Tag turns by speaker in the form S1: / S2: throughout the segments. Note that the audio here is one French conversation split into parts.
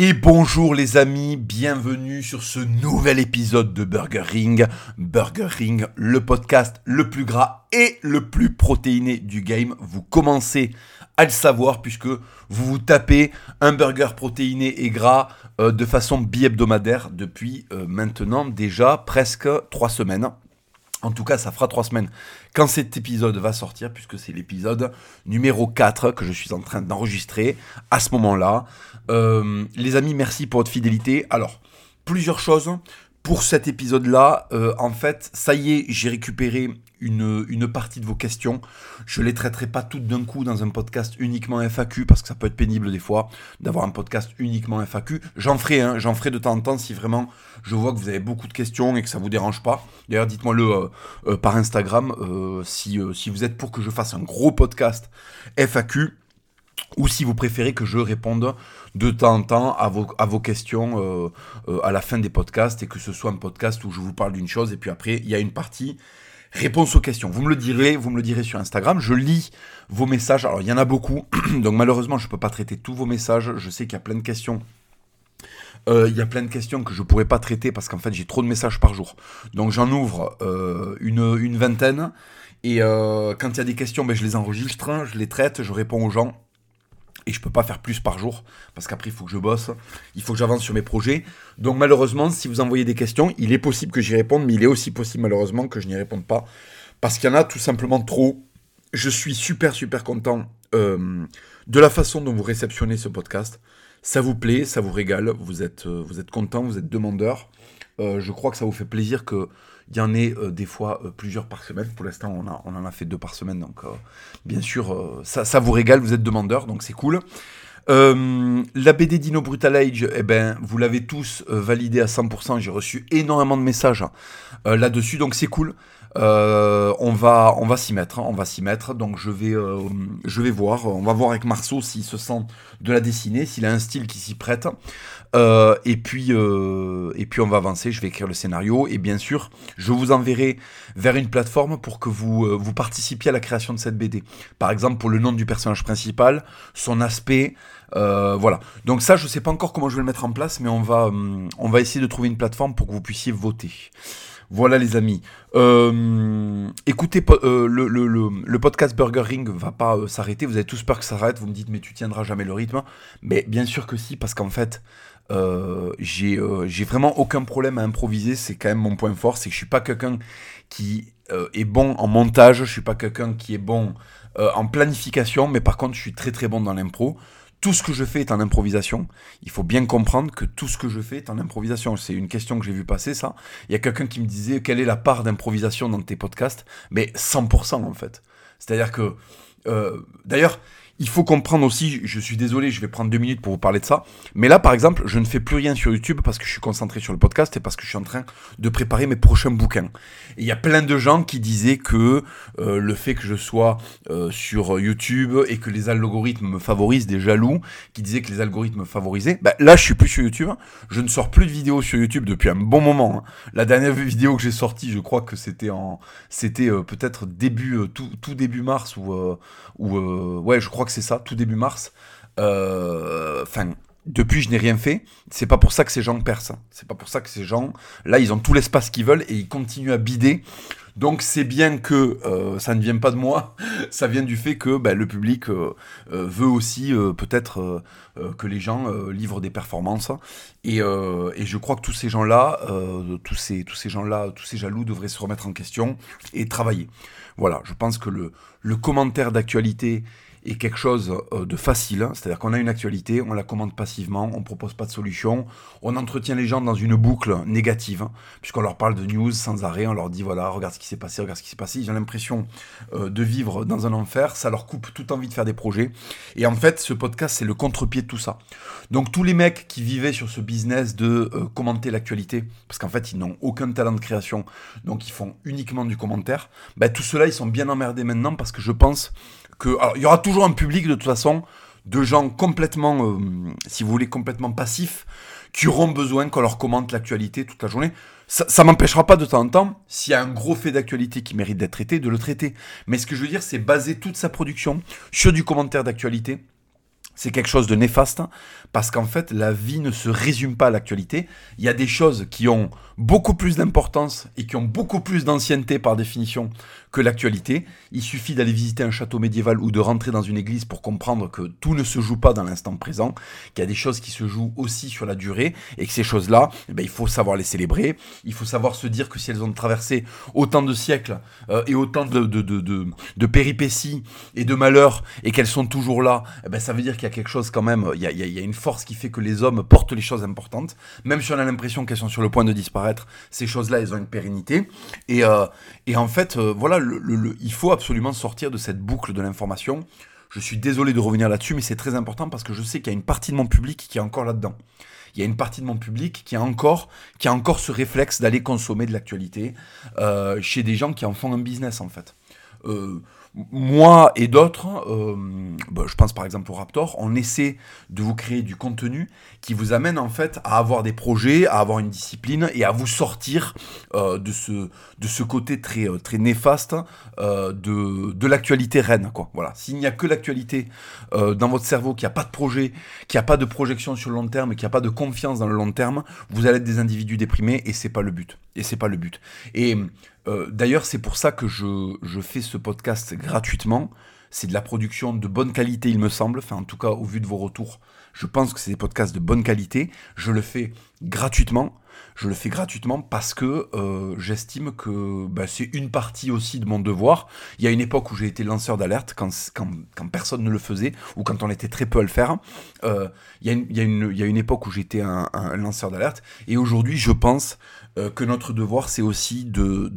S1: Et bonjour les amis, bienvenue sur ce nouvel épisode de Burger Ring. Burger Ring, le podcast le plus gras et le plus protéiné du game. Vous commencez à le savoir puisque vous vous tapez un burger protéiné et gras euh, de façon bi-hebdomadaire depuis euh, maintenant déjà presque trois semaines. En tout cas, ça fera trois semaines quand cet épisode va sortir, puisque c'est l'épisode numéro 4 que je suis en train d'enregistrer à ce moment-là. Euh, les amis, merci pour votre fidélité. Alors, plusieurs choses pour cet épisode-là. Euh, en fait, ça y est, j'ai récupéré une, partie de vos questions. Je les traiterai pas toutes d'un coup dans un podcast uniquement FAQ parce que ça peut être pénible des fois d'avoir un podcast uniquement FAQ. J'en ferai, hein, j'en ferai de temps en temps si vraiment je vois que vous avez beaucoup de questions et que ça vous dérange pas. D'ailleurs, dites-moi-le euh, euh, par Instagram si vous êtes pour que je fasse un gros podcast FAQ ou si vous préférez que je réponde de temps en temps à vos, à vos questions à la fin des podcasts et que ce soit un podcast où je vous parle d'une chose et puis après il y a une partie réponse aux questions. Vous me le direz, vous me le direz sur Instagram. Je lis vos messages. Alors, il y en a beaucoup. Donc, malheureusement, je ne peux pas traiter tous vos messages. Je sais qu'il y a plein de questions. Euh, il y a plein de questions que je pourrais pas traiter parce qu'en fait, j'ai trop de messages par jour. Donc, j'en ouvre euh, une, vingtaine. Et euh, quand il y a des questions, ben, je les enregistre, je les traite, je réponds aux gens et je peux pas faire plus par jour parce qu'après il faut que je bosse, il faut que j'avance sur mes projets. Donc malheureusement, si vous envoyez des questions, il est possible que j'y réponde, mais il est aussi possible malheureusement que je n'y réponde pas parce qu'il y en a tout simplement trop. Je suis super super content euh, de la façon dont vous réceptionnez ce podcast. Ça vous plaît, ça vous régale, vous êtes, euh, vous êtes content, vous êtes demandeur. Euh, je crois que ça vous fait plaisir que il y en ait euh, des fois euh, plusieurs par semaine. Pour l'instant, on, en a fait deux par semaine. Donc, euh, bien sûr, ça, vous régale, vous êtes demandeur, donc c'est cool. la BD Dino Brutal Age, eh ben, vous l'avez tous validé à 100%. J'ai reçu énormément de messages là-dessus, donc c'est cool. On va, on va s'y mettre, hein, on va s'y mettre. Donc je vais, je vais voir. On va voir avec Marceau s'il se sent de la dessiner, s'il a un style qui s'y prête. Euh, et puis, et puis on va avancer. Je vais écrire le scénario et bien sûr, je vous enverrai vers une plateforme pour que vous, vous participiez à la création de cette BD. Par exemple, pour le nom du personnage principal, son aspect. voilà. Donc ça, je sais pas encore comment je vais le mettre en place, mais on va, on va essayer de trouver une plateforme pour que vous puissiez voter. Voilà les amis. Euh, écoutez, euh, le, podcast Burger Ring va pas euh, s'arrêter. Vous avez tous peur que ça s'arrête. Vous me dites mais tu tiendras jamais le rythme. Mais bien sûr que si, parce qu'en fait, j'ai vraiment aucun problème à improviser. C'est quand même mon point fort. C'est que je suis pas quelqu'un qui est bon en montage. Je suis pas quelqu'un qui est bon en planification. Mais par contre, je suis très très bon dans l'impro tout ce que je fais est en improvisation. Il faut bien comprendre que tout ce que je fais est en improvisation. C'est une question que j'ai vu passer, ça. Il y a quelqu'un qui me disait quelle est la part d'improvisation dans tes podcasts? Mais 100% en fait. C'est-à-dire que... Euh, D'ailleurs, il faut comprendre aussi, je suis désolé, je vais prendre deux minutes pour vous parler de ça. Mais là, par exemple, je ne fais plus rien sur YouTube parce que je suis concentré sur le podcast et parce que je suis en train de préparer mes prochains bouquins. Il y a plein de gens qui disaient que euh, le fait que je sois euh, sur YouTube et que les algorithmes me favorisent, des jaloux, qui disaient que les algorithmes me favorisaient, ben, là, je suis plus sur YouTube. Je ne sors plus de vidéos sur YouTube depuis un bon moment. Hein. La dernière vidéo que j'ai sortie, je crois que c'était en, c'était euh, peut-être début, tout, tout, début mars ou, ou ouais, je crois c'est ça, tout début mars. Euh, enfin, depuis, je n'ai rien fait. C'est pas pour ça que ces gens percent. C'est pas pour ça que ces gens, là, ils ont tout l'espace qu'ils veulent et ils continuent à bider. Donc c'est bien que euh, ça ne vient pas de moi, ça vient du fait que ben, le public euh, veut aussi peut-être que les gens livrent des performances. Et, et, je crois que tous ces gens-là, tous ces, tous ces gens-là, tous ces jaloux devraient se remettre en question et travailler. Voilà, je pense que le, le commentaire d'actualité est quelque chose euh, de facile, hein. c'est-à-dire qu'on a une actualité, on la commande passivement, on propose pas de solution, on entretient les gens dans une boucle négative, hein, puisqu'on leur parle de news sans arrêt, on leur dit voilà, regarde ce qui s'est passé, regarde ce qui s'est passé, ils ont l'impression euh, de vivre dans un enfer, ça leur coupe toute envie de faire des projets, et en fait ce podcast c'est le contre-pied de tout ça. Donc tous les mecs qui vivaient sur ce business de euh, commenter l'actualité, parce qu'en fait ils n'ont aucun talent de création, donc ils font uniquement du commentaire, bah, tout cela ils sont bien emmerdés maintenant parce que je pense que il y aura toujours un public de toute façon de gens complètement, euh, si vous voulez, complètement passifs, qui auront besoin qu'on leur commente l'actualité toute la journée. Ça, ça m'empêchera pas de temps en temps, s'il y a un gros fait d'actualité qui mérite d'être traité, de le traiter. Mais ce que je veux dire, c'est baser toute sa production sur du commentaire d'actualité. c'est quelque chose de néfaste parce qu'en fait, la vie ne se résume pas à l'actualité. Il y a des choses qui ont beaucoup plus d'importance et qui ont beaucoup plus d'ancienneté par définition que l'actualité. Il suffit d'aller visiter un château médiéval ou de rentrer dans une église pour comprendre que tout ne se joue pas dans l'instant présent, qu'il y a des choses qui se jouent aussi sur la durée et que ces choses-là, eh ben, il faut savoir les célébrer. Il faut savoir se dire que si elles ont traversé autant de siècles euh, et autant de, de, de, péripéties et de malheurs et qu'elles sont toujours là, eh ben, ça veut dire qu'il y a quelque chose quand même, il y a, il y a une force qui fait que les hommes portent les choses importantes, même si on a l'impression qu'elles sont sur le point de disparaître, ces choses-là, elles ont une pérennité. Et, euh, et en fait, euh, voilà, il faut absolument sortir de cette boucle de l'information. Je suis désolé de revenir là-dessus, mais c'est très important parce que je sais qu'il y a une partie de mon public qui est encore là-dedans. Il y a une partie de mon public qui a encore, qui a encore ce réflexe d'aller consommer de l'actualité euh, chez des gens qui en font un business en fait. Euh, moi et d'autres, euh, bah, je pense par exemple au Raptor, on essaie de vous créer du contenu qui vous amène en fait à avoir des projets, à avoir une discipline et à vous sortir euh, de, ce, de ce côté très, euh, très néfaste de, de l'actualité reine. Quoi. Voilà. S'il n'y a que l'actualité dans votre cerveau, qu'il n'y a pas de projet, qu'il n'y a pas de projection sur le long terme, qu'il n'y a pas de confiance dans le long terme, vous allez être des individus déprimés et c'est pas le but. Et c'est pas le but. Et euh, d'ailleurs, c'est pour ça que je, fais ce podcast gratuitement. C'est de la production de bonne qualité, il me semble. Enfin, en tout cas, au vu de vos retours, je pense que c'est des podcasts de bonne qualité. Je le fais gratuitement. Je le fais gratuitement parce que euh, j'estime que bah, c'est une partie aussi de mon devoir. Il y a une époque où j'ai été lanceur d'alerte quand, personne ne le faisait ou quand on était très peu à le faire. Euh, il, y a une, époque où j'étais un, un lanceur d'alerte et aujourd'hui je pense euh, que notre devoir, c'est aussi de,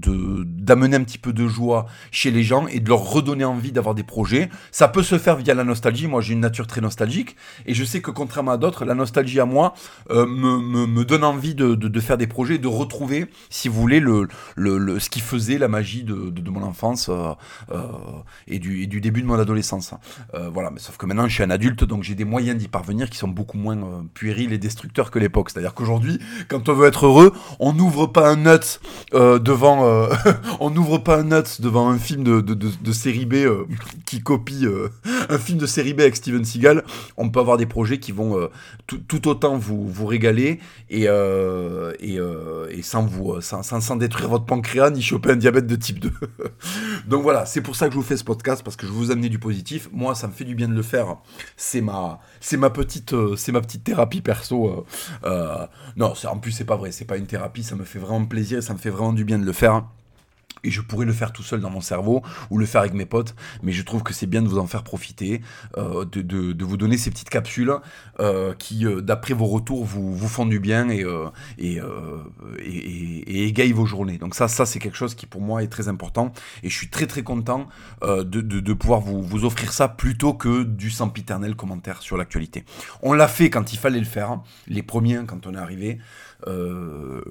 S1: d'amener un petit peu de joie chez les gens et de leur redonner envie d'avoir des projets. Ça peut se faire via la nostalgie. Moi, j'ai une nature très nostalgique et je sais que contrairement à d'autres, la nostalgie à moi euh, me, me, donne envie de, de, faire des projets, de retrouver, si vous voulez, le, le, ce qui faisait la magie de, de, mon enfance euh, et, du, et du début de mon adolescence. voilà, mais sauf que maintenant, je suis un adulte, donc j'ai des moyens d'y parvenir qui sont beaucoup moins puérils et destructeurs que l'époque. C'est-à-dire qu'aujourd'hui, quand on veut être heureux, on ouvre pas un euh, devant, euh, on n'ouvre pas un nuts devant un film de, série B euh, qui copie un film de série B avec Steven Seagal. On peut avoir des projets qui vont tout, autant vous, régaler et, sans vous, sans, sans, détruire votre pancréas ni choper un diabète de type 2. Donc voilà, c'est pour ça que je vous fais ce podcast parce que je vous amener du positif. Moi, ça me fait du bien de le faire. C'est ma, c'est ma petite, c'est ma petite thérapie perso. non, en plus c'est pas vrai, c'est pas une thérapie, ça me fait vraiment plaisir ça me fait vraiment du bien de le faire. Et je pourrais le faire tout seul dans mon cerveau ou le faire avec mes potes, mais je trouve que c'est bien de vous en faire profiter, euh, de, de, vous donner ces petites capsules euh, qui, euh, d'après vos retours, vous, vous font du bien et, et, et, égayent vos journées. Donc ça, ça c'est quelque chose qui pour moi est très important et je suis très très content de, de, pouvoir vous, vous offrir ça plutôt que du sempiternel commentaire sur l'actualité. On l'a fait quand il fallait le faire, hein. les premiers quand on est arrivé. Euh,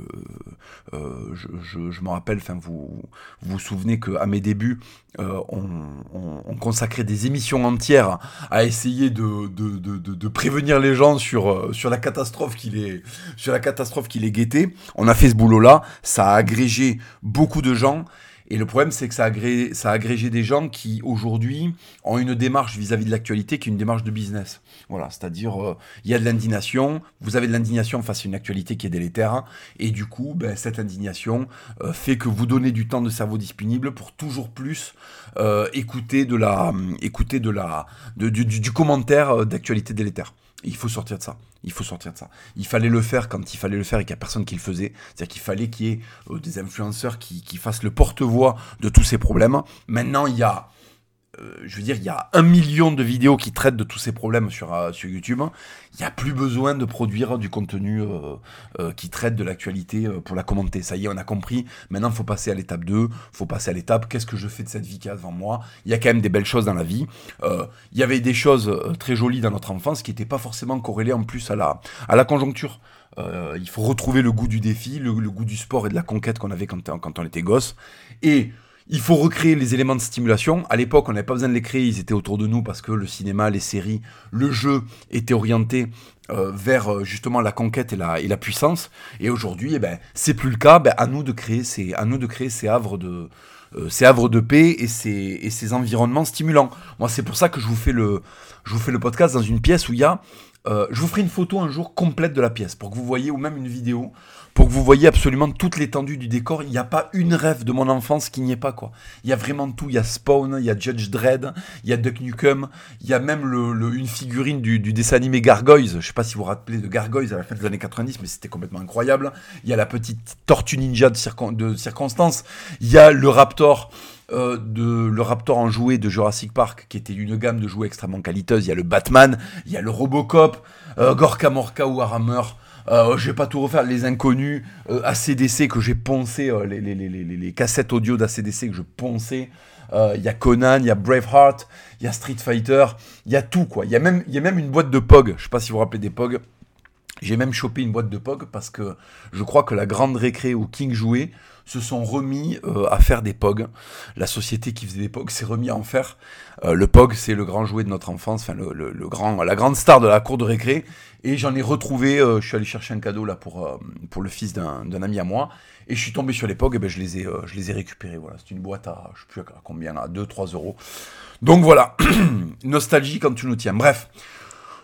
S1: euh, je, je, me rappelle, enfin vous, vous souvenez que à mes débuts, euh, on, on, consacrait des émissions entières à essayer de, prévenir les gens sur, la catastrophe qui les, sur la catastrophe guettait. On a fait ce boulot-là, ça a agrégé beaucoup de gens. Et le problème, c'est que ça a agrégé des gens qui, aujourd'hui, ont une démarche vis-à-vis de l'actualité qui est une démarche de business. Voilà, c'est-à-dire, euh, il y a de l'indignation, vous avez de l'indignation face à une actualité qui est délétère, hein, et du coup, ben, cette indignation euh, fait que vous donnez du temps de cerveau disponible pour toujours plus euh, écouter de la, écouter de la, du, commentaire d'actualité délétère. Il faut sortir de ça. Il faut sortir de ça. Il fallait le faire quand il fallait le faire et qu'il n'y a personne qui le faisait. C'est-à-dire qu'il fallait qu'il y ait des influenceurs qui fassent le porte-voix de tous ces problèmes. Maintenant, il y a euh, je veux dire, il y a un million de vidéos qui traitent de tous ces problèmes sur, euh, sur YouTube. Il n'y a plus besoin de produire du contenu euh, qui traite de l'actualité pour la commenter. Ça y est, on a compris. Maintenant, faut passer à l'étape 2. Il faut passer à l'étape qu'est-ce que je fais de cette vie qui a devant moi? Il y a quand même des belles choses dans la vie. il y avait des choses très jolies dans notre enfance qui n'étaient pas forcément corrélées en plus à la, à la conjoncture. il faut retrouver le goût du défi, le, goût du sport et de la conquête qu'on avait quand, quand on était gosse. Et il faut recréer les éléments de stimulation. À l'époque, on n'avait pas besoin de les créer, ils étaient autour de nous parce que le cinéma, les séries, le jeu étaient orientés euh, vers euh, justement la conquête et la, puissance. Et aujourd'hui, eh ben, c'est plus le cas. Ben, à nous de créer ces, havres de, de paix et ces, environnements stimulants. Moi, c'est pour ça que je vous fais le, podcast dans une pièce où il y a euh, je vous ferai une photo un jour complète de la pièce pour que vous voyez, ou même une vidéo, pour que vous voyez absolument toute l'étendue du décor. Il n'y a pas une rêve de mon enfance qui n'y est pas, quoi. Il y a vraiment tout. Il y a Spawn, il y a Judge Dredd, il y a Duck Nukem, il y a même une figurine du, dessin animé Gargoyles. Je ne sais pas si vous vous rappelez de Gargoyles à la fin des années 90, mais c'était complètement incroyable. Il y a la petite tortue ninja de, circonstance. Il y a le Raptor. Euh, le Raptor en jouet de Jurassic Park, qui était une gamme de jouets extrêmement qualiteuse. Il y a le Batman, il y a le Robocop, euh, Gorka Morka ou Warhammer. Euh, je vais pas tout refaire. Les inconnus, euh, ACDC que j'ai poncé, les, les, les, les, cassettes audio d'ACDC que je ponçais. Il y a Conan, il y a Braveheart, il y a Street Fighter, il y a tout quoi. Il y, a même, y a même une boîte de POG. Je sais pas si vous vous rappelez des POG. J'ai même chopé une boîte de POG parce que je crois que la grande récré où King jouait se sont remis euh, à faire des POG. La société qui faisait des POG s'est remis à en faire. Euh, le POG, c'est le grand jouet de notre enfance, enfin le, grand, la grande star de la cour de récré. Et j'en ai retrouvé, euh, je suis allé chercher un cadeau là pour, pour le fils d'un ami à moi. Et je suis tombé sur les POG, et ben je les ai, je les ai récupérés. Voilà, c'est une boîte à, je sais plus combien, à 2-3 euros. Donc voilà, nostalgie quand tu nous tiens. Bref.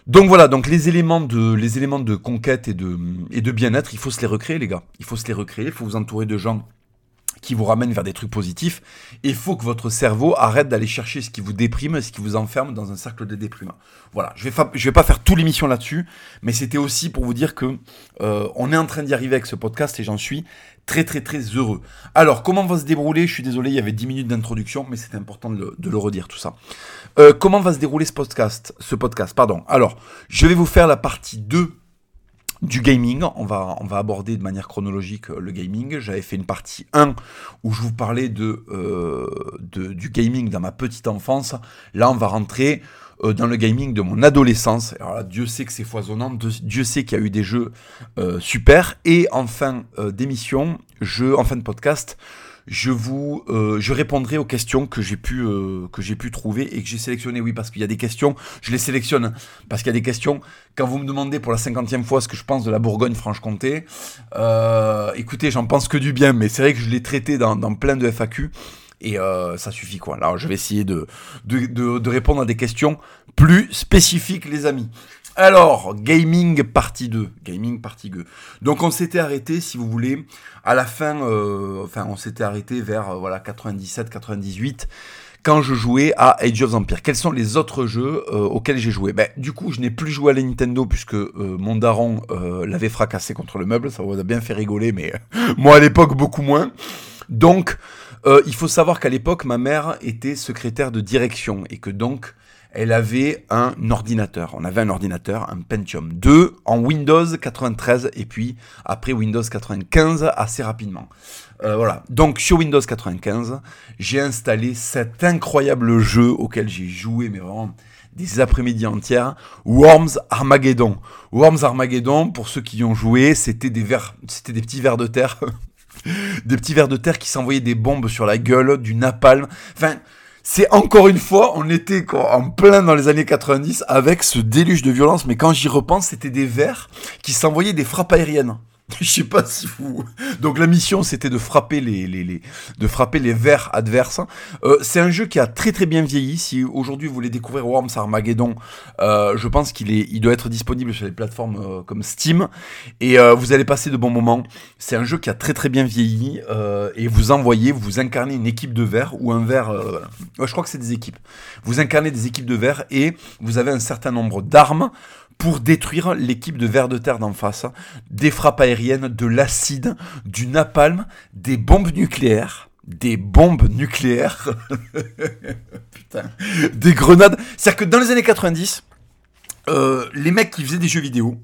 S1: Donc voilà, donc les éléments de, les éléments de conquête et de, et de bien-être, il faut se les recréer, les gars. Il faut se les recréer, il faut vous entourer de gens qui vous ramènent vers des trucs positifs. Il faut que votre cerveau arrête d'aller chercher ce qui vous déprime, ce qui vous enferme dans un cercle de déprime. Voilà, je vais, je vais pas faire toute l'émission là-dessus, mais c'était aussi pour vous dire que euh, on est en train d'y arriver avec ce podcast et j'en suis très très très heureux. Alors, comment va se dérouler? Je suis désolé, il y avait 10 minutes d'introduction, mais c'était important de le, redire tout ça. Euh, comment va se dérouler ce podcast? Ce podcast, pardon. Alors, je vais vous faire la partie 2 du gaming. On va, on va aborder de manière chronologique euh, le gaming. J'avais fait une partie 1 où je vous parlais de, euh, de, du gaming dans ma petite enfance. Là, on va rentrer euh, dans le gaming de mon adolescence. Alors là, Dieu sait que c'est foisonnant, Dieu sait qu'il y a eu des jeux super. Et en fin d'émission, je, en fin de podcast, je vous, je répondrai aux questions que j'ai pu, que j'ai pu trouver et que j'ai sélectionnées. Oui, parce qu'il y a des questions, je les sélectionne parce qu'il y a des questions. Quand vous me demandez pour la cinquantième fois ce que je pense de la Bourgogne-Franche-Comté, écoutez, j'en pense que du bien, mais c'est vrai que je l'ai traité dans, plein de FAQ. Et euh, ça suffit quoi. Alors je vais essayer de, de, répondre à des questions plus spécifiques les amis. Alors, Gaming partie 2. Gaming partie 2. Donc on s'était arrêté, si vous voulez, à la fin, euh, enfin on s'était arrêté vers euh, voilà 97-98 quand je jouais à Age of Empires. Quels sont les autres jeux auxquels j'ai joué? Ben, Du coup, je n'ai plus joué à la Nintendo puisque mon daron l'avait fracassé contre le meuble. Ça vous a bien fait rigoler, mais moi à l'époque beaucoup moins. Donc, euh, il faut savoir qu'à l'époque, ma mère était secrétaire de direction et que donc elle avait un ordinateur. On avait un ordinateur, un Pentium 2 en Windows 93 et puis après Windows 95 assez rapidement. Euh, voilà. Donc sur Windows 95, j'ai installé cet incroyable jeu auquel j'ai joué mais vraiment des après-midi entières, Worms Armageddon. Worms Armageddon, pour ceux qui y ont joué, c'était des c'était des petits vers de terre des petits vers de terre qui s'envoyaient des bombes sur la gueule, du napalm. Enfin, c'est encore une fois, on était en plein dans les années 90 avec ce déluge de violence, mais quand j'y repense, c'était des vers qui s'envoyaient des frappes aériennes. Je sais pas si vous. Donc la mission c'était de frapper les, les, les, de frapper les vers adverses. Euh, c'est un jeu qui a très très bien vieilli. Si aujourd'hui vous voulez découvrir Worms Armageddon, euh, je pense qu'il est, il doit être disponible sur les plateformes euh, comme Steam et vous allez passer de bons moments. C'est un jeu qui a très très bien vieilli et vous envoyez, vous incarnez une équipe de vers ou un vers. je crois que c'est des équipes. Vous incarnez des équipes de vers et vous avez un certain nombre d'armes pour détruire l'équipe de vers de terre d'en face, des frappes aériennes, de l'acide, du napalm, des bombes nucléaires, des bombes nucléaires, putain, des grenades. C'est-à-dire que dans les années 90, euh, les mecs qui faisaient des jeux vidéo,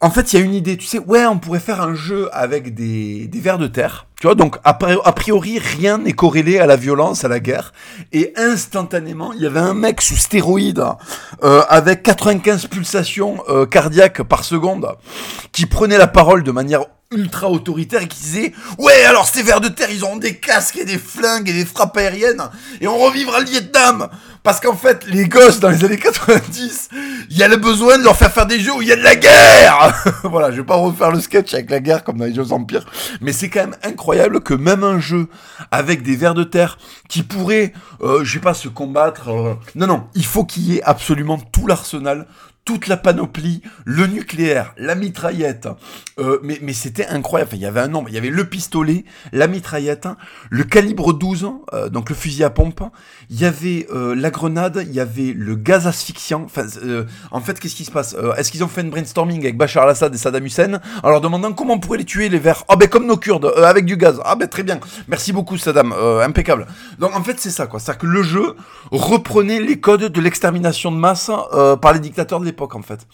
S1: en fait, il y a une idée, tu sais, ouais, on pourrait faire un jeu avec des, des vers de terre. Tu vois, donc a priori, rien n'est corrélé à la violence, à la guerre. Et instantanément, il y avait un mec sous stéroïde, euh, avec 95 pulsations euh, cardiaques par seconde, qui prenait la parole de manière ultra autoritaire qui disait ouais alors ces vers de terre ils ont des casques et des flingues et des frappes aériennes et on revivra le Vietnam parce qu'en fait les gosses dans les années 90 il y a le besoin de leur faire faire des jeux où il y a de la guerre. Voilà je vais pas refaire le sketch avec la guerre comme dans les jeux empires mais c'est quand même incroyable que même un jeu avec des vers de terre qui pourrait euh, je sais pas se combattre euh, non non il faut qu'il y ait absolument tout l'arsenal toute la panoplie, le nucléaire, la mitraillette. Euh, mais mais c'était incroyable. il y avait un nombre. Il y avait le pistolet, la mitraillette, le calibre 12, euh, donc le fusil à pompe. Il y avait euh, la grenade, il y avait le gaz asphyxiant. Enfin, en fait, qu'est-ce qui se passe Est-ce qu'ils ont fait une brainstorming avec Bachar al-Assad et Saddam Hussein en leur demandant comment on pourrait les tuer les Verts? Ah ben comme nos Kurdes, avec du gaz. Ah ben très bien. Merci beaucoup Saddam, impeccable. Donc en fait c'est ça quoi. C'est-à-dire que le jeu reprenait les codes de l'extermination de masse par les dictateurs de l'époque en fait.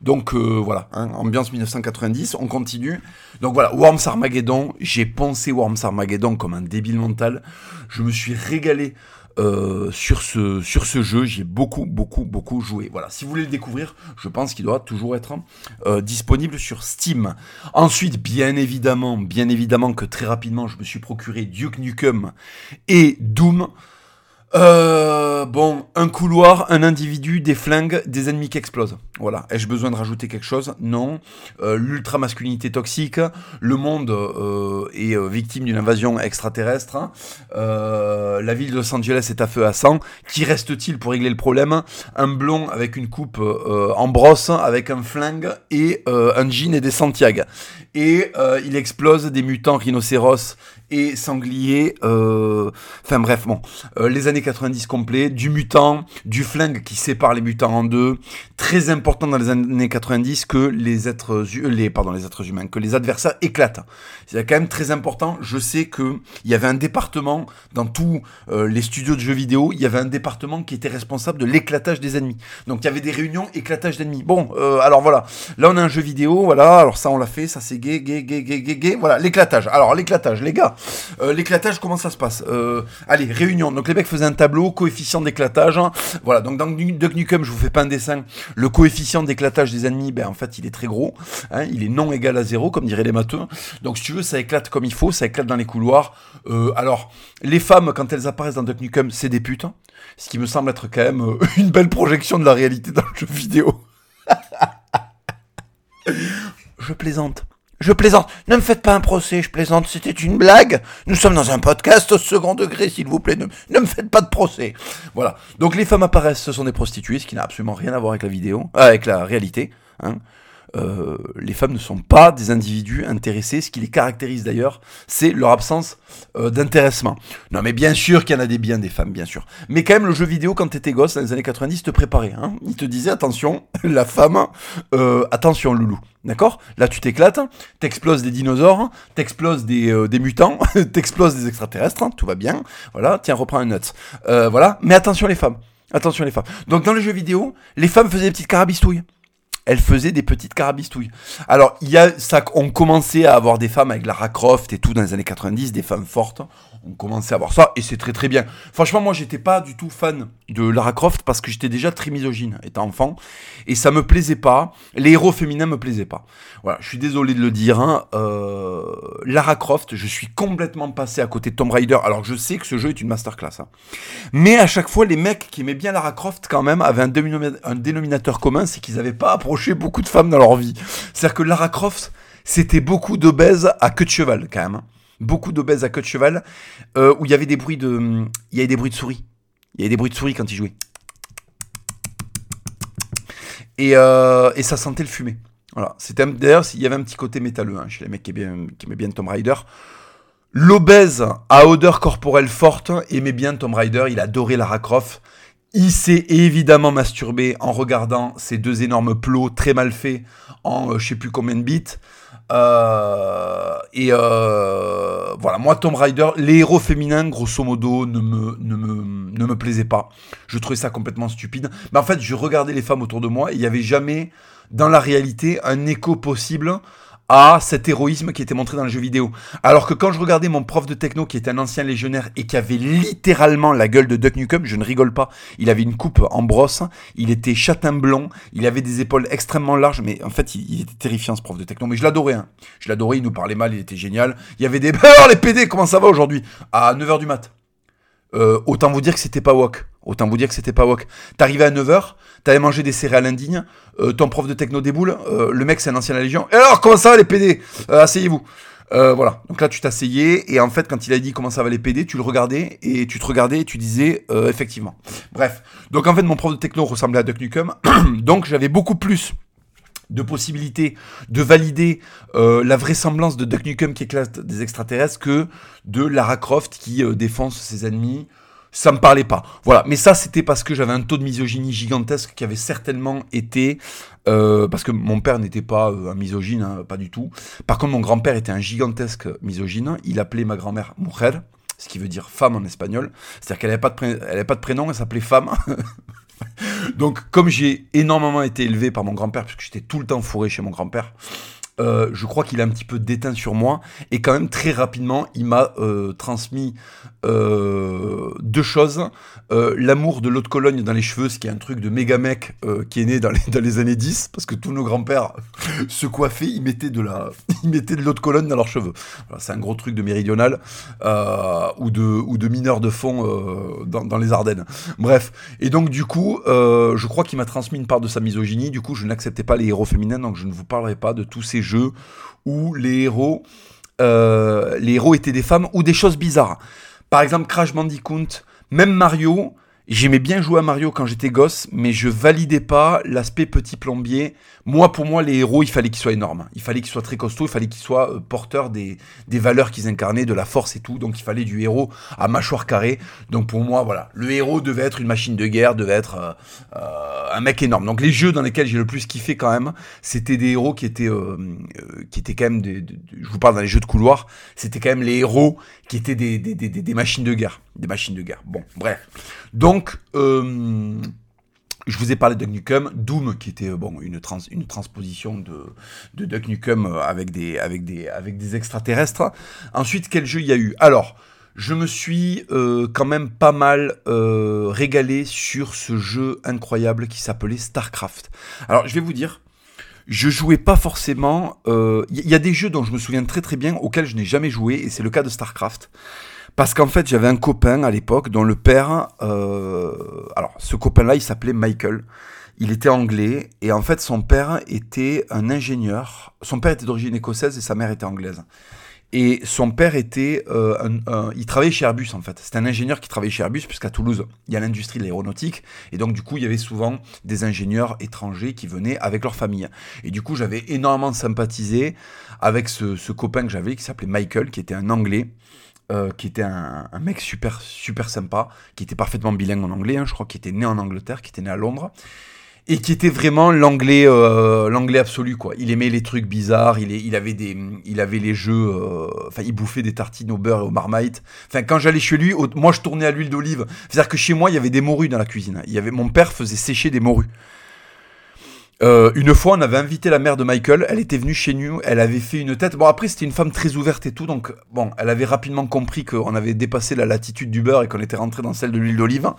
S1: Donc euh, voilà, hein, ambiance 1990, on continue. Donc voilà, Worms Armageddon, j'ai pensé Worms Armageddon comme un débile mental. Je me suis régalé euh, sur, ce, sur ce jeu, j'ai beaucoup, beaucoup, beaucoup joué. Voilà, si vous voulez le découvrir, je pense qu'il doit toujours être euh, disponible sur Steam. Ensuite, bien évidemment, bien évidemment que très rapidement, je me suis procuré Duke Nukem et Doom. Euh, bon, un couloir, un individu, des flingues, des ennemis qui explosent. Voilà. Ai-je besoin de rajouter quelque chose? Non. Euh, L'ultra masculinité toxique, le monde euh, est euh, victime d'une invasion extraterrestre. Euh, la ville de Los Angeles est à feu à sang. Qui reste-t-il pour régler le problème? Un blond avec une coupe en brosse, avec un flingue et un jean et des Santiago. Et il explose des mutants rhinocéros et sangliers. Enfin bref, bon. les années 90 complets, du mutant, du flingue qui sépare les mutants en deux. Très important dans les années 90 que les êtres, les, êtres humains, que les adversaires éclatent. C'est quand même très important. Je sais que il y avait un département dans tous euh, les studios de jeux vidéo, il y avait un département qui était responsable de l'éclatage des ennemis. Donc il y avait des réunions éclatage d'ennemis. Bon, euh, alors voilà. Là on a un jeu vidéo, voilà. Alors ça on l'a fait, ça c'est gay, gay, gay, gay, gay, gay. Voilà, l'éclatage. Alors l'éclatage, les gars. Euh, l'éclatage, comment ça se passe? Allez, réunion. Donc les mecs faisaient un tableau, coefficient d'éclatage. Voilà, donc dans Duck Nukem, je vous fais pas un dessin. Le coefficient d'éclatage des ennemis, ben en fait, il est très gros. Hein, il est non égal à zéro, comme diraient les matheux. Donc si tu veux, ça éclate comme il faut, ça éclate dans les couloirs. Euh, alors, les femmes, quand elles apparaissent dans Duck Nukem, c'est des putes. Hein, ce qui me semble être quand même euh, une belle projection de la réalité dans le jeu vidéo. je plaisante. Je plaisante. Ne me faites pas un procès, je plaisante. C'était une blague. Nous sommes dans un podcast au second degré, s'il vous plaît. Ne, me faites pas de procès. Voilà. Donc les femmes apparaissent, ce sont des prostituées, ce qui n'a absolument rien à voir avec la vidéo, euh, avec la réalité. Hein. Euh, les femmes ne sont pas des individus intéressés. Ce qui les caractérise d'ailleurs, c'est leur absence euh, d'intéressement. Non, mais bien sûr qu'il y en a des biens des femmes, bien sûr. Mais quand même, le jeu vidéo, quand t'étais gosse, dans les années 90, te préparait. Hein Il te disait, attention, la femme, attention, loulou. D'accord? Là, tu t'éclates, t'exploses des dinosaures, t'exploses des, des mutants, t'exploses des extraterrestres, hein, tout va bien. Voilà, tiens, reprends un nut. voilà, mais attention les femmes. Attention les femmes. Donc dans le jeu vidéo, les femmes faisaient des petites carabistouilles elle faisait des petites carabistouilles. Alors, il y a ça, on commençait à avoir des femmes avec Lara Croft et tout dans les années 90, des femmes fortes on commençait à voir ça et c'est très très bien. Franchement, moi j'étais pas du tout fan de Lara Croft parce que j'étais déjà très misogyne étant enfant et ça me plaisait pas. Les héros féminins me plaisaient pas. Voilà, je suis désolé de le dire. Hein. Euh, Lara Croft, je suis complètement passé à côté de Tomb Raider alors je sais que ce jeu est une masterclass. Hein. Mais à chaque fois, les mecs qui aimaient bien Lara Croft quand même avaient un, dénominateur commun, c'est qu'ils n'avaient pas approché beaucoup de femmes dans leur vie. C'est-à-dire que Lara Croft, c'était beaucoup d'obèses à queue de cheval quand même. Beaucoup d'obèses à queue de cheval, euh, où il y avait des bruits de, il y avait des bruits de souris. Il y avait des bruits de souris quand ils jouaient. Et, euh, et ça sentait le fumet. Voilà. C'était d'ailleurs il y avait un petit côté métalleux hein, chez les mecs qui aimaient, qui bien Tomb Raider. L'obèse à odeur corporelle forte aimait bien Tomb Raider. Il adorait Lara Croft. Il s'est évidemment masturbé en regardant ces deux énormes plots très mal faits en euh, je sais plus combien de bits. Euh, et euh, voilà, moi Tomb Raider, les héros féminins, grosso modo, ne me, ne me, ne me plaisaient pas. Je trouvais ça complètement stupide. Mais en fait, je regardais les femmes autour de moi et il n'y avait jamais, dans la réalité, un écho possible à cet héroïsme qui était montré dans les jeux vidéo. Alors que quand je regardais mon prof de techno qui était un ancien légionnaire et qui avait littéralement la gueule de Duck Nukem, je ne rigole pas, il avait une coupe en brosse, il était châtain blond, il avait des épaules extrêmement larges, mais en fait il, était terrifiant ce prof de techno, mais je l'adorais. Hein. Je l'adorais, il nous parlait mal, il était génial. Il y avait des... Oh les PD, comment ça va aujourd'hui? À 9h du mat. Euh, autant vous dire que c'était pas wok. Autant vous dire que c'était pas wok. T'arrivais à 9h, t'avais mangé des céréales indignes, euh, ton prof de techno déboule, euh, le mec c'est un ancien de la Légion. Et alors, comment ça va les PD Asseyez-vous. voilà, donc là tu t'asseyais et en fait quand il a dit comment ça va les PD, tu le regardais et tu te regardais et tu disais effectivement. Bref, donc en fait mon prof de techno ressemblait à Duck Nukem, donc j'avais beaucoup plus de possibilités de valider euh, la vraisemblance de Duck Nukem qui éclate des extraterrestres que de Lara Croft qui euh, défonce ses ennemis. Ça me parlait pas. Voilà. Mais ça, c'était parce que j'avais un taux de misogynie gigantesque qui avait certainement été. Euh, parce que mon père n'était pas un misogyne, hein, pas du tout. Par contre, mon grand-père était un gigantesque misogyne. Il appelait ma grand-mère Mujer, ce qui veut dire femme en espagnol. C'est-à-dire qu'elle n'avait pas, de pas de prénom, elle s'appelait femme. Donc, comme j'ai énormément été élevé par mon grand-père, puisque j'étais tout le temps fourré chez mon grand-père, euh, je crois qu'il a un petit peu déteint sur moi. Et quand même, très rapidement, il m'a euh, transmis euh, deux choses. L'amour de l'eau de Cologne dans les cheveux, ce qui est un truc de méga mec qui est né dans les, années 10, parce que tous nos grands-pères se coiffaient, ils mettaient de la, ils mettaient de l'eau de Cologne dans leurs cheveux. C'est un gros truc de méridional ou, de, de mineur de fond dans, dans, les Ardennes. Bref. Et donc, du coup, je crois qu'il m'a transmis une part de sa misogynie. Du coup, je n'acceptais pas les héros féminins, donc je ne vous parlerai pas de tous ces jeux où les héros, euh, les héros étaient des femmes ou des choses bizarres. Par exemple, Crash Bandicoot, même Mario, J'aimais bien jouer à Mario quand j'étais gosse, mais je validais pas l'aspect petit plombier. Moi, pour moi, les héros, il fallait qu'ils soient énormes. Il fallait qu'ils soient très costauds, il fallait qu'ils soient euh, porteurs des, des valeurs qu'ils incarnaient, de la force et tout. Donc, il fallait du héros à mâchoire carrée. Donc, pour moi, voilà, le héros devait être une machine de guerre, devait être euh, euh, un mec énorme. Donc, les jeux dans lesquels j'ai le plus kiffé quand même, c'était des héros qui étaient, qui étaient quand même, des, je vous parle dans les jeux de couloir, c'était quand même les héros qui étaient des, des machines de guerre. Des machines de guerre. Bon, bref. Donc, euh, je vous ai parlé de Duck Nukem, Doom, qui était une, transposition de, de Duck Nukem avec des, avec, des, extraterrestres. Ensuite, quel jeu il y a eu? Alors, je me suis euh, quand même pas mal euh, régalé sur ce jeu incroyable qui s'appelait StarCraft. Alors, je vais vous dire, je jouais pas forcément. Il y, a des jeux dont je me souviens très très bien auxquels je n'ai jamais joué, et c'est le cas de StarCraft. Parce qu'en fait, j'avais un copain à l'époque dont le père. Euh, alors, ce copain-là, il s'appelait Michael. Il était anglais et en fait, son père était un ingénieur. Son père était d'origine écossaise et sa mère était anglaise. Et son père était, euh, un, il travaillait chez Airbus en fait. C'était un ingénieur qui travaillait chez Airbus puisqu'à Toulouse il y a l'industrie de l'aéronautique et donc du coup il y avait souvent des ingénieurs étrangers qui venaient avec leur famille. Et du coup j'avais énormément sympathisé avec ce, ce copain que j'avais qui s'appelait Michael, qui était un Anglais euh, qui était un, mec super, super sympa, qui était parfaitement bilingue en anglais, hein, je crois qu'il était né en Angleterre, qui était né à Londres, et qui était vraiment l'anglais euh, l'anglais absolu, quoi. Il aimait les trucs bizarres, il, il, avait, des, il avait les jeux, euh, enfin, il bouffait des tartines au beurre et au marmite. Enfin, quand j'allais chez lui, moi, je tournais à l'huile d'olive. C'est-à-dire que chez moi, il y avait des morues dans la cuisine. Il y avait, mon père faisait sécher des morues. Euh, une fois, on avait invité la mère de Michael. Elle était venue chez nous. Elle avait fait une tête. Bon, après, c'était une femme très ouverte et tout. Donc, bon, elle avait rapidement compris qu'on avait dépassé la latitude du beurre et qu'on était rentré dans celle de l'huile d'olive.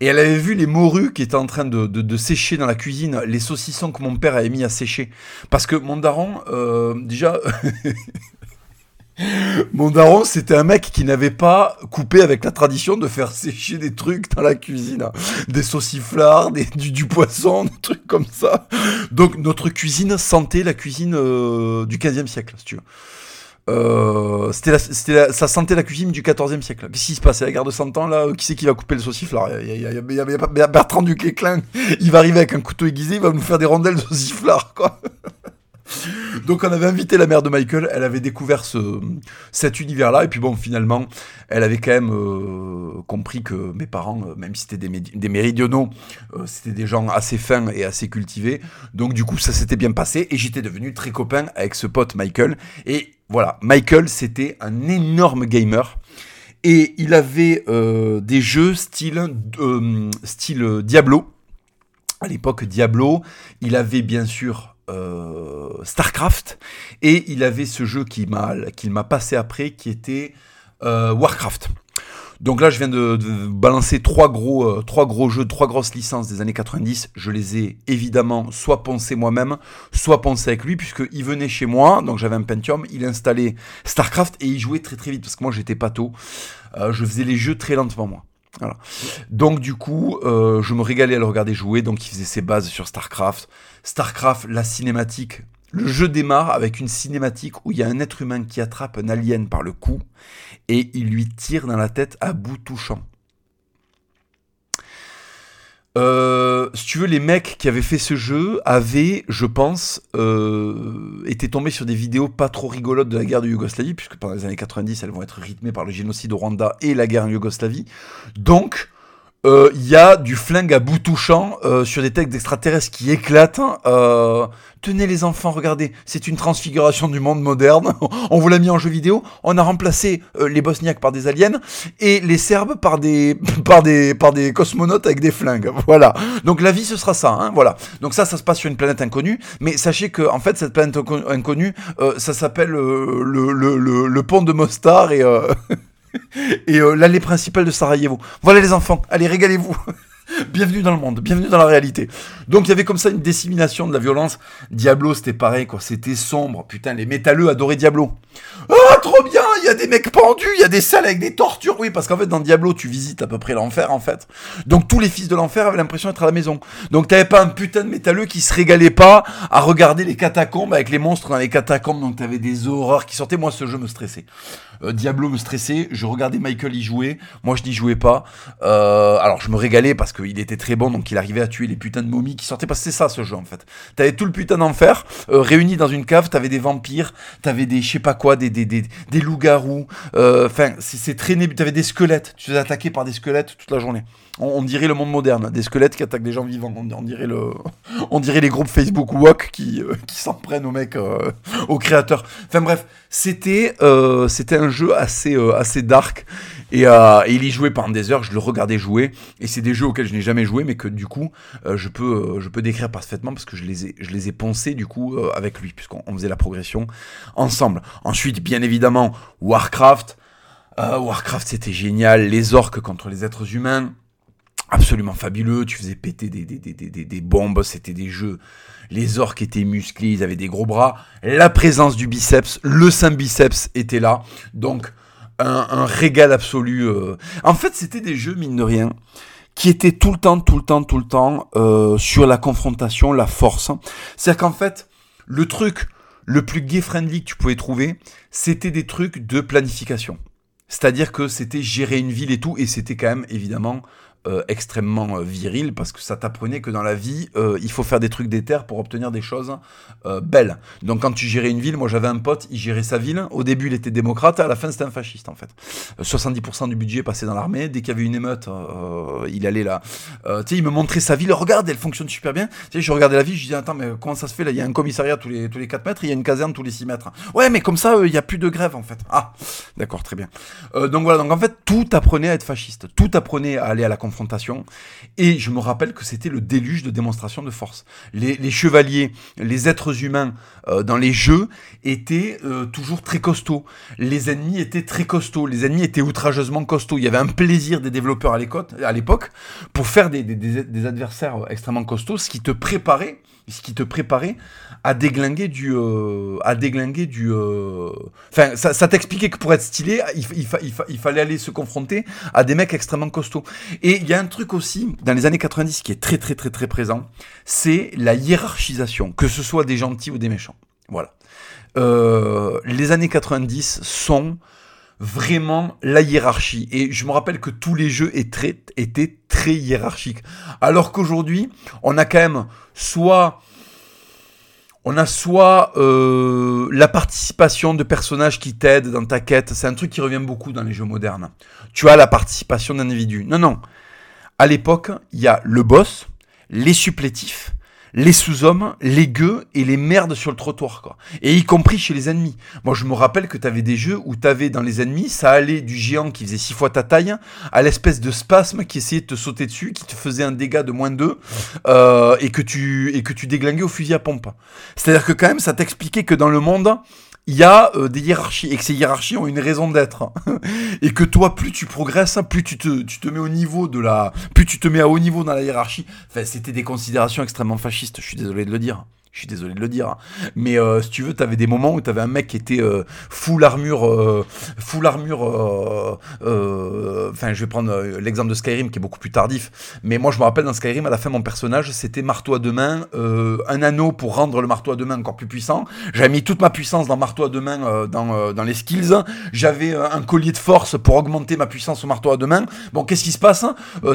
S1: Et elle avait vu les morues qui étaient en train de, de, sécher dans la cuisine, les saucissons que mon père avait mis à sécher. Parce que mon daron, euh, déjà, Mon daron, c'était un mec qui n'avait pas coupé avec la tradition de faire sécher des trucs dans la cuisine. Des sauciflards, des, du, poisson, des trucs comme ça. Donc notre cuisine sentait la cuisine euh, du 15e siècle, si tu veux. Euh, c'était ça sentait la cuisine du 14e siècle. Qu'est-ce qui se passe? La guerre de 100 ans là Qui c'est qui va couper le sauciflard? Il y, a, Bertrand du Quéclin. Il va arriver avec un couteau aiguisé, il va nous faire des rondelles de sauciflard, quoi. Donc on avait invité la mère de Michael, elle avait découvert ce, cet univers-là, et puis bon, finalement, elle avait quand même euh, compris que mes parents, euh, même si c'était des, des, méridionaux, euh, c'était des gens assez fins et assez cultivés. Donc du coup, ça s'était bien passé, et j'étais devenu très copain avec ce pote Michael. Et voilà, Michael, c'était un énorme gamer. Et il avait des jeux style, style Diablo. À l'époque, Diablo, il avait bien sûr euh, Starcraft et il avait ce jeu qu'il m'a qu'il m'a passé après qui était Warcraft. Donc là, je viens de, balancer trois gros, euh, trois gros jeux, trois grosses licences des années 90. Je les ai évidemment soit poncés moi-même, soit poncés avec lui, puisqu'il venait chez moi, donc j'avais un Pentium, il installait StarCraft et il jouait très très vite, parce que moi j'étais pas tôt. Euh, je faisais les jeux très lentement moi. Donc du coup, euh, je me régalais à le regarder jouer, donc il faisait ses bases sur StarCraft. StarCraft, la cinématique, le jeu démarre avec une cinématique où il y a un être humain qui attrape un alien par le cou et il lui tire dans la tête à bout touchant. Euh, si tu veux, les mecs qui avaient fait ce jeu avaient, je pense, euh, été tombés sur des vidéos pas trop rigolotes de la guerre de Yougoslavie, puisque pendant les années 90, elles vont être rythmées par le génocide au Rwanda et la guerre en Yougoslavie. Donc, euh, il y a du flingue à bout touchant euh, sur des textes d'extraterrestres qui éclatent. Euh, tenez les enfants, regardez, c'est une transfiguration du monde moderne. on vous l'a mis en jeu vidéo. On a remplacé les Bosniaques par des aliens et les Serbes par des par des par des cosmonautes avec des flingues. Voilà. Donc la vie ce sera ça. Hein, voilà. Donc ça, ça se passe sur une planète inconnue. Mais sachez que en fait cette planète inconnue, ça s'appelle le, le, le, le, pont de Mostar et et euh, l'allée principale de Sarajevo. Voilà les enfants, allez régalez-vous. bienvenue dans le monde, bienvenue dans la réalité. Donc il y avait comme ça une dissémination de la violence. Diablo c'était pareil quoi, c'était sombre. Putain les métalleux adoraient Diablo. Ah trop bien, il y a des mecs pendus, il y a des salles avec des tortures. Oui parce qu'en fait dans Diablo tu visites à peu près l'enfer en fait. Donc tous les fils de l'enfer avaient l'impression d'être à la maison. Donc t'avais pas un putain de métalleux qui se régalait pas à regarder les catacombes avec les monstres dans les catacombes. Donc t'avais des horreurs qui sortaient. Moi ce jeu me stressait. Euh, Diablo me stressait, je regardais Michael y jouer, moi je n'y jouais pas. Euh, alors je me régalais parce qu'il était très bon, donc il arrivait à tuer les putains de momies qui sortaient, parce que c'est ça ce jeu en fait. T'avais tout le putain d'enfer euh, réuni dans une cave, t'avais des vampires, t'avais des je sais pas quoi, des, des, loups-garous, enfin c'est très t'avais des squelettes, tu faisais attaquer par des squelettes toute la journée. On, dirait le monde moderne, des squelettes qui attaquent des gens vivants. On, dirait le, on dirait les groupes Facebook Walk qui, qui s'en prennent aux mecs, aux créateurs. Enfin bref, c'était, c'était un jeu assez, euh, assez dark. Euh, et, il y jouait pendant des heures, je le regardais jouer. Et c'est des jeux auxquels je n'ai jamais joué, mais que du coup, euh, je, peux, je peux décrire parfaitement parce que je les ai, je les ai poncés du coup avec lui, puisqu'on faisait la progression ensemble. Ensuite, bien évidemment, Warcraft. Warcraft, c'était génial. Les orques contre les êtres humains absolument fabuleux. Tu faisais péter des, des, des, des bombes, c'était des jeux. Les orques étaient musclés, ils avaient des gros bras. La présence du biceps, le saint biceps était là. Donc, un, régal absolu. Euh. En fait, c'était des jeux, mine de rien, qui étaient tout le temps, tout le temps, tout le temps euh, sur la confrontation, la force. C'est-à-dire qu'en fait, le truc le plus gay-friendly que tu pouvais trouver, c'était des trucs de planification. C'est-à-dire que c'était gérer une ville et tout, et c'était quand même évidemment euh, extrêmement euh, viril parce que ça t'apprenait que dans la vie, euh, il faut faire des trucs d'éther pour obtenir des choses belles. Donc quand tu gérais une ville, moi j'avais un pote, il gérait sa ville. Au début, il était démocrate, à la fin, c'était un fasciste en fait. 70% du budget passait dans l'armée. Dès qu'il y avait une émeute, il allait là. tu sais, il me montrait sa ville. Regarde, elle fonctionne super bien. Tu sais, je regardais la ville, je disais, attends, mais comment ça se fait là? Il y a un commissariat tous les, tous les 4 mètres, il y a une caserne tous les 6 mètres. Ouais, mais comme ça, il n'y a plus de grève en fait. Ah, d'accord, très bien. donc voilà, donc en fait, tout apprenait à être fasciste. Tout apprenait à aller à la confrontation et je me rappelle que c'était le déluge de démonstration de force. Les, chevaliers, les êtres humains euh, dans les jeux étaient euh, toujours très costauds. Les ennemis étaient très costauds. Les ennemis étaient outrageusement costauds. Il y avait un plaisir des développeurs à l'époque pour faire des, des adversaires extrêmement costauds, ce qui te préparait ce qui te préparait à déglinguer du euh, à déglinguer du euh, enfin ça, t'expliquait que pour être stylé il, fallait aller se confronter à des mecs extrêmement costauds. Et il y a un truc aussi dans les années 90 qui est très très très très présent c'est la hiérarchisation que ce soit des gentils ou des méchants. Voilà. Euh, les années 90 sont vraiment la hiérarchie. Et je me rappelle que tous les jeux étaient très hiérarchiques. Alors qu'aujourd'hui, on a quand même soit... On a soit euh, la participation de personnages qui t'aident dans ta quête. C'est un truc qui revient beaucoup dans les jeux modernes. Tu as la participation d'individus. Non, non. À l'époque, il y a le boss, les supplétifs, les sous-hommes, les gueux et les merdes sur le trottoir, quoi. Et y compris chez les ennemis. Moi, je me rappelle que t'avais des jeux où t'avais dans les ennemis, ça allait du géant qui faisait six fois ta taille à l'espèce de spasme qui essayait de te sauter dessus, qui te faisait un dégât de moins 2 euh, et que tu et que tu déglinguais au fusil à pompe. C'est-à-dire que quand même, ça t'expliquait que dans le monde, il y a euh, des hiérarchies et que ces hiérarchies ont une raison d'être et que toi plus tu progresses plus tu te, tu te mets au niveau de la plus tu te mets à haut niveau dans la hiérarchie. Enfin c'était des considérations extrêmement fascistes je suis désolé de le dire je suis désolé de le dire. Hein. Mais euh, si tu veux, t'avais des moments où t'avais un mec qui était euh, full armure, euh, full armure. Enfin, je vais prendre l'exemple de Skyrim qui est beaucoup plus tardif. Mais moi, je me rappelle dans Skyrim, à la fin, mon personnage, c'était marteau à deux mains, un anneau pour rendre le marteau à deux mains encore plus puissant. J'avais mis toute ma puissance dans marteau à deux mains dans, dans les skills. J'avais un collier de force pour augmenter ma puissance au marteau à deux mains. Bon, qu'est-ce qui se passe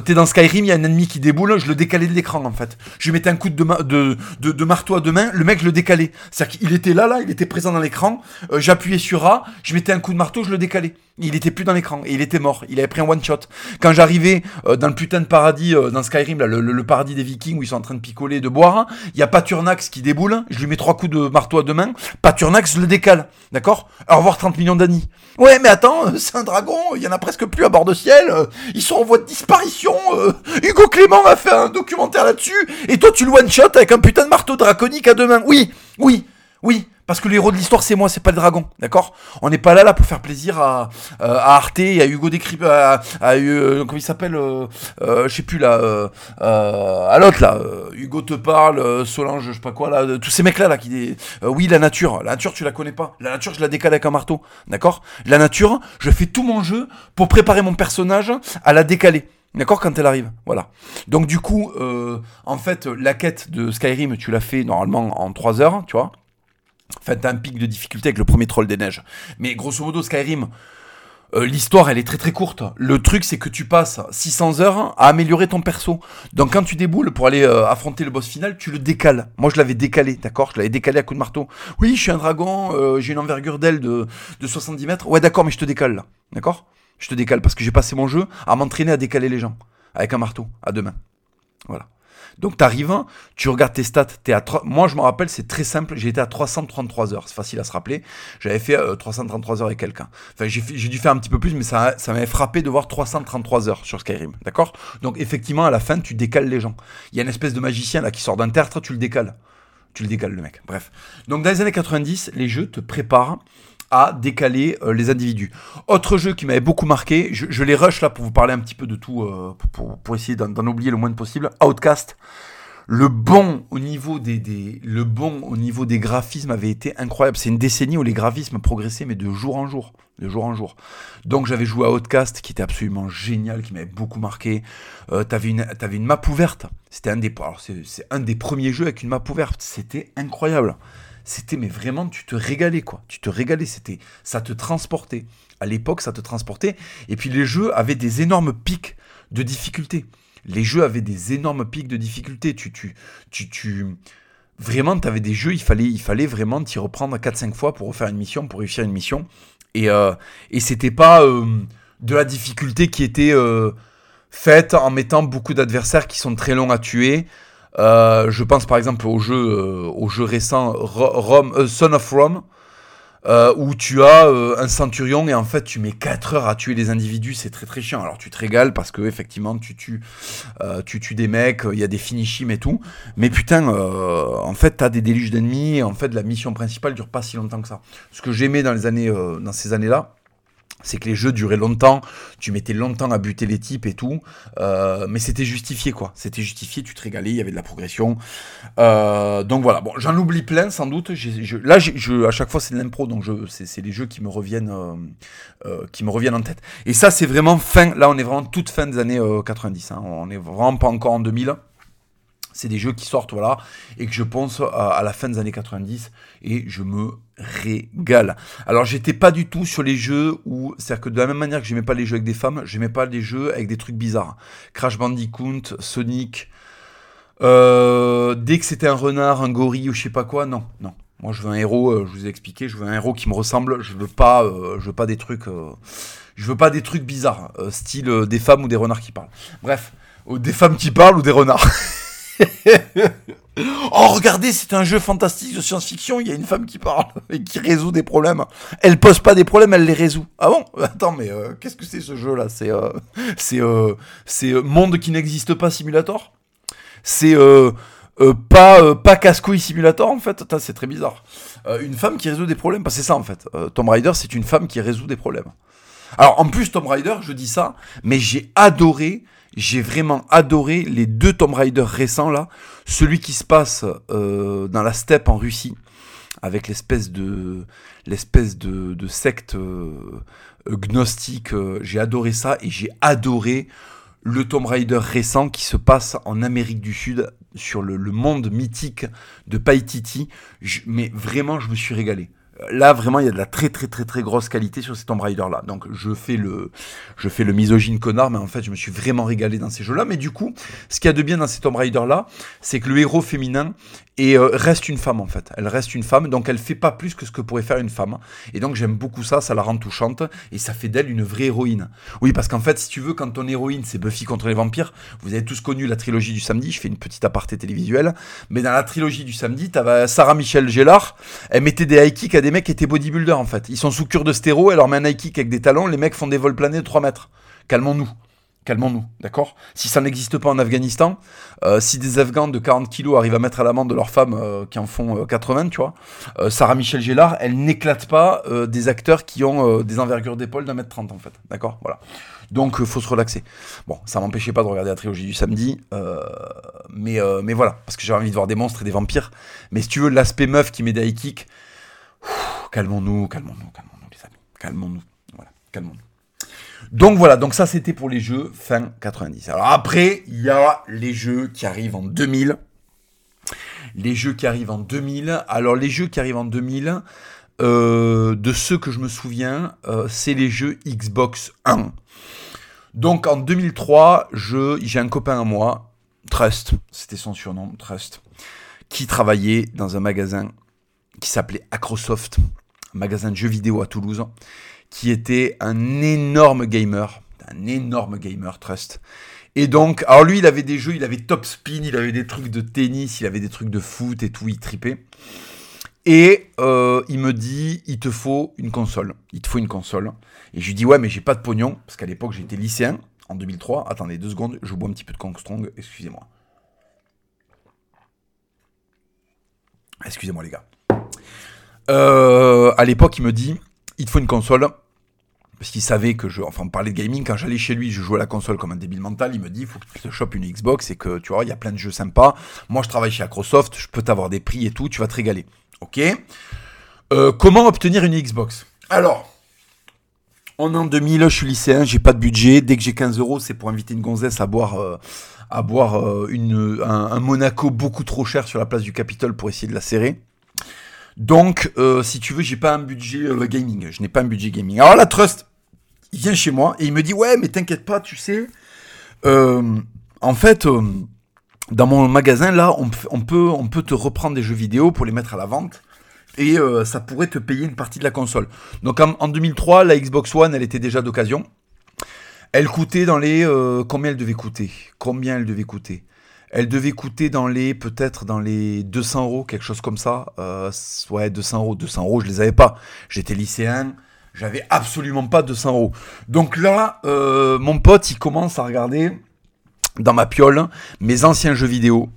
S1: T'es dans Skyrim, il y a un ennemi qui déboule, je le décalais de l'écran en fait. Je mettais un coup de, de, de, de marteau à deux le mec je le décalais. C'est-à-dire qu'il était là, là, il était présent dans l'écran. Euh, j'appuyais sur A, je mettais un coup de marteau, je le décalais. Il était plus dans l'écran et il était mort. Il avait pris un one shot. Quand j'arrivais euh, dans le putain de paradis euh, dans Skyrim, là, le, paradis des Vikings où ils sont en train de picoler, de boire, il y a Paturnax qui déboule. Je lui mets trois coups de marteau à deux mains. Paturnax, le décale. D'accord? Au revoir 30 millions d'années. Ouais, mais attends, c'est un dragon. Il y en a presque plus à bord de ciel. Ils sont en voie de disparition. Hugo Clément a fait un documentaire là-dessus. Et toi, tu le one shot avec un putain de marteau draconique à deux mains. Oui, oui, oui. Parce que le héros de l'histoire, c'est moi, c'est pas le dragon, d'accord? On n'est pas là là pour faire plaisir à, euh, à Arte et à Hugo Décrypte, à, à euh, comment il s'appelle euh, Je sais plus là, à l'autre là, Hugo te parle, Solange, je sais pas quoi là, tous ces mecs là là qui, oui la nature, la nature tu la connais pas, la nature je la décale avec un marteau, d'accord? La nature, je fais tout mon jeu pour préparer mon personnage à la décaler. D'accord? Quand elle arrive. Voilà. Donc du coup, en fait, la quête de Skyrim, tu l'as fait normalement en 3 heures, tu vois? Enfin, t'as un pic de difficulté avec le premier troll des neiges. Mais grosso modo, Skyrim, euh, l'histoire, elle est très très courte. Le truc, c'est que tu passes 600 heures à améliorer ton perso. Donc quand tu déboules pour aller euh, affronter le boss final, tu le décales. Moi, je l'avais décalé, d'accord? Je l'avais décalé à coup de marteau. Oui, je suis un dragon, euh, j'ai une envergure d'aile de, de 70 mètres. Ouais, d'accord, mais je te décale là. D'accord? Je te décale parce que j'ai passé mon jeu à m'entraîner à décaler les gens. Avec un marteau, à deux mains. Voilà. Donc tu arrives, tu regardes tes stats, es à moi je me rappelle, c'est très simple, j'ai été à 333 heures, c'est facile à se rappeler. J'avais fait 333 euh, heures et quelqu'un. Enfin, j'ai dû faire un petit peu plus, mais ça, ça m'avait frappé de voir 333 heures sur Skyrim, d'accord? Donc effectivement, à la fin, tu décales les gens. Il y a une espèce de magicien là qui sort d'un tertre, tu le décales. Tu le décales le mec. Bref. Donc dans les années 90, les jeux te préparent à décaler euh, les individus. Autre jeu qui m'avait beaucoup marqué, je, les rush là pour vous parler un petit peu de tout, euh, pour, essayer d'en oublier le moins possible. Outcast. Le bon au niveau des, le bon au niveau des graphismes avait été incroyable. C'est une décennie où les graphismes progressaient mais de jour en jour, de jour en jour. Donc j'avais joué à Outcast qui était absolument génial, qui m'avait beaucoup marqué. Euh, t'avais une une map ouverte. C'était un c'est un des premiers jeux avec une map ouverte. C'était incroyable c'était mais vraiment tu te régalais quoi. Tu te régalais, c'était ça te transportait. À l'époque, ça te transportait et puis les jeux avaient des énormes pics de difficulté. Les jeux avaient des énormes pics de difficulté. Tu tu tu tu vraiment tu avais des jeux, il fallait vraiment t'y reprendre 4 5 fois pour refaire une mission, pour réussir une mission et euh, et c'était pas euh, de la difficulté qui était euh, faite en mettant beaucoup d'adversaires qui sont très longs à tuer. Euh, je pense par exemple au jeu, euh, au jeu récent Rome, euh, Son of Rome, où tu as un centurion et en fait tu mets 4 heures à tuer les individus, c'est très très chiant. Alors tu te régales parce que effectivement tu tues, tu tues des mecs, il y a des finishims et tout, mais putain, en fait t'as des déluges d'ennemis, en fait la mission principale dure pas si longtemps que ça. Ce que j'aimais dans les années, dans ces années-là, c'est que les jeux duraient longtemps, tu mettais longtemps à buter les types et tout, euh, mais c'était justifié quoi, c'était justifié, tu te régalais, il y avait de la progression. Euh, donc voilà, bon, j'en oublie plein sans doute. là, à chaque fois c'est de l'impro, donc c'est les jeux qui me reviennent, euh, qui me reviennent en tête. Et ça c'est vraiment fin, là on est vraiment toute fin des années 90, hein. on est vraiment pas encore en 2000 c'est des jeux qui sortent, voilà, et que je pense à, la fin des années 90, et je me régale. Alors, j'étais pas du tout sur les jeux où, c'est-à-dire que de la même manière que j'aimais pas les jeux avec des femmes, j'aimais pas les jeux avec des trucs bizarres. Crash Bandicoot, Sonic, euh, dès que c'était un renard, un gorille ou je sais pas quoi, non, non. Moi, je veux un héros, euh, je vous ai expliqué, je veux un héros qui me ressemble, je veux pas, euh, je veux pas des trucs, je veux pas des trucs bizarres, style des femmes ou des renards qui parlent. Bref, des femmes qui parlent ou des renards. Oh, regardez, c'est un jeu fantastique de science-fiction. Il y a une femme qui parle et qui résout des problèmes. Elle pose pas des problèmes, elle les résout. Ah bon? Attends, mais euh, qu'est-ce que c'est ce jeu-là? C'est euh, c'est euh, c'est monde qui n'existe pas simulator? C'est pas pas casse-couille simulator en fait? C'est très bizarre. une femme qui résout des problèmes. c'est ça en fait. Tomb Raider, c'est une femme qui résout des problèmes. Alors en plus Tomb Raider, je dis ça, mais j'ai adoré j'ai vraiment adoré les deux Tomb Raider récents là. Celui qui se passe euh, dans la steppe en Russie, avec l'espèce de l'espèce de, de, secte euh, gnostique. Euh, j'ai adoré ça et j'ai adoré le Tomb Raider récent qui se passe en Amérique du Sud sur le, le monde mythique de Paititi. mais vraiment, je me suis régalé là vraiment il y a de la très très très très grosse qualité sur ces Tomb Raider là. Donc je fais le je fais le misogyne connard mais en fait je me suis vraiment régalé dans ces jeux là mais du coup ce qu'il y a de bien dans ces Tomb Raider là, c'est que le héros féminin et euh, reste une femme en fait. Elle reste une femme, donc elle fait pas plus que ce que pourrait faire une femme. Et donc j'aime beaucoup ça, ça la rend touchante et ça fait d'elle une vraie héroïne. Oui, parce qu'en fait, si tu veux, quand ton héroïne c'est Buffy contre les vampires, vous avez tous connu la trilogie du samedi. Je fais une petite aparté télévisuelle, mais dans la trilogie du samedi, t'avais Sarah Michelle Gellar. Elle mettait des high kicks à des mecs qui étaient bodybuilders en fait. Ils sont sous cure de stéro, elle leur met un high kick avec des talons, les mecs font des vols planés de 3 mètres. Calmons-nous. Calmons-nous, d'accord? Si ça n'existe pas en Afghanistan, euh, si des Afghans de 40 kilos arrivent à mettre à l'amende de leurs femmes euh, qui en font 80, euh, tu vois, Sarah Michel Gélard, elle n'éclate pas des acteurs qui ont des envergures d'épaule d'un mètre 30 en fait, d'accord? Voilà. Donc faut se relaxer. Bon, ça m'empêchait pas de regarder la trilogie du samedi, mais, voilà, parce que j'ai envie de voir des monstres et des vampires. Mais si tu veux, l'aspect meuf qui met des high calmons-nous, calmons-nous, calmons-nous les amis, calmons-nous, voilà, calmons-nous. Donc voilà, donc ça c'était pour les jeux fin 90. Alors après, il y a les jeux qui arrivent en 2000. Les jeux qui arrivent en 2000. Alors les jeux qui arrivent en 2000, euh, de ceux que je me souviens, euh, c'est les jeux Xbox 1. Donc en 2003, j'ai un copain à moi, Trust, c'était son surnom, Trust, qui travaillait dans un magasin qui s'appelait Acrosoft, un magasin de jeux vidéo à Toulouse qui était un énorme gamer, un énorme gamer, Trust. Et donc, alors lui, il avait des jeux, il avait top spin, il avait des trucs de tennis, il avait des trucs de foot et tout, il tripait. Et euh, il me dit, il te faut une console. Il te faut une console. Et je lui dis, ouais, mais j'ai pas de pognon, parce qu'à l'époque, j'étais lycéen, en 2003. Attendez deux secondes, je bois un petit peu de Kong Strong, excusez-moi. Excusez-moi, les gars. Euh, à l'époque, il me dit, il te faut une console. Parce qu'il savait que je. Enfin, on parlait de gaming. Quand j'allais chez lui, je jouais à la console comme un débile mental. Il me dit il faut que tu te chopes une Xbox et que tu vois, il y a plein de jeux sympas. Moi, je travaille chez Microsoft. Je peux t'avoir des prix et tout. Tu vas te régaler. Ok euh, Comment obtenir une Xbox? Alors, on est en 2000. Je suis lycéen. J'ai pas de budget. Dès que j'ai 15 euros, c'est pour inviter une gonzesse à boire. Euh, euh, un, Monaco beaucoup trop cher sur la place du Capitole pour essayer de la serrer. Donc, euh, si tu veux, j'ai pas un budget euh, gaming. Je n'ai pas un budget gaming. Alors la Trust, il vient chez moi et il me dit ouais, mais t'inquiète pas, tu sais. Euh, en fait, dans mon magasin là, on, peut, on peut te reprendre des jeux vidéo pour les mettre à la vente. Et ça pourrait te payer une partie de la console. Donc en, en 2003, la Xbox One, elle était déjà d'occasion. Elle coûtait dans les... combien elle devait coûter? Combien elle devait coûter? Elle devait coûter dans les, peut-être dans les 200 euros, quelque chose comme ça. Euh, ouais, 200 euros. 200 euros, je les avais pas. J'étais lycéen, j'avais absolument pas 200 euros. Donc là, euh, mon pote, il commence à regarder dans ma piole mes anciens jeux vidéo.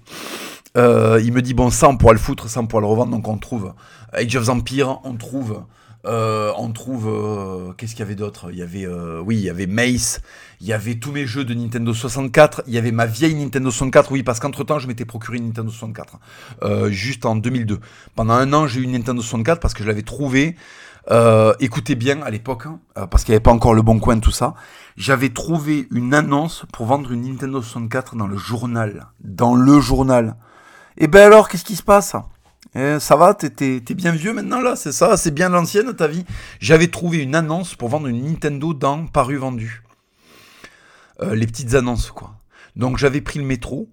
S1: Euh, il me dit, bon, ça, on pourra le foutre, ça, on pourra le revendre. Donc on trouve Age of Empire, on trouve euh, on trouve. Euh, qu'est-ce qu'il y avait d'autre? Il y avait. Euh, oui, il y avait Mace. Il y avait tous mes jeux de Nintendo 64. Il y avait ma vieille Nintendo 64. Oui, parce qu'entre temps, je m'étais procuré une Nintendo 64. juste en 2002. Pendant un an, j'ai eu une Nintendo 64 parce que je l'avais trouvé. écoutez bien à l'époque, hein, parce qu'il n'y avait pas encore le bon coin, tout ça. J'avais trouvé une annonce pour vendre une Nintendo 64 dans le journal. Dans le journal. Et ben alors, qu'est-ce qui se passe? Eh, ça va, t'es bien vieux maintenant là, c'est ça, c'est bien l'ancienne ta vie. J'avais trouvé une annonce pour vendre une Nintendo dans Paru Vendu. Euh, les petites annonces quoi. Donc j'avais pris le métro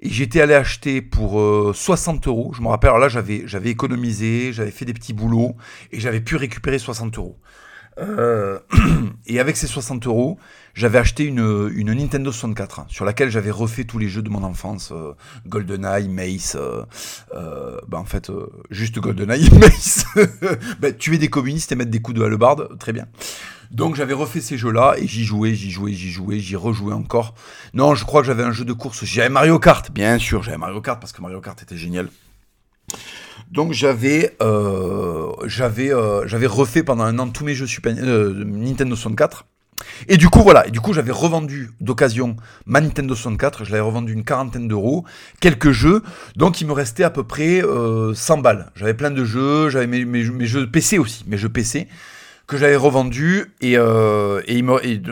S1: et j'étais allé acheter pour 60 euh, euros. Je me rappelle, alors là j'avais économisé, j'avais fait des petits boulots et j'avais pu récupérer 60 euros. Euh, et avec ces 60 euros, j'avais acheté une, Nintendo 64 hein, sur laquelle j'avais refait tous les jeux de mon enfance, euh, GoldenEye, Mace, euh, bah en fait juste GoldenEye, Mace, bah, tuer des communistes et mettre des coups de hallebarde, très bien. Donc j'avais refait ces jeux-là et j'y jouais, j'y jouais, j'y jouais, j'y rejouais encore. Non, je crois que j'avais un jeu de course. J'avais Mario Kart, bien sûr, j'avais Mario Kart parce que Mario Kart était génial. Donc j'avais euh, j'avais euh, j'avais refait pendant un an tous mes jeux euh, Nintendo 64. Et du coup voilà, et du coup j'avais revendu d'occasion ma Nintendo 64, je l'avais revendu une quarantaine d'euros, quelques jeux, donc il me restait à peu près 100 balles. J'avais plein de jeux, j'avais mes, jeux PC aussi, mes jeux PC que j'avais revendu et, euh,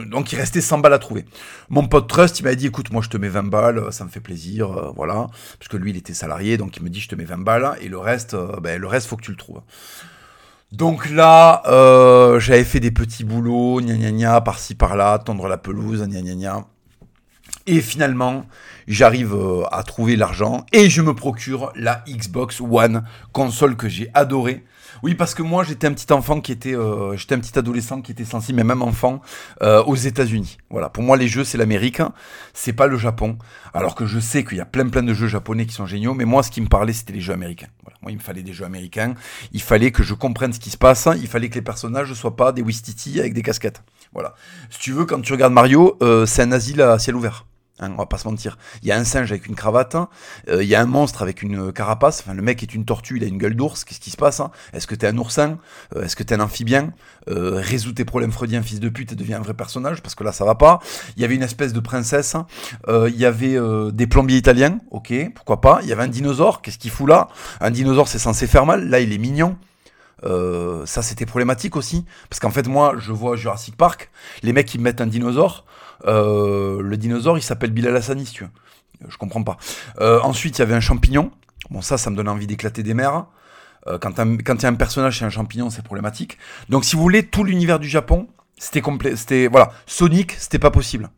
S1: donc il restait 100 balles à trouver. Mon pote Trust, il m'a dit écoute, moi je te mets 20 balles, ça me fait plaisir, euh, voilà, parce que lui il était salarié, donc il me dit je te mets 20 balles. Et le reste, euh, ben, le reste faut que tu le trouves. Donc là, euh, j'avais fait des petits boulots, gna gna gna, par-ci par-là, tendre la pelouse, gna gna gna. Et finalement, j'arrive à trouver l'argent et je me procure la Xbox One, console que j'ai adorée. Oui, parce que moi, j'étais un petit enfant qui était, euh, j'étais un petit adolescent qui était sensible, mais même enfant, euh, aux États-Unis. Voilà. Pour moi, les jeux, c'est l'Amérique, c'est pas le Japon. Alors que je sais qu'il y a plein, plein de jeux japonais qui sont géniaux, mais moi, ce qui me parlait, c'était les jeux américains. Voilà. Moi, il me fallait des jeux américains. Il fallait que je comprenne ce qui se passe. Il fallait que les personnages ne soient pas des Wistiti avec des casquettes. Voilà. Si tu veux, quand tu regardes Mario, euh, c'est un asile à ciel ouvert. Hein, on va pas se mentir. Il y a un singe avec une cravate, hein. euh, il y a un monstre avec une carapace, enfin le mec est une tortue, il a une gueule d'ours, qu'est-ce qui se passe hein? Est-ce que t'es un oursin? Euh, Est-ce que t'es un amphibien? Euh, Résous tes problèmes freudiens, fils de pute, et deviens un vrai personnage, parce que là ça va pas. Il y avait une espèce de princesse, il y avait des plombiers italiens, ok, pourquoi pas. Il y avait un dinosaure, qu'est-ce qu'il fout là? Un dinosaure c'est censé faire mal, là il est mignon. ça c'était problématique aussi. Parce qu'en fait moi je vois Jurassic Park. Les mecs ils mettent un dinosaure le dinosaure, il s'appelle Bilal Hassani, tu vois. Je comprends pas. Euh, ensuite, il y avait un champignon. Bon, ça, ça me donne envie d'éclater des mers. Euh, quand il y a un personnage c'est un champignon, c'est problématique. Donc, si vous voulez, tout l'univers du Japon, c'était complet. C'était voilà, Sonic, c'était pas possible.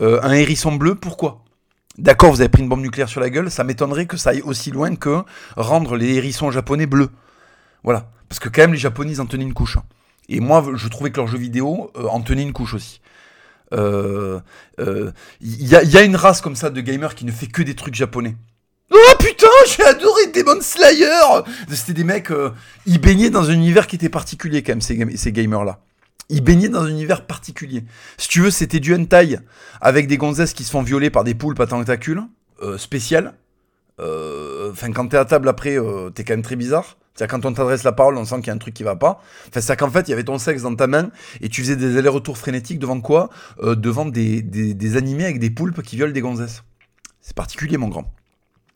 S1: un hérisson bleu, pourquoi? D'accord, vous avez pris une bombe nucléaire sur la gueule, ça m'étonnerait que ça aille aussi loin que rendre les hérissons japonais bleus. Voilà, parce que quand même les japonais en tenaient une couche. Et moi, je trouvais que leurs jeux vidéo en tenaient une couche aussi. Il euh, euh, y, a, une race comme ça de gamers qui ne fait que des trucs japonais. Oh putain, j'ai adoré Demon Slayer C'était des mecs, euh, ils baignaient dans un univers qui était particulier quand même, ces, gamers-là. Ils baignaient dans un univers particulier. Si tu veux, c'était du hentai, avec des gonzesses qui se font violer par des poules à tentacules, euh, spéciales. Quand t'es à table après, t'es quand même très bizarre. C'est-à-dire quand on t'adresse la parole, on sent qu'il y a un truc qui va pas. Enfin, c'est qu'en fait, il y avait ton sexe dans ta main et tu faisais des allers-retours frénétiques devant quoi? Euh, Devant des, animés avec des poulpes qui violent des gonzesses. C'est particulier, mon grand.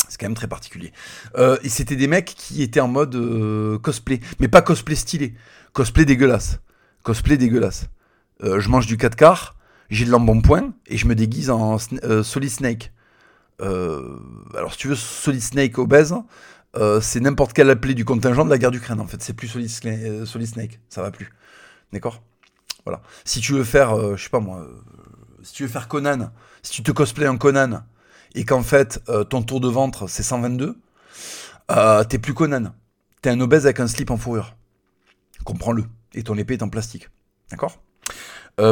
S1: C'est quand même très particulier. Euh, et c'était des mecs qui étaient en mode euh, cosplay. Mais pas cosplay stylé. Cosplay dégueulasse. Cosplay dégueulasse. je mange du 4 quarts, j'ai de l'embonpoint et je me déguise en Solid Snake. Alors, si tu veux Solid Snake obèse, euh, c'est n'importe quel appelé du contingent de la guerre d'Ukraine en fait. C'est plus Solid, euh, Solid, Snake, ça va plus. D'accord? Voilà. Si tu veux faire, euh, je sais pas moi, si tu veux faire Conan, si tu te cosplay en Conan et qu'en fait ton tour de ventre c'est 122, t'es plus Conan. T'es un obèse avec un slip en fourrure. Comprends-le. Et ton épée est en plastique. D'accord?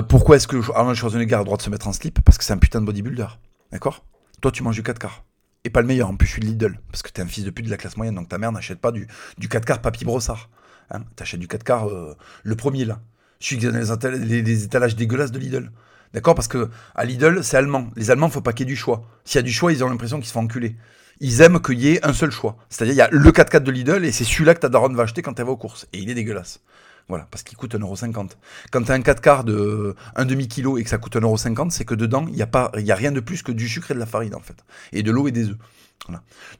S1: Pourquoi est-ce que Arnold Schwarzenegger a le droit de se mettre en slip? Parce que c'est un putain de bodybuilder. D'accord? Toi tu manges du 4 quarts et pas le meilleur. En plus, je suis Lidl, parce que t'es un fils de pute de la classe moyenne, donc ta mère n'achète pas du, du 4 quarts papy brossard. Hein? T'achètes du 4 quarts, euh, le premier là. Je suis dans les, étalages dégueulasses de Lidl. D'accord? Parce que à Lidl, c'est allemand. Les Allemands, faut pas qu'il y ait du choix. S'il y a du choix, ils ont l'impression qu'ils se font enculer. Ils aiment qu'il y ait un seul choix. C'est-à-dire, il y a le 4 4 de Lidl et c'est celui-là que ta daronne va acheter quand elle va aux courses. Et il est dégueulasse. Voilà, parce qu'il coûte 1,50€. Quand tu as un 4 quarts de 1 demi-kilo et que ça coûte 1,50€, c'est que dedans, il n'y a, a rien de plus que du sucre et de la farine, en fait. Et de l'eau et des œufs.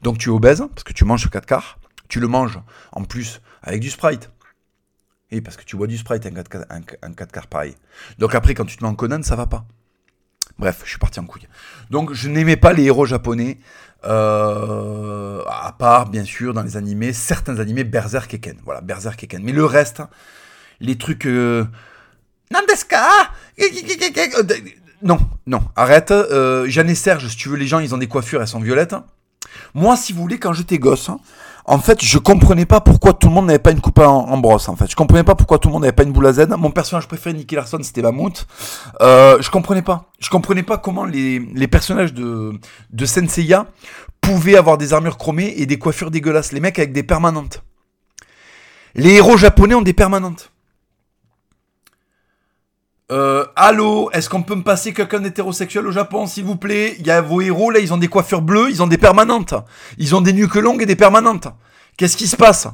S1: Donc tu es obèse, parce que tu manges ce 4 quarts, tu le manges en plus avec du Sprite. Et parce que tu bois du Sprite, un 4, un, quarts pareil. Donc après, quand tu te mets en Conan, ça va pas. Bref, je suis parti en couille. Donc je n'aimais pas les héros japonais, euh, à part bien sûr dans les animés, certains animés Berserk. Voilà, Berserk. Mais le reste, les trucs... Euh, Nandeska Non, non, arrête. Euh, Jeanne et Serge, si tu veux, les gens, ils ont des coiffures, elles sont violettes. Moi, si vous voulez, quand j'étais gosse, hein, en fait, je comprenais pas pourquoi tout le monde n'avait pas une coupe en, brosse. En fait, je comprenais pas pourquoi tout le monde n'avait pas une boule à Z. Mon personnage préféré, Nicky Larson, c'était Mammouth. Euh, je comprenais pas. Je comprenais pas comment les, les personnages de de Senseiya pouvaient avoir des armures chromées et des coiffures dégueulasses. Les mecs avec des permanentes. Les héros japonais ont des permanentes. Euh, allô, est-ce qu'on peut me passer quelqu'un d'hétérosexuel au Japon, s'il vous plaît? Il y a vos héros, là, ils ont des coiffures bleues, ils ont des permanentes. Ils ont des nuques longues et des permanentes. Qu'est-ce qui se passe?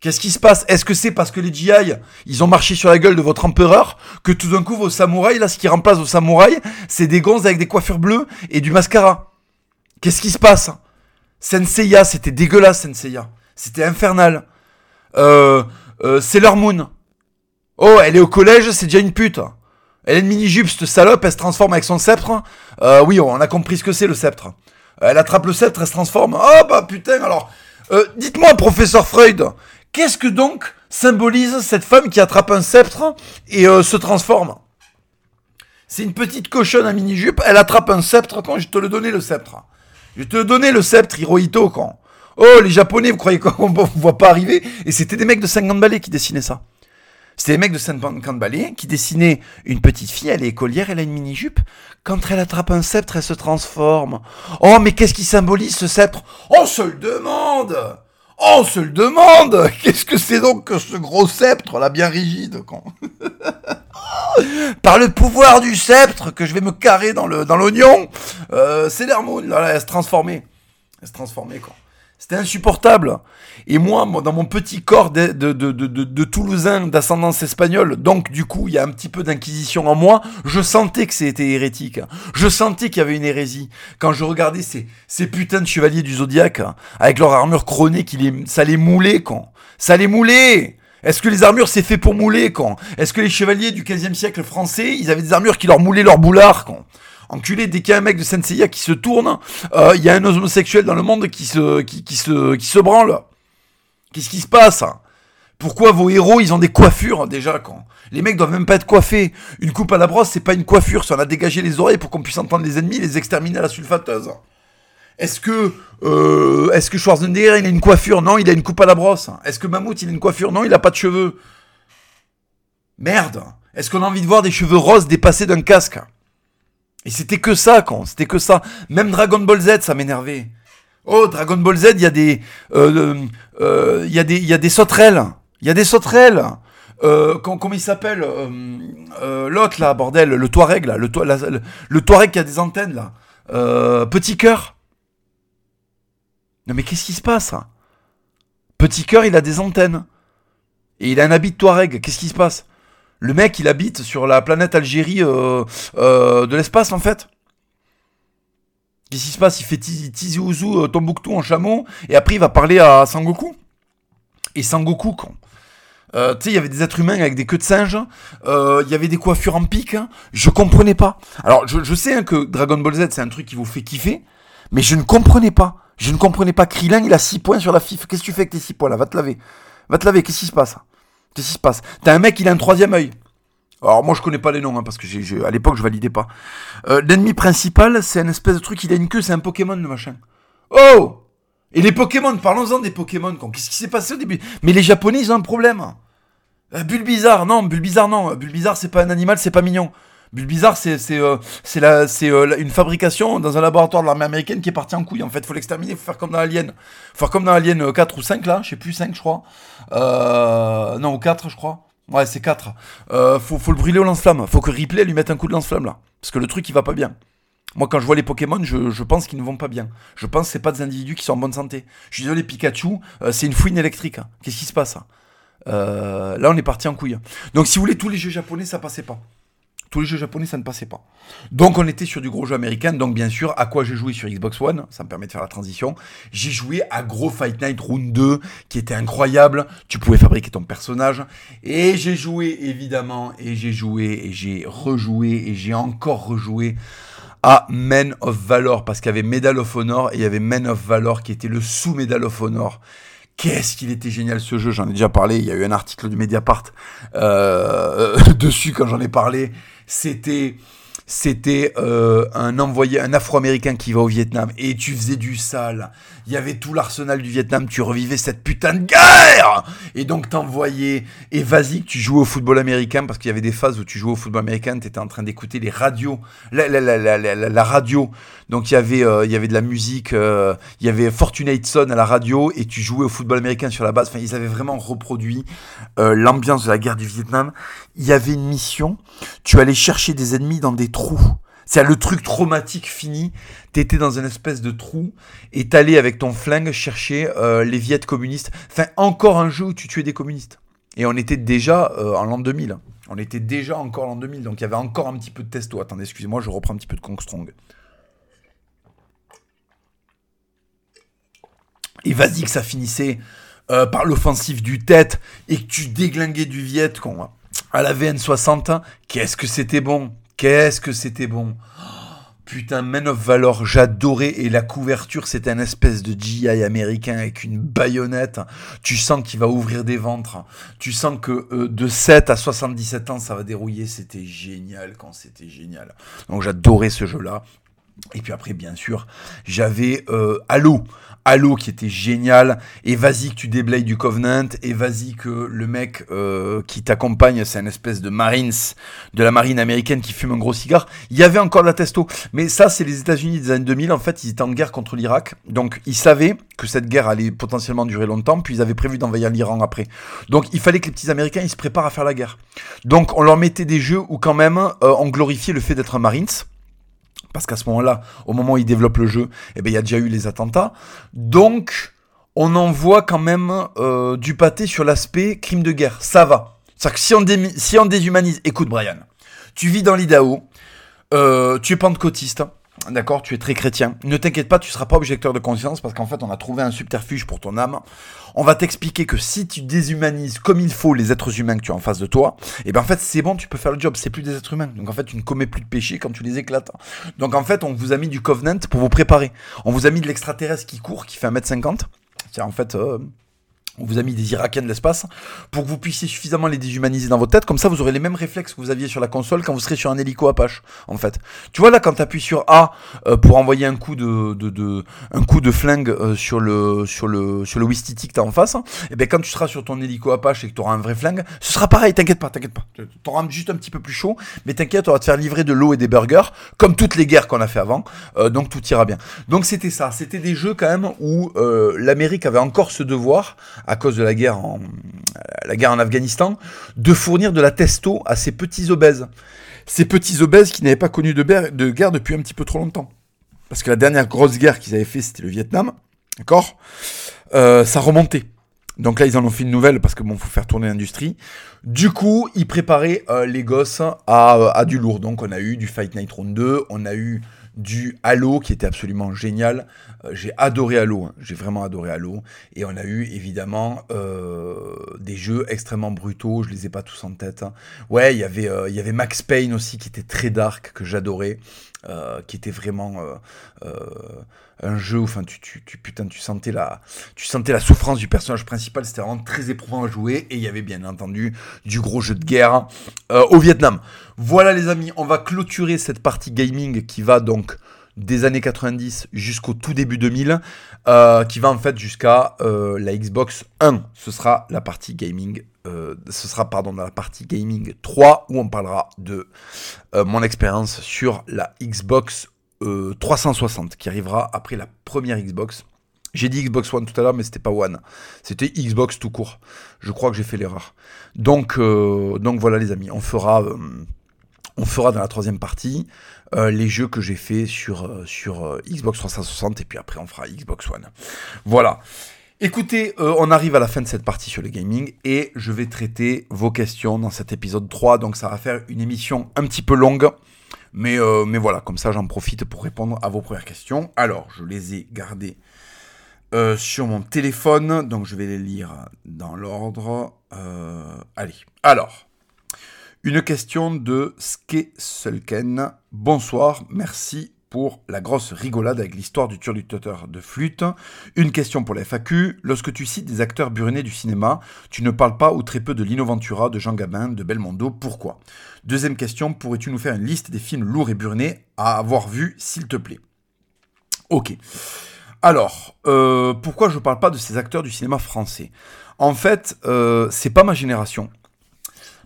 S1: Qu'est-ce qui se passe? Est-ce que c'est parce que les GI, ils ont marché sur la gueule de votre empereur, que tout d'un coup, vos samouraïs, là, ce qui remplace vos samouraïs, c'est des gonzes avec des coiffures bleues et du mascara? Qu'est-ce qui se passe? Senseiya, c'était dégueulasse, Senseiya. C'était infernal. Euh, euh, Sailor Moon. Oh, elle est au collège, c'est déjà une pute. Elle est une mini-jupe, cette salope, elle se transforme avec son sceptre. Euh, oui, on a compris ce que c'est le sceptre. Elle attrape le sceptre, elle se transforme. Oh bah putain, alors... Euh, dites-moi, professeur Freud, qu'est-ce que donc symbolise cette femme qui attrape un sceptre et euh, se transforme? C'est une petite cochonne à mini-jupe, elle attrape un sceptre quand je te le donnais le sceptre. Je te donnais le sceptre Hirohito quand... Oh, les japonais, vous croyez qu'on ne voit pas arriver? Et c'était des mecs de 50 balais qui dessinaient ça. C'était les mecs de Saint-Pan-Balais qui dessinaient une petite fille, elle est écolière, elle a une mini-jupe. Quand elle attrape un sceptre, elle se transforme. Oh, mais qu'est-ce qui symbolise ce sceptre? On se le demande On se le demande Qu'est-ce que c'est donc que ce gros sceptre, là, bien rigide quand Par le pouvoir du sceptre, que je vais me carrer dans le dans l'oignon, euh, c'est l'hermone, là, elle se transformait. Elle se transformait, quoi. C'était insupportable. Et moi, dans mon petit corps de, de, de, de Toulousain d'ascendance espagnole, donc du coup, il y a un petit peu d'inquisition en moi, je sentais que c'était hérétique. Je sentais qu'il y avait une hérésie. Quand je regardais ces, ces putains de chevaliers du zodiaque, avec leur armure chronée, qui les, ça les moulait, quand Ça les moulait est-ce que les armures c'est fait pour mouler quand Est-ce que les chevaliers du 15e siècle français, ils avaient des armures qui leur moulaient leur boulard quand Enculé, dès qu'il y a un mec de Senseiya qui se tourne, euh, il y a un homosexuel dans le monde qui se, qui, se, qui se branle. Qu'est-ce qui se passe? Pourquoi vos héros, ils ont des coiffures déjà quand Les mecs doivent même pas être coiffés. Une coupe à la brosse, c'est pas une coiffure, ça en a dégagé les oreilles pour qu'on puisse entendre les ennemis, les exterminer à la sulfateuse. Est-ce que euh, est-ce que Schwarzenegger il a une coiffure? Non, il a une coupe à la brosse. Est-ce que Mammouth il a une coiffure? Non, il a pas de cheveux. Merde. Est-ce qu'on a envie de voir des cheveux roses dépasser d'un casque? Et c'était que ça, quand c'était que ça. Même Dragon Ball Z, ça m'énervait. Oh, Dragon Ball Z, il y a des, euh, euh, il y a des, il y a des sauterelles. Il y a des sauterelles. Euh, comment il s'appelle L'autre là, bordel, le Touareg là, le, Touareg qui a des antennes là. Petit cœur. Non mais qu'est-ce qui se passe Petit cœur, il a des antennes. Et il a un habit de Touareg. Qu'est-ce qui se passe? Le mec, il habite sur la planète Algérie euh, euh, de l'espace, en fait. Qu'est-ce qui se passe? Il fait Tizi Ouzou, euh, Tombouctou en chameau, et après il va parler à Sangoku. Et Sangoku, quand tu sais, il y avait des êtres humains avec des queues de singe, il y avait des coiffures en pique, je comprenais pas. Alors, je, sais hein, que Dragon Ball Z, c'est un truc qui vous fait kiffer, mais je ne comprenais pas. Je ne comprenais pas. Krillin, il a 6 points sur la FIF. Qu'est-ce que tu fais avec tes 6 points là? Va te laver. Va te laver, qu'est-ce qui se passe? Qu'est-ce qui se passe? T'as un mec, il a un troisième œil. Alors moi je connais pas les noms hein, parce que j'ai, à l'époque je validais pas. Euh, l'ennemi principal c'est un espèce de truc, il a une queue, c'est un Pokémon le machin. Oh Et les Pokémon, parlons-en des Pokémon. Qu'est-ce qui s'est passé au début? Mais les Japonais ils ont un problème. Euh, Bulbizarre, non, Bulbizarre non. Bulbizarre c'est pas un animal, c'est pas mignon. Bulbizarre c'est c'est euh, euh, une fabrication dans un laboratoire de l'armée américaine qui est partie en couille. En fait, faut l'exterminer, faut faire comme dans Alien. Faut faire comme dans Alien 4 ou 5 là, je sais plus 5 je crois. non, ou 4 je crois. Ouais, c'est 4. Euh, faut, faut le brûler au lance-flamme. Faut que Ripley lui mette un coup de lance-flamme là. Parce que le truc il va pas bien. Moi quand je vois les Pokémon, je, pense qu'ils ne vont pas bien. Je pense que c'est pas des individus qui sont en bonne santé. Je suis désolé, Pikachu, euh, c'est une fouine électrique. Hein. Qu'est-ce qui se passe euh, Là on est parti en couille. Donc si vous voulez, tous les jeux japonais ça passait pas tous les jeux japonais, ça ne passait pas. Donc on était sur du gros jeu américain. Donc bien sûr, à quoi j'ai joué sur Xbox One Ça me permet de faire la transition. J'ai joué à Gros Fight Night Round 2, qui était incroyable. Tu pouvais fabriquer ton personnage. Et j'ai joué, évidemment, et j'ai joué, et j'ai rejoué, et j'ai encore rejoué à Men of Valor, parce qu'il y avait Medal of Honor, et il y avait Men of Valor, qui était le sous-Medal of Honor. Qu'est-ce qu'il était génial ce jeu, j'en ai déjà parlé, il y a eu un article du Mediapart euh, dessus quand j'en ai parlé. C'était c'était euh, un envoyé, un Afro-Américain qui va au Vietnam. Et tu faisais du sale. Il y avait tout l'arsenal du Vietnam, tu revivais cette putain de guerre. Et donc t'envoyais, et vas-y, tu jouais au football américain, parce qu'il y avait des phases où tu jouais au football américain, tu étais en train d'écouter les radios, la, la, la, la, radio, donc il y avait, euh, il y avait de la musique, euh, il y avait Fortunate Son à la radio, et tu jouais au football américain sur la base, enfin ils avaient vraiment reproduit l'ambiance de la guerre du Vietnam. Il y avait une mission, tu allais chercher des ennemis dans des. C'est le truc traumatique fini. T'étais dans une espèce de trou et t'allais avec ton flingue chercher euh, les viettes communistes. Enfin, encore un jeu où tu tuais des communistes. Et on était déjà euh, en l'an 2000. On était déjà encore en l'an 2000. Donc il y avait encore un petit peu de testo. Attendez, excusez-moi, je reprends un petit peu de Kong Strong. Et vas-y que ça finissait euh, par l'offensive du tête et que tu déglinguais du Viet à la VN60. Qu'est-ce que c'était bon Qu'est-ce que c'était bon Putain, Man of Valor, j'adorais. Et la couverture, c'était un espèce de GI américain avec une baïonnette. Tu sens qu'il va ouvrir des ventres. Tu sens que euh, de 7 à 77 ans, ça va dérouiller. C'était génial quand c'était génial. Donc j'adorais ce jeu-là. Et puis après, bien sûr, j'avais euh, Halo. Qui était génial, et vas-y que tu déblayes du Covenant, et vas-y que le mec euh, qui t'accompagne, c'est une espèce de Marines, de la marine américaine qui fume un gros cigare. Il y avait encore de la testo, mais ça c'est les États-Unis des années 2000, en fait ils étaient en guerre contre l'Irak, donc ils savaient que cette guerre allait potentiellement durer longtemps, puis ils avaient prévu d'envahir l'Iran après. Donc il fallait que les petits Américains ils se préparent à faire la guerre. Donc on leur mettait des jeux où quand même euh, on glorifiait le fait d'être un Marines, parce qu'à ce moment-là, au moment où ils développent le jeu, eh ben, il y a déjà eu les attentats. Donc, on en voit quand même euh, du pâté sur l'aspect crime de guerre. Ça va. C'est-à-dire que si on, déshumanise... Écoute, Brian, tu vis dans l'Idaho, euh, tu es pentecôtiste, D'accord, tu es très chrétien. Ne t'inquiète pas, tu seras pas objecteur de conscience parce qu'en fait, on a trouvé un subterfuge pour ton âme. On va t'expliquer que si tu déshumanises comme il faut les êtres humains que tu as en face de toi, et eh ben en fait, c'est bon, tu peux faire le job. C'est plus des êtres humains. Donc en fait, tu ne commets plus de péché quand tu les éclates. Donc en fait, on vous a mis du covenant pour vous préparer. On vous a mis de l'extraterrestre qui court, qui fait 1m50. C'est en fait, euh, on vous a mis des Irakiens de l'espace pour que vous puissiez suffisamment les déshumaniser dans votre tête. Comme ça, vous aurez les mêmes réflexes que vous aviez sur la console quand vous serez sur un hélico Apache, en fait. Tu vois là, quand tu appuies sur A euh, pour envoyer un coup de, un coup de flingue euh, sur le sur le sur le en face, et eh ben quand tu seras sur ton hélico Apache et que tu auras un vrai flingue, ce sera pareil. T'inquiète pas, t'inquiète pas. Tu auras juste un petit peu plus chaud, mais t'inquiète, on va te faire livrer de l'eau et des burgers, comme toutes les guerres qu'on a fait avant. Euh, donc tout ira bien. Donc c'était ça. C'était des jeux quand même où l'Amérique avait encore ce devoir à cause de la guerre en Afghanistan, de fournir de la testo à ces petits obèses. Ces petits obèses qui n'avaient pas connu de, guerre depuis un petit peu trop longtemps. Parce que la dernière grosse guerre qu'ils avaient fait, c'était le Vietnam. D'accord? Euh, Ça remontait. Donc là, ils en ont fait une nouvelle parce que bon, faut faire tourner l'industrie. Du coup, ils préparaient euh, les gosses à, à, du lourd. Donc on a eu du Fight Night Round 2, on a eu du Halo qui était absolument génial. Euh, j'ai adoré Halo, hein. j'ai vraiment adoré Halo. Et on a eu évidemment euh, des jeux extrêmement brutaux, je les ai pas tous en tête. Hein. Ouais, euh, il y avait Max Payne aussi qui était très dark, que j'adorais. Qui était vraiment un jeu où enfin, tu, tu, tu, putain, tu, sentais la, tu sentais la souffrance du personnage principal, c'était vraiment très éprouvant à jouer, et il y avait bien entendu du gros jeu de guerre au Vietnam. Voilà les amis, on va clôturer cette partie gaming qui va donc des années 90 jusqu'au tout début 2000, euh, qui va en fait jusqu'à euh, la Xbox 1. Ce sera la partie gaming, euh, ce sera pardon dans la partie gaming 3 où on parlera de mon expérience sur la Xbox 360 qui arrivera après la première Xbox. J'ai dit Xbox One tout à l'heure, mais c'était pas One. C'était Xbox tout court. Je crois que j'ai fait l'erreur. Donc, donc voilà les amis, on fera, on fera dans la troisième partie euh, les jeux que j'ai fait sur, euh, sur euh, Xbox 360 et puis après on fera Xbox One. Voilà. Écoutez, on arrive à la fin de cette partie sur le gaming et je vais traiter vos questions dans cet épisode 3. Donc ça va faire une émission un petit peu longue. Mais, mais voilà, comme ça j'en profite pour répondre à vos premières questions. Alors, je les ai gardées sur mon téléphone. Donc je vais les lire dans l'ordre. allez, alors. Une question de Ske Sulken. Bonsoir, merci pour la grosse rigolade avec l'histoire du turlutateur de flûte. Une question pour la FAQ. Lorsque tu cites des acteurs burnés du cinéma, tu ne parles pas ou très peu de Lino Ventura, de Jean Gabin, de Belmondo. Pourquoi? Deuxième question. Pourrais-tu nous faire une liste des films lourds et burnés à avoir vus, s'il te plaît? Ok. Alors, euh, pourquoi je ne parle pas de ces acteurs du cinéma français? En fait, euh, c'est pas ma génération.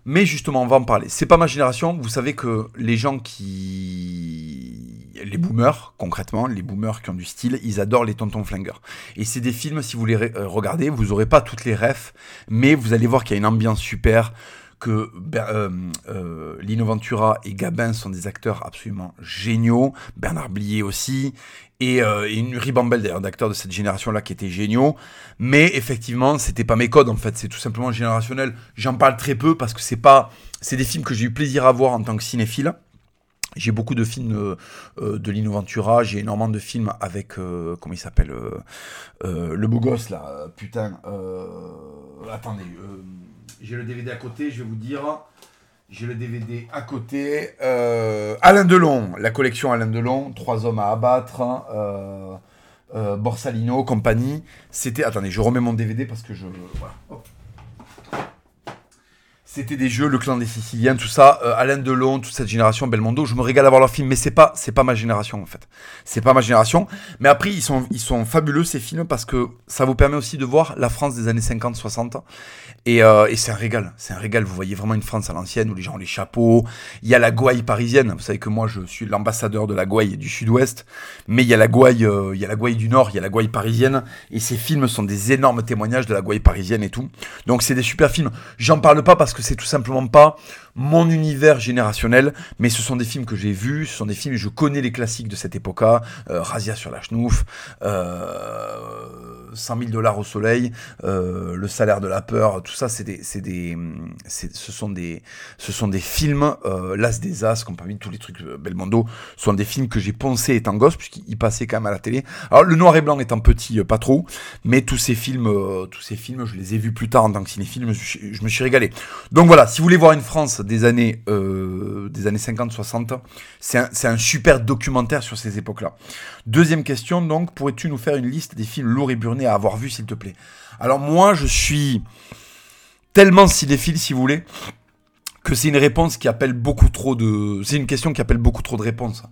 S1: Mais justement, on va en parler. C'est pas ma génération. Vous savez que les gens qui. Les boomers, concrètement, les boomers qui ont du style, ils adorent les tontons flingueurs. Et c'est des films, si vous les euh, regardez, vous n'aurez pas toutes les refs, mais vous allez voir qu'il y a une ambiance super que euh, euh, Lino Ventura et Gabin sont des acteurs absolument géniaux, Bernard Blier aussi, et, euh, une ribambelle d'ailleurs d'acteurs de cette génération-là qui étaient géniaux. Mais effectivement, c'était pas mes codes en fait, c'est tout simplement générationnel. J'en parle très peu parce que c'est pas, c'est des films que j'ai eu plaisir à voir en tant que cinéphile. J'ai beaucoup de films de Lino Ventura, j'ai énormément de films avec, comment il s'appelle, le beau gosse là, putain, attendez, j'ai le DVD à côté, je vais vous dire. J'ai le DVD à côté. Euh, Alain Delon, la collection Alain Delon, Trois hommes à abattre, euh, euh, Borsalino, compagnie. C'était. Attendez, je remets mon DVD parce que je. Voilà. C'était des jeux, le clan des Siciliens, tout ça, euh, Alain Delon, toute cette génération, Belmondo. Je me régale à voir leurs films, mais c'est pas, c'est pas ma génération en fait. C'est pas ma génération. Mais après, ils sont, ils sont fabuleux ces films parce que ça vous permet aussi de voir la France des années 50-60. Et, euh, et c'est un régal, c'est un régal. Vous voyez vraiment une France à l'ancienne où les gens ont les chapeaux. Il y a la gouaille parisienne. Vous savez que moi, je suis l'ambassadeur de la gouaille du Sud-Ouest, mais il y a la gouaille, euh, il y a la gouaille du Nord, il y a la gouaille parisienne. Et ces films sont des énormes témoignages de la gouaille parisienne et tout. Donc c'est des super films. J'en parle pas parce que c'est tout simplement pas mon univers générationnel, mais ce sont des films que j'ai vus, ce sont des films, je connais les classiques de cette époque-là, euh, Razia sur la chenouf, euh, 100 000 dollars au soleil, euh, Le salaire de la peur, tout ça, c'est des, c'est ce sont des, films, euh, L'As des As, comme parmi tous les trucs euh, Belmondo, sont des films que j'ai pensé étant gosse, puisqu'ils passaient quand même à la télé. Alors, le noir et blanc étant petit, pas trop, mais tous ces films, tous ces films, je les ai vus plus tard en tant que cinéphile, je me suis régalé. Donc voilà, si vous voulez voir une France des années, des années 50-60, c'est un, un super documentaire sur ces époques-là. Deuxième question, donc, pourrais-tu nous faire une liste des films lourds et burnés à avoir vus, s'il te plaît Alors moi, je suis tellement cinéphile, si vous voulez, que c'est une réponse qui appelle beaucoup trop de... C'est une question qui appelle beaucoup trop de réponses.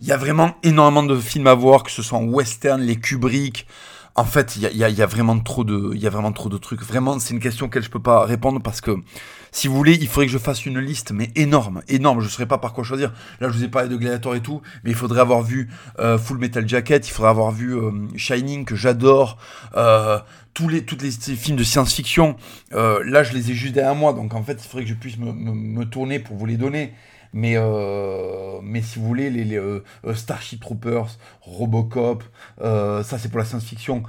S1: Il y a vraiment énormément de films à voir, que ce soit en western, les Kubrick, en fait, il y a, vraiment trop de, il y a vraiment trop de trucs. Vraiment, c'est une question auquel je peux pas répondre parce que, si vous voulez, il faudrait que je fasse une liste, mais énorme, énorme. Je ne saurais pas par quoi choisir. Là, je vous ai parlé de Gladiator et tout, mais il faudrait avoir vu euh, Full Metal Jacket, il faudrait avoir vu euh, Shining que j'adore, euh, tous les, toutes les films de science-fiction. là, je les ai juste derrière moi, donc en fait, il faudrait que je puisse me tourner pour vous les donner. Mais, euh, mais si vous voulez, les, euh, euh, Starship Troopers, Robocop, ça c'est pour la science-fiction.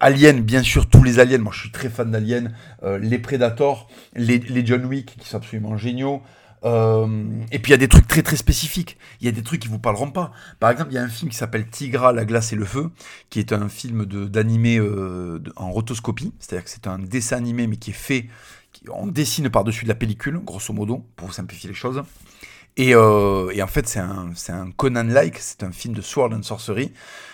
S1: Alien, bien sûr, tous les aliens. Moi je suis très fan d'Alien. les Predators, les, les, John Wick qui sont absolument géniaux. et puis il y a des trucs très très spécifiques. Il y a des trucs qui vous parleront pas. Par exemple, il y a un film qui s'appelle Tigra, la glace et le feu, qui est un film d'animé en rotoscopie. C'est-à-dire que c'est un dessin animé mais qui est fait, on dessine par-dessus de la pellicule, grosso modo, pour simplifier les choses. Euh, et, en fait, c'est un, un Conan-like, c'est un film de Sword and Sorcery,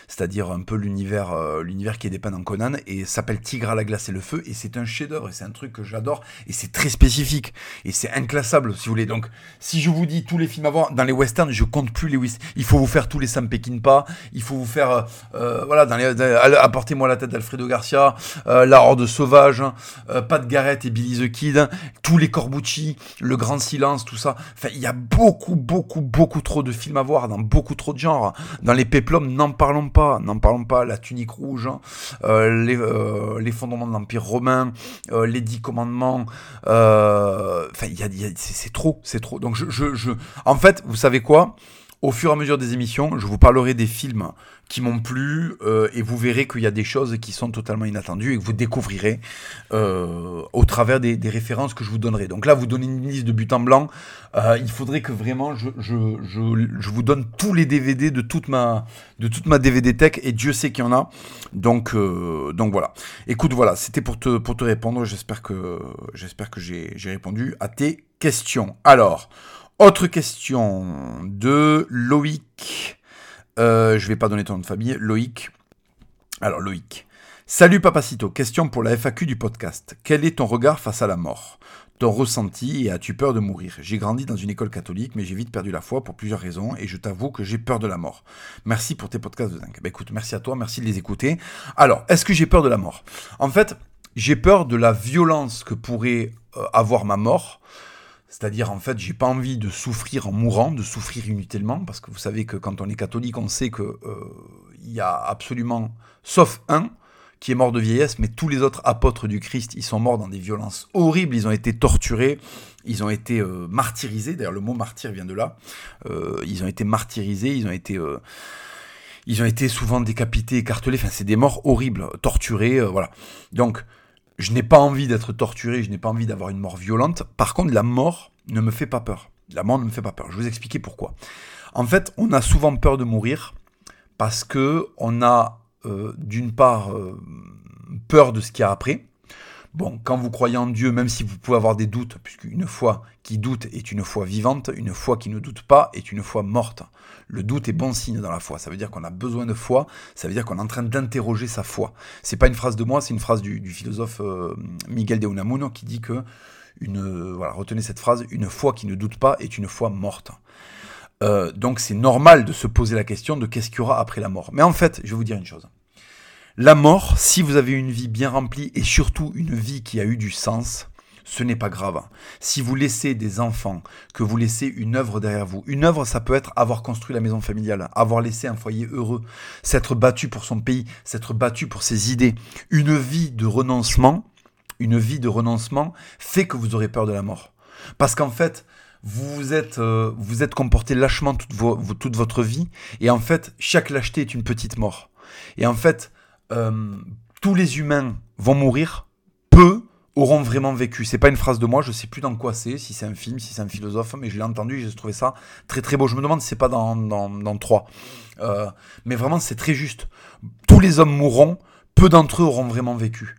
S1: c'est-à-dire un peu l'univers euh, l'univers qui est dépeint dans Conan, et s'appelle Tigre à la glace et le feu, et c'est un chef-d'œuvre, et c'est un truc que j'adore, et c'est très spécifique, et c'est inclassable, si vous voulez. Donc, si je vous dis tous les films à voir, dans les westerns, je compte plus les westerns. Il faut vous faire tous les Sam Peckinpah, il faut vous faire, euh, voilà, dans les, apportez-moi la tête d'Alfredo Garcia, La Horde Sauvage, Pat Garrett et Billy the Kid, tous les Corbucci, Le Grand Silence, tout ça. Enfin, il y a beaucoup, beaucoup, beaucoup trop de films à voir dans beaucoup trop de genres. Dans les Péplums, n'en parlons pas, n'en parlons pas. La Tunique Rouge, hein. euh, les, euh, les, fondements de l'Empire romain, euh, les Dix Commandements. Enfin, y c'est trop, c'est trop. Donc, je, je, en fait, vous savez quoi? Au fur et à mesure des émissions, je vous parlerai des films qui m'ont plu euh, et vous verrez qu'il y a des choses qui sont totalement inattendues et que vous découvrirez euh, au travers des, références que je vous donnerai. Donc là, vous donnez une liste de buts en blanc. Euh, il faudrait que vraiment je, je, je, je, vous donne tous les DVD de toute ma, de toute ma DVD tech et Dieu sait qu'il y en a. Donc, donc voilà. Écoute, voilà, c'était pour te, pour te répondre. J'espère que, j'espère que j'ai répondu à tes questions. Alors. Autre question de Loïc. Euh, je vais pas donner ton nom de famille. Loïc. Alors, Loïc. Salut Papacito, question pour la FAQ du podcast. Quel est ton regard face à la mort? Ton ressenti? Et as-tu peur de mourir? J'ai grandi dans une école catholique, mais j'ai vite perdu la foi pour plusieurs raisons et je t'avoue que j'ai peur de la mort. Merci pour tes podcasts de dingue. Bah écoute, merci à toi, merci de les écouter. Alors, est-ce que j'ai peur de la mort? En fait, j'ai peur de la violence que pourrait euh, avoir ma mort. C'est-à-dire, en fait, j'ai pas envie de souffrir en mourant, de souffrir inutilement, parce que vous savez que quand on est catholique, on sait que euh, il y a absolument, sauf un, qui est mort de vieillesse, mais tous les autres apôtres du Christ, ils sont morts dans des violences horribles, ils ont été torturés, ils ont été euh, martyrisés, d'ailleurs le mot martyr vient de là, euh, ils ont été martyrisés, ils ont été... Ils ont été souvent décapités, écartelés, enfin c'est des morts horribles, torturés, voilà. Donc, je n'ai pas envie d'être torturé, je n'ai pas envie d'avoir une mort violente. Par contre, la mort ne me fait pas peur. La mort ne me fait pas peur. Je vais vous expliquer pourquoi. En fait, on a souvent peur de mourir parce que on a euh, d'une part, euh, peur de ce qu'il y a après. Bon, quand vous croyez en Dieu, même si vous pouvez avoir des doutes, puisqu'une foi qui doute est une foi vivante, une foi qui ne doute pas est une foi morte. Le doute est bon signe dans la foi. Ça veut dire qu'on a besoin de foi. Ça veut dire qu'on est en train d'interroger sa foi. C'est pas une phrase de moi, c'est une phrase du, philosophe euh, Miguel de Unamuno qui dit que une, voilà, retenez cette phrase, une foi qui ne doute pas est une foi morte. Euh, donc c'est normal de se poser la question de qu'est-ce qu'il y aura après la mort. Mais en fait, je vais vous dire une chose. La mort, si vous avez une vie bien remplie et surtout une vie qui a eu du sens, ce n'est pas grave. Si vous laissez des enfants, que vous laissez une œuvre derrière vous, une œuvre, ça peut être avoir construit la maison familiale, avoir laissé un foyer heureux, s'être battu pour son pays, s'être battu pour ses idées. Une vie de renoncement, une vie de renoncement fait que vous aurez peur de la mort. Parce qu'en fait, vous vous êtes, euh, vous êtes comporté lâchement toute, votre vie, et en fait, chaque lâcheté est une petite mort. Et en fait, euh, tous les humains vont mourir, peu auront vraiment vécu. C'est pas une phrase de moi, je sais plus dans quoi c'est, si c'est un film, si c'est un philosophe, mais je l'ai entendu j'ai trouvé ça très très beau. Je me demande si c'est pas dans, dans, dans 3. Euh, mais vraiment, c'est très juste. Tous les hommes mourront, peu d'entre eux auront vraiment vécu.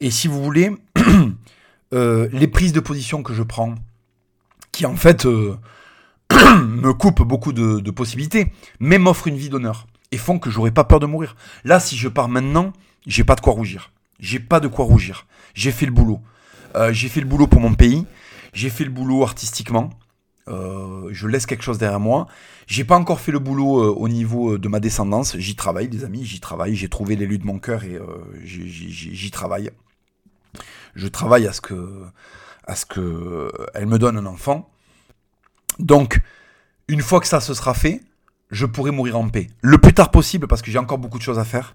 S1: Et si vous voulez, les prises de position que je prends, qui en fait euh, me coupe beaucoup de, possibilités, mais m'offre une vie d'honneur et font que j'aurais pas peur de mourir. Là, si je pars maintenant, j'ai pas de quoi rougir. J'ai pas de quoi rougir. J'ai fait le boulot. Euh, j'ai fait le boulot pour mon pays. J'ai fait le boulot artistiquement. Euh, je laisse quelque chose derrière moi. J'ai pas encore fait le boulot au niveau de ma descendance. J'y travaille, les amis. J'y travaille. J'ai trouvé l'élu de mon cœur et j'y travaille. Je travaille à ce que à ce que elle me donne un enfant. Donc, une fois que ça se sera fait, je pourrai mourir en paix. Le plus tard possible, parce que j'ai encore beaucoup de choses à faire.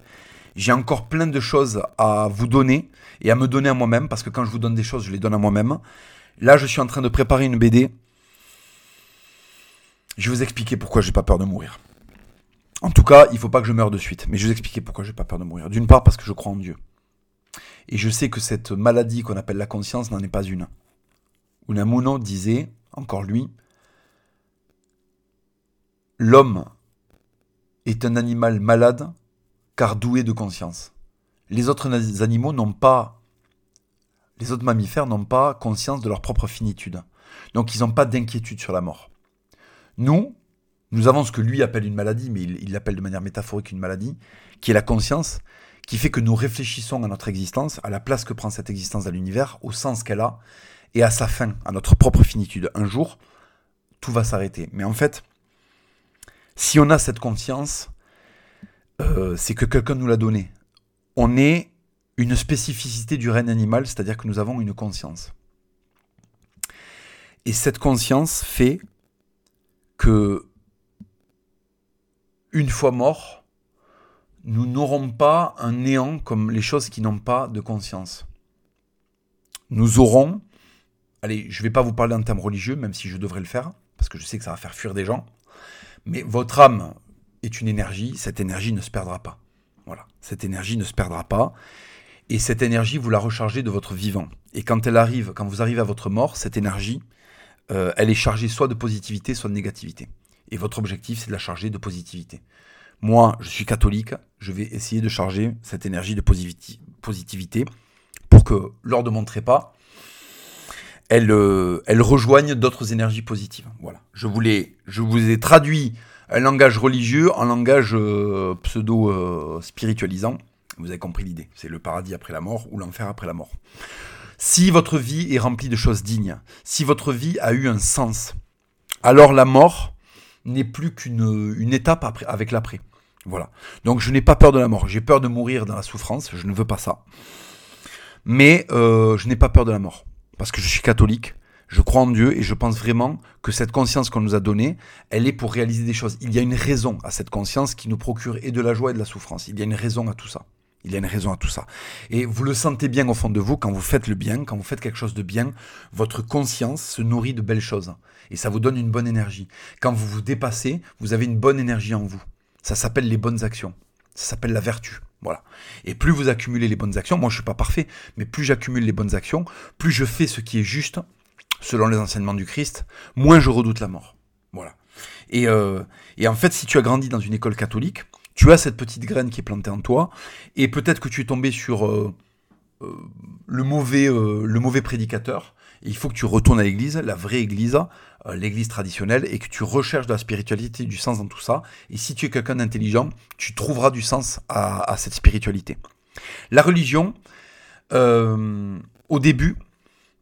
S1: J'ai encore plein de choses à vous donner et à me donner à moi-même, parce que quand je vous donne des choses, je les donne à moi-même. Là, je suis en train de préparer une BD. Je vais vous expliquer pourquoi j'ai pas peur de mourir. En tout cas, il faut pas que je meure de suite, mais je vais vous expliquer pourquoi j'ai pas peur de mourir. D'une part, parce que je crois en Dieu. Et je sais que cette maladie qu'on appelle la conscience n'en est pas une. Unamuno disait, encore lui, L'homme est un animal malade car doué de conscience. Les autres animaux n'ont pas, les autres mammifères n'ont pas conscience de leur propre finitude. Donc ils n'ont pas d'inquiétude sur la mort. Nous, nous avons ce que lui appelle une maladie, mais il l'appelle de manière métaphorique une maladie, qui est la conscience, qui fait que nous réfléchissons à notre existence, à la place que prend cette existence dans l'univers, au sens qu'elle a, et à sa fin, à notre propre finitude. Un jour, tout va s'arrêter. Mais en fait, si on a cette conscience, euh, c'est que quelqu'un nous l'a donné. On est une spécificité du règne animal, c'est-à-dire que nous avons une conscience. Et cette conscience fait que, une fois mort, nous n'aurons pas un néant comme les choses qui n'ont pas de conscience. Nous aurons, allez, je ne vais pas vous parler en termes religieux, même si je devrais le faire, parce que je sais que ça va faire fuir des gens, mais votre âme est une énergie, cette énergie ne se perdra pas. Voilà, cette énergie ne se perdra pas. Et cette énergie, vous la rechargez de votre vivant. Et quand elle arrive, quand vous arrivez à votre mort, cette énergie, euh, elle est chargée soit de positivité, soit de négativité. Et votre objectif, c'est de la charger de positivité. Moi, je suis catholique, je vais essayer de charger cette énergie de positivité pour que lors de mon trépas, elle, euh, elle rejoigne d'autres énergies positives. Voilà. Je, voulais, je vous ai traduit un langage religieux, un langage euh, pseudo-spiritualisant. Vous avez compris l'idée. C'est le paradis après la mort ou l'enfer après la mort. Si votre vie est remplie de choses dignes, si votre vie a eu un sens, alors la mort n'est plus qu'une une étape avec l'après. Voilà. Donc je n'ai pas peur de la mort. J'ai peur de mourir dans la souffrance. Je ne veux pas ça. Mais euh, je n'ai pas peur de la mort. Parce que je suis catholique. Je crois en Dieu et je pense vraiment que cette conscience qu'on nous a donnée, elle est pour réaliser des choses. Il y a une raison à cette conscience qui nous procure et de la joie et de la souffrance. Il y a une raison à tout ça. Il y a une raison à tout ça. Et vous le sentez bien au fond de vous, quand vous faites le bien, quand vous faites quelque chose de bien, votre conscience se nourrit de belles choses. Et ça vous donne une bonne énergie. Quand vous vous dépassez, vous avez une bonne énergie en vous. Ça s'appelle les bonnes actions. Ça s'appelle la vertu. Voilà. Et plus vous accumulez les bonnes actions, moi je ne suis pas parfait, mais plus j'accumule les bonnes actions, plus je fais ce qui est juste, selon les enseignements du Christ, moins je redoute la mort. Voilà. Et, euh, et en fait, si tu as grandi dans une école catholique, tu as cette petite graine qui est plantée en toi, et peut-être que tu es tombé sur euh, euh, le, mauvais, le mauvais prédicateur, il faut que tu retournes à l'église, la vraie église, l'église traditionnelle, et que tu recherches de la spiritualité, du sens dans tout ça. Et si tu es quelqu'un d'intelligent, tu trouveras du sens à, cette spiritualité. La religion, au début,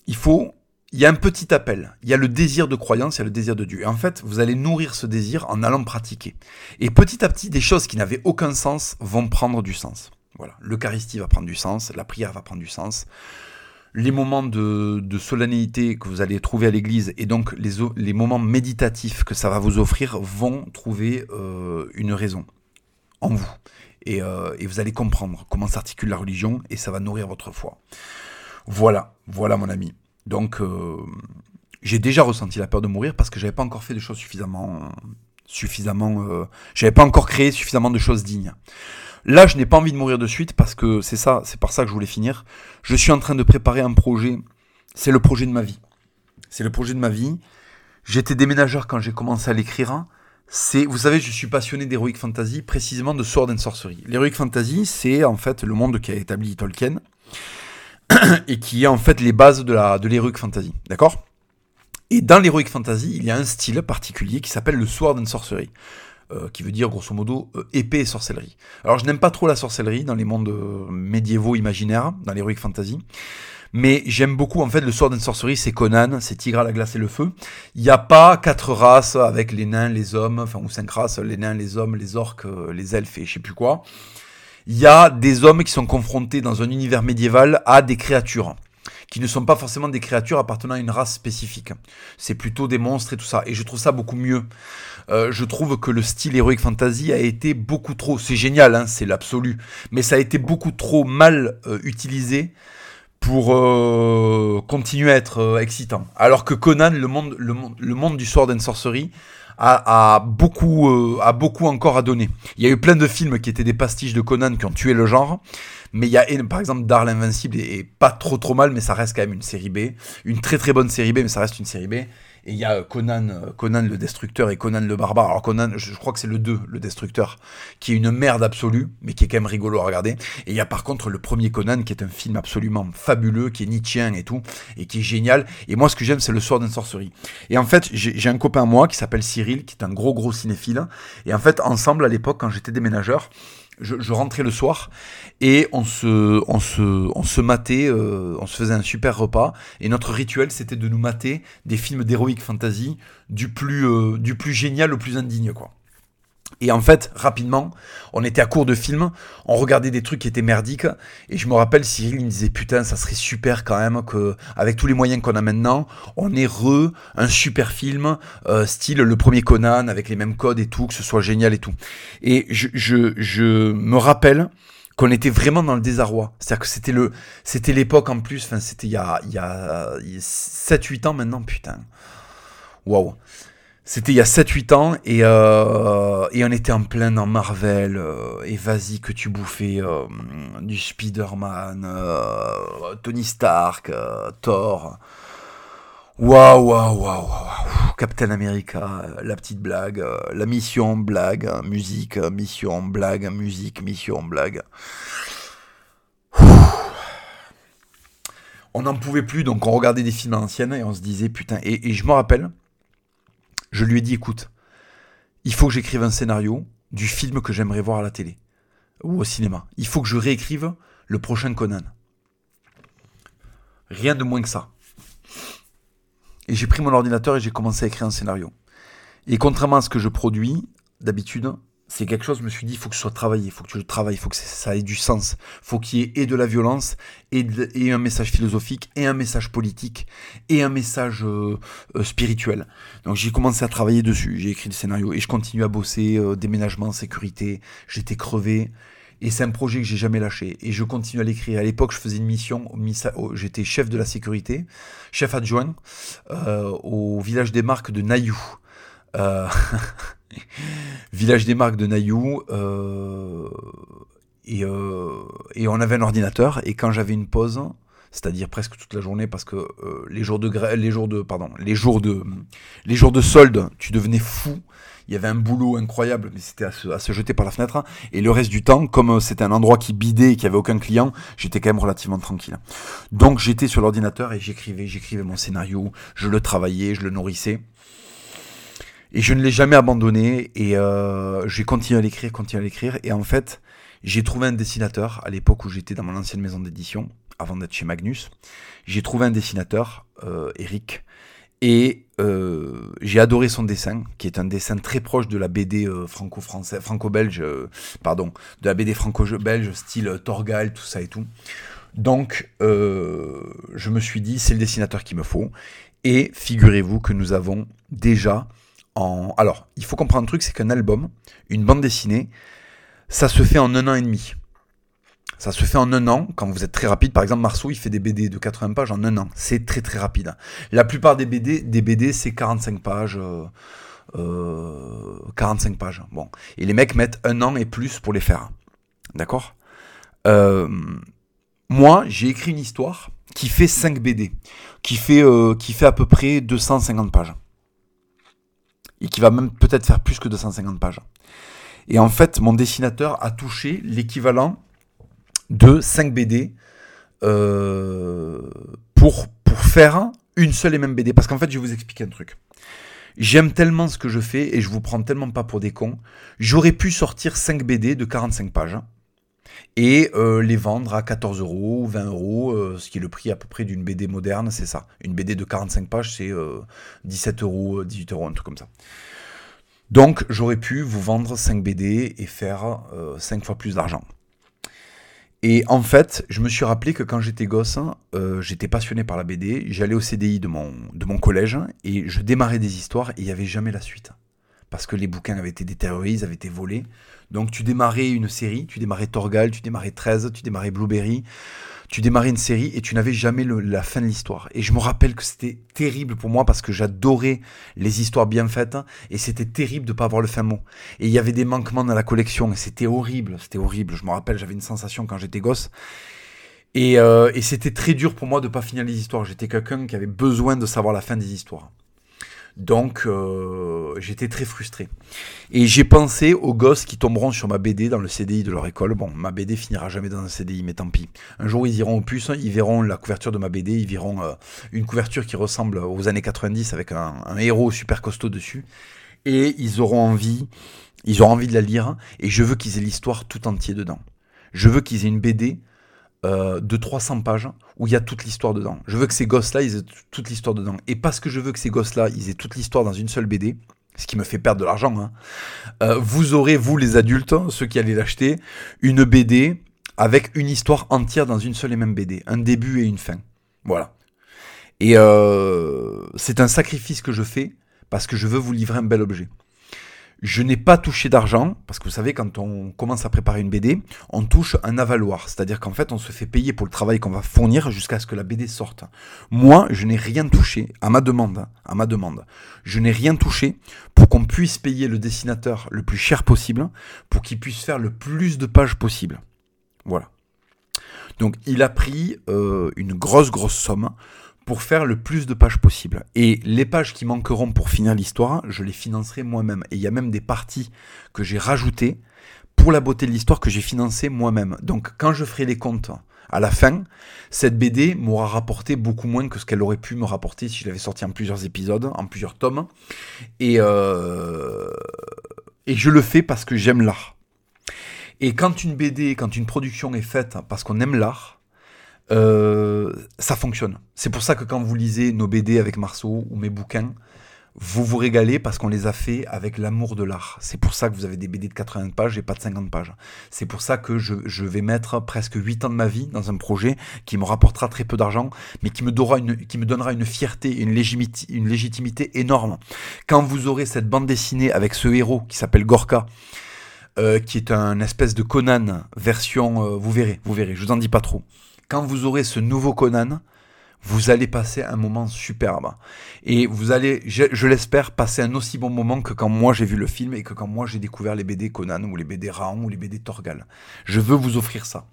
S1: il faut il y a un petit appel. Il y a le désir de croyance, il y a le désir de Dieu. Et en fait, vous allez nourrir ce désir en allant pratiquer. Et petit à petit, des choses qui n'avaient aucun sens vont prendre du sens. Voilà. L'Eucharistie va prendre du sens, la prière va prendre du sens. Les moments de, solennité que vous allez trouver à l'église et donc les, moments méditatifs que ça va vous offrir vont trouver euh, une raison en vous. Et, euh, et vous allez comprendre comment s'articule la religion et ça va nourrir votre foi. Voilà, voilà mon ami. Donc, euh, j'ai déjà ressenti la peur de mourir parce que j'avais pas encore fait des choses suffisamment, suffisamment, euh, j'avais pas encore créé suffisamment de choses dignes. Là, je n'ai pas envie de mourir de suite parce que c'est ça, c'est par ça que je voulais finir. Je suis en train de préparer un projet. C'est le projet de ma vie. C'est le projet de ma vie. J'étais déménageur quand j'ai commencé à l'écrire. C'est, vous savez, je suis passionné d'Heroic Fantasy, précisément de Sword and Sorcery. L'Heroic Fantasy, c'est en fait le monde qui a établi Tolkien. et qui est en fait les bases de la de l'heroic fantasy, d'accord? Et dans l'heroic fantasy, il y a un style particulier qui s'appelle le sword and sorcery. Euh, qui veut dire grosso modo euh, épée et sorcellerie. Alors je n'aime pas trop la sorcellerie dans les mondes euh, médiévaux imaginaires, dans l'heroic fantasy, mais j'aime beaucoup en fait le sword and sorcery, c'est Conan, c'est Tigre à la glace et le feu. Il n'y a pas quatre races avec les nains, les hommes, enfin ou cinq races, les nains, les hommes, les orques, les elfes et je sais plus quoi il y a des hommes qui sont confrontés dans un univers médiéval à des créatures qui ne sont pas forcément des créatures appartenant à une race spécifique. C'est plutôt des monstres et tout ça. Et je trouve ça beaucoup mieux. Euh, je trouve que le style Heroic Fantasy a été beaucoup trop... C'est génial, hein, c'est l'absolu. Mais ça a été beaucoup trop mal euh, utilisé pour euh, continuer à être excitant. Alors que Conan, le monde, le, monde, le monde du Sword and Sorcery, a, beaucoup, euh, a beaucoup encore à donner. Il y a eu plein de films qui étaient des pastiches de Conan qui ont tué le genre. Mais il y a, par exemple, Darl Invincible et pas trop trop mal, mais ça reste quand même une série B. Une très très bonne série B, mais ça reste une série B. Et il y a Conan, euh, Conan le Destructeur et Conan le Barbare. Alors Conan, je, crois que c'est le 2, le Destructeur, qui est une merde absolue, mais qui est quand même rigolo à regarder. Et il y a par contre le premier Conan, qui est un film absolument fabuleux, qui est Nietzschean et tout, et qui est génial. Et moi, ce que j'aime, c'est le Sword and Sorcery. Et en fait, j'ai un copain moi qui s'appelle Cyril, qui est un gros gros cinéphile. Et en fait, ensemble, à l'époque, quand j'étais déménageur, je, rentrais le soir et on se, on se, on se matait, euh, on se faisait un super repas. Et notre rituel, c'était de nous mater des films d'héroïque fantasy du plus, euh, du plus génial au plus indigne, quoi. Et en fait, rapidement, on était à court de films, on regardait des trucs qui étaient merdiques, et je me rappelle, Cyril, il me disait, putain, ça serait super quand même que, avec tous les moyens qu'on a maintenant, on ait re un super film, euh, style le premier Conan, avec les mêmes codes et tout, que ce soit génial et tout. Et je, je, je me rappelle qu'on était vraiment dans le désarroi. C'est-à-dire que c'était le, c'était l'époque en plus, enfin, c'était il y a, il y a 7-8 ans maintenant, putain. Waouh. C'était il y a 7-8 ans et, euh, et on était en plein dans Marvel euh, et vas-y que tu bouffais euh, du Spider-Man, Tony Stark, Thor. Waouh, waouh, waouh, waouh. Captain America, la petite blague, la mission, blague, musique, mission, blague, musique, mission, blague. On n'en pouvait plus, donc on regardait des films anciennes et on se disait putain. et je me rappelle, je lui ai dit, écoute, il faut que j'écrive un scénario du film que j'aimerais voir à la télé ou au cinéma. Il faut que je réécrive le prochain Conan. Rien de moins que ça. Et j'ai pris mon ordinateur et j'ai commencé à écrire un scénario. Et contrairement à ce que je produis, d'habitude, c'est quelque chose, je me suis dit, il faut que ce soit travaillé, il faut que tu le travailles, il faut que ça ait du sens, il faut qu'il y ait et de la violence, et, et, un message philosophique, et un message politique, et un message euh, euh, spirituel. Donc j'ai commencé à travailler dessus, j'ai écrit le scénario, et je continue à bosser, euh, déménagement, sécurité, j'étais crevé, et c'est un projet que j'ai jamais lâché, et je continue à l'écrire. À l'époque, je faisais une mission, j'étais chef de la sécurité, chef adjoint, au village des marques de Nayou. Village des marques de Nayou. Euh, euh, et, on avait un ordinateur. Et quand j'avais une pause, c'est-à-dire presque toute la journée, parce que euh, les jours de les jours de, pardon, les jours de, les jours de solde, tu devenais fou. Il y avait un boulot incroyable, mais c'était à se, jeter par la fenêtre. Et le reste du temps, comme c'était un endroit qui bidait et qu'il n'y avait aucun client, j'étais quand même relativement tranquille. Donc j'étais sur l'ordinateur et j'écrivais, j'écrivais mon scénario, je le travaillais, je le nourrissais. Et je ne l'ai jamais abandonné et euh, j'ai continué à l'écrire, continué à l'écrire. Et en fait, j'ai trouvé un dessinateur à l'époque où j'étais dans mon ancienne maison d'édition, avant d'être chez Magnus. J'ai trouvé un dessinateur, euh, Eric, et euh, j'ai adoré son dessin, qui est un dessin très proche de la BD euh, franco-français, franco-belge, euh, pardon, de la BD franco-belge, style Torgal, tout ça et tout. Donc, je me suis dit, c'est le dessinateur qu'il me faut. Et figurez-vous que nous avons déjà alors, il faut comprendre un truc, c'est qu'un album, une bande dessinée, ça se fait en un an et demi. Ça se fait en un an, quand vous êtes très rapide. Par exemple, Marceau, il fait des BD de 80 pages en un an. C'est très très rapide. La plupart des BD, des BD c'est 45 pages. 45 euh, euh, pages. Bon. Et les mecs mettent un an et plus pour les faire. D'accord? Euh, Moi, j'ai écrit une histoire qui fait 5 BD. Qui fait, qui fait à peu près 250 pages et qui va même peut-être faire plus que 250 pages. Et en fait, mon dessinateur a touché l'équivalent de 5 BD euh, pour, pour faire une seule et même BD. Parce qu'en fait, je vais vous expliquer un truc. J'aime tellement ce que je fais et je vous prends tellement pas pour des cons. J'aurais pu sortir 5 BD de 45 pages et euh, les vendre à 14 euros, 20 euros, euh, ce qui est le prix à peu près d'une BD moderne, c'est ça. Une BD de 45 pages, c'est 17 euh, euros, 18 euros, un truc comme ça. Donc j'aurais pu vous vendre 5 BD et faire 5 fois plus d'argent. Et en fait, je me suis rappelé que quand j'étais gosse, j'étais passionné par la BD, j'allais au CDI de mon, de mon collège et je démarrais des histoires et il n'y avait jamais la suite. Parce que les bouquins avaient été détériorés, ils avaient été volés. Donc tu démarrais une série, tu démarrais Torgal, tu démarrais 13, tu démarrais Blueberry, tu démarrais une série et tu n'avais jamais la fin de l'histoire. Et je me rappelle que c'était terrible pour moi parce que j'adorais les histoires bien faites et c'était terrible de ne pas avoir le fin mot. Et il y avait des manquements dans la collection et c'était horrible, c'était horrible. Je me rappelle, j'avais une sensation quand j'étais gosse. Et, euh, et c'était très dur pour moi de pas finir les histoires. J'étais quelqu'un qui avait besoin de savoir la fin des histoires. Donc euh, j'étais très frustré. Et j'ai pensé aux gosses qui tomberont sur ma BD dans le CDI de leur école. Bon, ma BD finira jamais dans un CDI, mais tant pis. Un jour ils iront au puce, ils verront la couverture de ma BD, ils verront euh, une couverture qui ressemble aux années 90 avec un, héros super costaud dessus. Et ils auront envie, ils auront envie de la lire. Et je veux qu'ils aient l'histoire tout entier dedans. Je veux qu'ils aient une BD euh, de 300 pages où il y a toute l'histoire dedans. Je veux que ces gosses-là, ils aient toute l'histoire dedans. Et parce que je veux que ces gosses-là, ils aient toute l'histoire dans une seule BD, ce qui me fait perdre de l'argent, hein, euh, vous aurez, vous les adultes, ceux qui allez l'acheter, une BD avec une histoire entière dans une seule et même BD. Un début et une fin. Voilà. Et euh, c'est un sacrifice que je fais parce que je veux vous livrer un bel objet. Je n'ai pas touché d'argent, parce que vous savez, quand on commence à préparer une BD, on touche un avaloir. C'est-à-dire qu'en fait, on se fait payer pour le travail qu'on va fournir jusqu'à ce que la BD sorte. Moi, je n'ai rien touché à ma demande. À ma demande. Je n'ai rien touché pour qu'on puisse payer le dessinateur le plus cher possible, pour qu'il puisse faire le plus de pages possible. Voilà. Donc, il a pris euh, une grosse, grosse somme pour faire le plus de pages possible. Et les pages qui manqueront pour finir l'histoire, je les financerai moi-même. Et il y a même des parties que j'ai rajoutées pour la beauté de l'histoire que j'ai financées moi-même. Donc quand je ferai les comptes à la fin, cette BD m'aura rapporté beaucoup moins que ce qu'elle aurait pu me rapporter si je l'avais sorti en plusieurs épisodes, en plusieurs tomes. Et, euh, Et je le fais parce que j'aime l'art. Et quand une BD, quand une production est faite parce qu'on aime l'art, euh, ça fonctionne. C'est pour ça que quand vous lisez nos BD avec Marceau ou mes bouquins, vous vous régalez parce qu'on les a fait avec l'amour de l'art. C'est pour ça que vous avez des BD de 80 pages et pas de 50 pages. C'est pour ça que je, je, vais mettre presque 8 ans de ma vie dans un projet qui me rapportera très peu d'argent, mais qui me, donnera une, qui me donnera une fierté une, légitimité, une légitimité énorme. Quand vous aurez cette bande dessinée avec ce héros qui s'appelle Gorka, euh, qui est un espèce de Conan version, euh, vous verrez, vous verrez, je vous en dis pas trop. Quand vous aurez ce nouveau Conan, vous allez passer un moment superbe. Et vous allez, je, l'espère, passer un aussi bon moment que quand moi j'ai vu le film et que quand moi j'ai découvert les BD Conan ou les BD Raon ou les BD Torgal. Je veux vous offrir ça.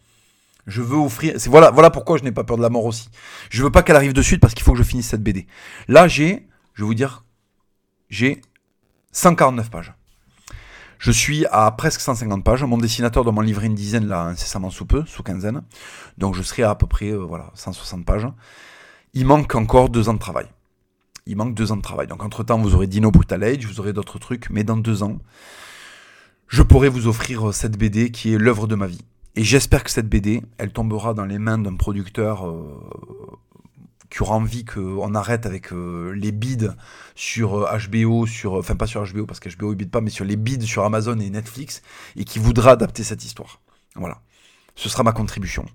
S1: Je veux offrir. C'est voilà, voilà pourquoi je n'ai pas peur de la mort aussi. Je veux pas qu'elle arrive de suite parce qu'il faut que je finisse cette BD. Là, j'ai, je vais vous dire, j'ai 149 pages. Je suis à presque 150 pages. Mon dessinateur doit m'en livrer une dizaine là incessamment sous peu, sous quinzaine. Donc je serai à, peu près euh, voilà 160 pages il manque encore deux ans de travail. Il manque deux ans de travail. Donc entre-temps, vous aurez Dino Brutal Age, vous aurez d'autres trucs, mais dans deux ans, je pourrai vous offrir euh, cette BD qui est l'œuvre de ma vie. Et j'espère que cette BD, elle tombera dans les mains d'un producteur euh, qui aura envie qu'on arrête avec euh, les bids sur HBO, sur, enfin pas sur HBO parce que HBO ne bide pas, mais sur les bids sur Amazon et Netflix, et qui voudra adapter cette histoire. Voilà. Ce sera ma contribution.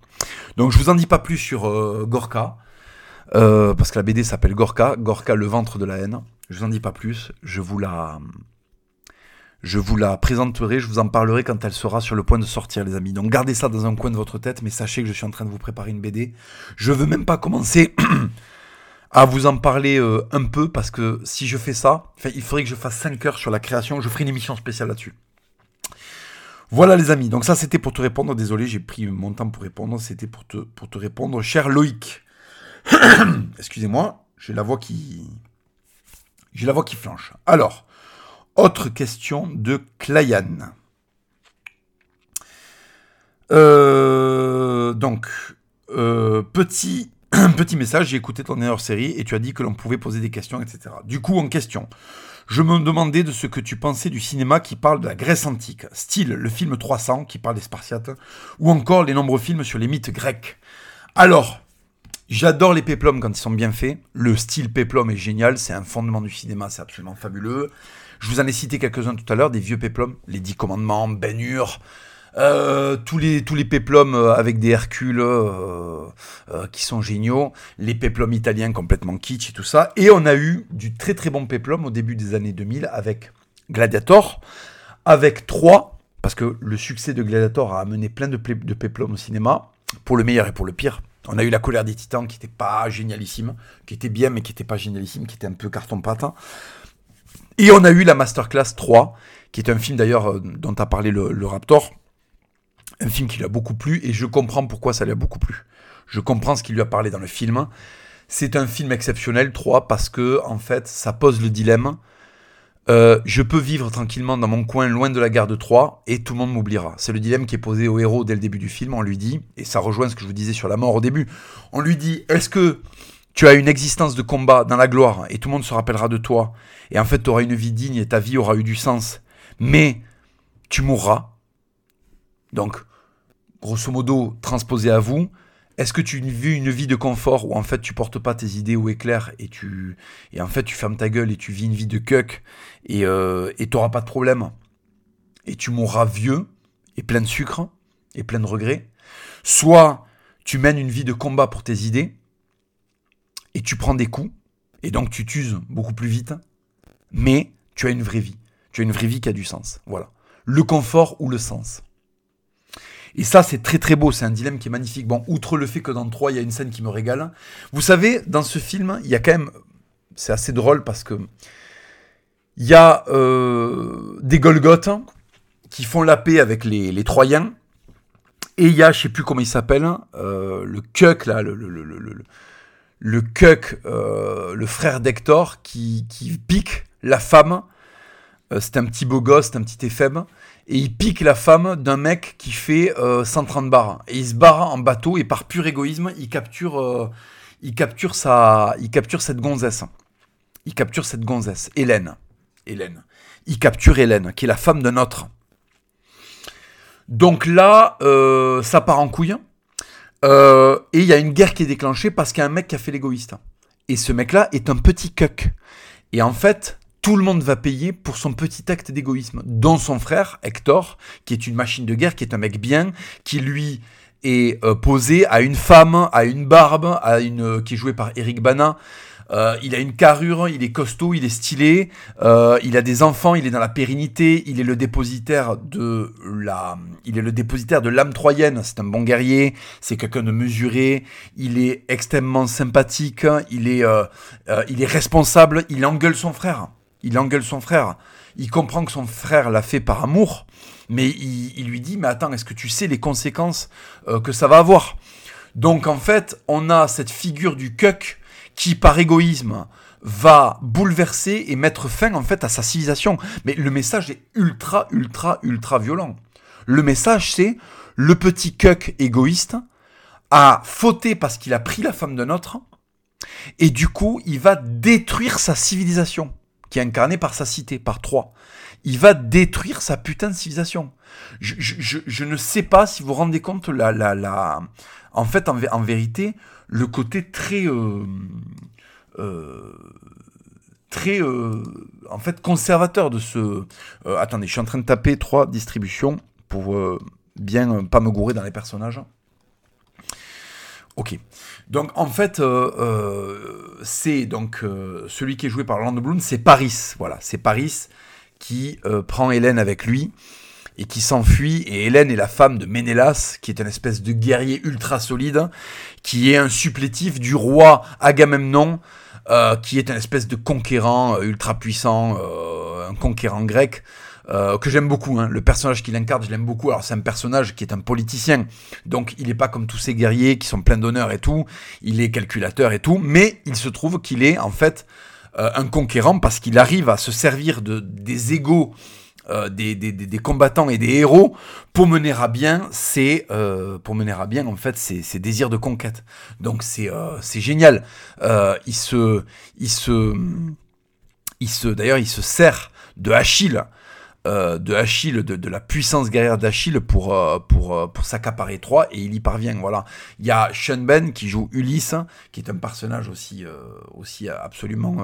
S1: Donc je vous en dis pas plus sur Gorka. Euh, parce que la BD s'appelle Gorka, Gorka le ventre de la haine. Je vous en dis pas plus, je vous la, je vous la présenterai, je vous en parlerai quand elle sera sur le point de sortir, les amis. Donc gardez ça dans un coin de votre tête, mais sachez que je suis en train de vous préparer une BD. Je veux même pas commencer à vous en parler euh, un peu parce que si je fais ça, il faudrait que je fasse 5 heures sur la création. Je ferai une émission spéciale là-dessus. Voilà les amis, donc ça c'était pour te répondre. Désolé, j'ai pris mon temps pour répondre. C'était pour te, pour te répondre. Cher Loïc, Excusez-moi, j'ai la voix qui. J'ai la voix qui flanche. Alors, autre question de Clayan. Euh, donc, euh, petit, petit message, j'ai écouté ton erreur série et tu as dit que l'on pouvait poser des questions, etc. Du coup, en question, je me demandais de ce que tu pensais du cinéma qui parle de la Grèce antique, style le film 300 qui parle des Spartiates, ou encore les nombreux films sur les mythes grecs. Alors, J'adore les péplums quand ils sont bien faits. Le style péplum est génial, c'est un fondement du cinéma, c'est absolument fabuleux. Je vous en ai cité quelques-uns tout à l'heure, des vieux péplums, les Dix Commandements, Ben Hur, euh, tous les tous les péplums euh, avec des Hercules euh, qui sont géniaux, les péplums italiens complètement kitsch et tout ça. Et on a eu du très très bon péplum au début des années 2000 avec Gladiator, avec 3, parce que le succès de Gladiator a amené plein de, péplums au cinéma, pour le meilleur et pour le pire. On a eu La colère des titans qui n'était pas génialissime, qui était bien mais qui n'était pas génialissime, qui était un peu carton-pâte. Et on a eu la Masterclass 3, qui est un film d'ailleurs euh, dont a parlé le, Raptor. Un film qui lui a beaucoup plu et je comprends pourquoi ça lui a beaucoup plu. Je comprends ce qu'il lui a parlé dans le film. C'est un film exceptionnel 3 parce que en fait ça pose le dilemme euh, je peux vivre tranquillement dans mon coin loin de la gare de Troyes et tout le monde m'oubliera. C'est le dilemme qui est posé au héros dès le début du film. On lui dit, et ça rejoint ce que je vous disais sur la mort au début, on lui dit, est-ce que tu as une existence de combat dans la gloire et tout le monde se rappellera de toi. Et en fait tu auras une vie digne et ta vie aura eu du sens, mais tu mourras. Donc, grosso modo, transposé à vous, est-ce que tu vis une vie de confort où en fait tu portes pas tes idées au éclair et tu et en fait tu fermes ta gueule et tu vis une vie de cuck et euh, tu n'auras pas de problème. Et tu mourras vieux et plein de sucre et plein de regrets. Soit tu mènes une vie de combat pour tes idées et tu prends des coups et donc tu t'uses beaucoup plus vite, mais tu as une vraie vie. Tu as une vraie vie qui a du sens. Voilà. Le confort ou le sens. Et ça, c'est très très beau, c'est un dilemme qui est magnifique. Bon, outre le fait que dans 3, il y a une scène qui me régale. Vous savez, dans ce film, il y a quand même. C'est assez drôle parce que. Il y a euh, des Golgoths qui font la paix avec les, Troyens. Et il y a, je sais plus comment il s'appelle, euh, le Kuk, là, le, le Kuk, euh, le frère d'Hector, qui, qui pique la femme. c'est un petit beau gosse, c'est un petit éphèbe et il pique la femme d'un mec qui fait 130 euh, bars. Et il se barre en bateau et par pur égoïsme, il capture, euh, il capture, sa, il capture cette gonzesse. Il capture cette gonzesse, Hélène. Hélène. Il capture Hélène, qui est la femme d'un autre. Donc là, euh, ça part en couille. Euh, et il y a une guerre qui est déclenchée parce qu'il y a un mec qui a fait l'égoïste. Et ce mec-là est un petit cuck. Et en fait, tout le monde va payer pour son petit acte d'égoïsme, dont son frère, Hector, qui est une machine de guerre, qui est un mec bien, qui lui est euh, posé à une femme, à une barbe, à une qui est jouée par Eric Bana, euh, il a une carrure, il est costaud, il est stylé, euh, il a des enfants, il est dans la pérennité, il est le dépositaire de la, il est le dépositaire de l'âme troyenne. C'est un bon guerrier, c'est quelqu'un de mesuré, il est extrêmement sympathique, il est, euh, il est responsable, il engueule son frère, il engueule son frère. Il comprend que son frère l'a fait par amour, mais il, il, lui dit mais attends, est-ce que tu sais les conséquences que ça va avoir? Donc en fait, on a cette figure du cuck qui par égoïsme va bouleverser et mettre fin en fait à sa civilisation. Mais le message est ultra, ultra, ultra violent. Le message c'est le petit cuck égoïste a fauté parce qu'il a pris la femme d'un autre et du coup il va détruire sa civilisation qui est incarnée par sa cité, par trois. Il va détruire sa putain de civilisation. Je, ne sais pas si vous vous rendez compte la, la, la... En fait, en vérité, le côté très euh, euh, euh, en fait conservateur de ce attendez je suis en train de taper trois distributions pour bien pas me gourer dans les personnages. Ok. Donc en fait c'est donc celui qui est joué par Orlando Bloom c'est Paris. Voilà c'est Paris qui prend Hélène avec lui et qui s'enfuit. Et Hélène est la femme de Ménélas, qui est une espèce de guerrier ultra solide, qui est un supplétif du roi Agamemnon, euh, qui est une espèce de conquérant euh, ultra puissant, euh, un conquérant grec. que j'aime beaucoup, hein. le personnage qu'il incarne, je l'aime beaucoup. Alors c'est un personnage qui est un politicien, donc il n'est pas comme tous ces guerriers qui sont pleins d'honneur et tout. Il est calculateur et tout, mais il se trouve qu'il est en fait un conquérant parce qu'il arrive à se servir de des égaux euh, des, des, combattants et des héros pour mener à bien ces, euh, pour mener à bien en fait désirs de conquête. Donc c'est euh, c'est génial. il se il se il se d'ailleurs il se sert de Achille euh, de Achille, de, la puissance guerrière d'Achille pour, euh, pour, euh, pour s'accaparer Troie, et il y parvient. Voilà. Il y a Sean Ben qui joue Ulysse, qui est un personnage aussi, aussi absolument,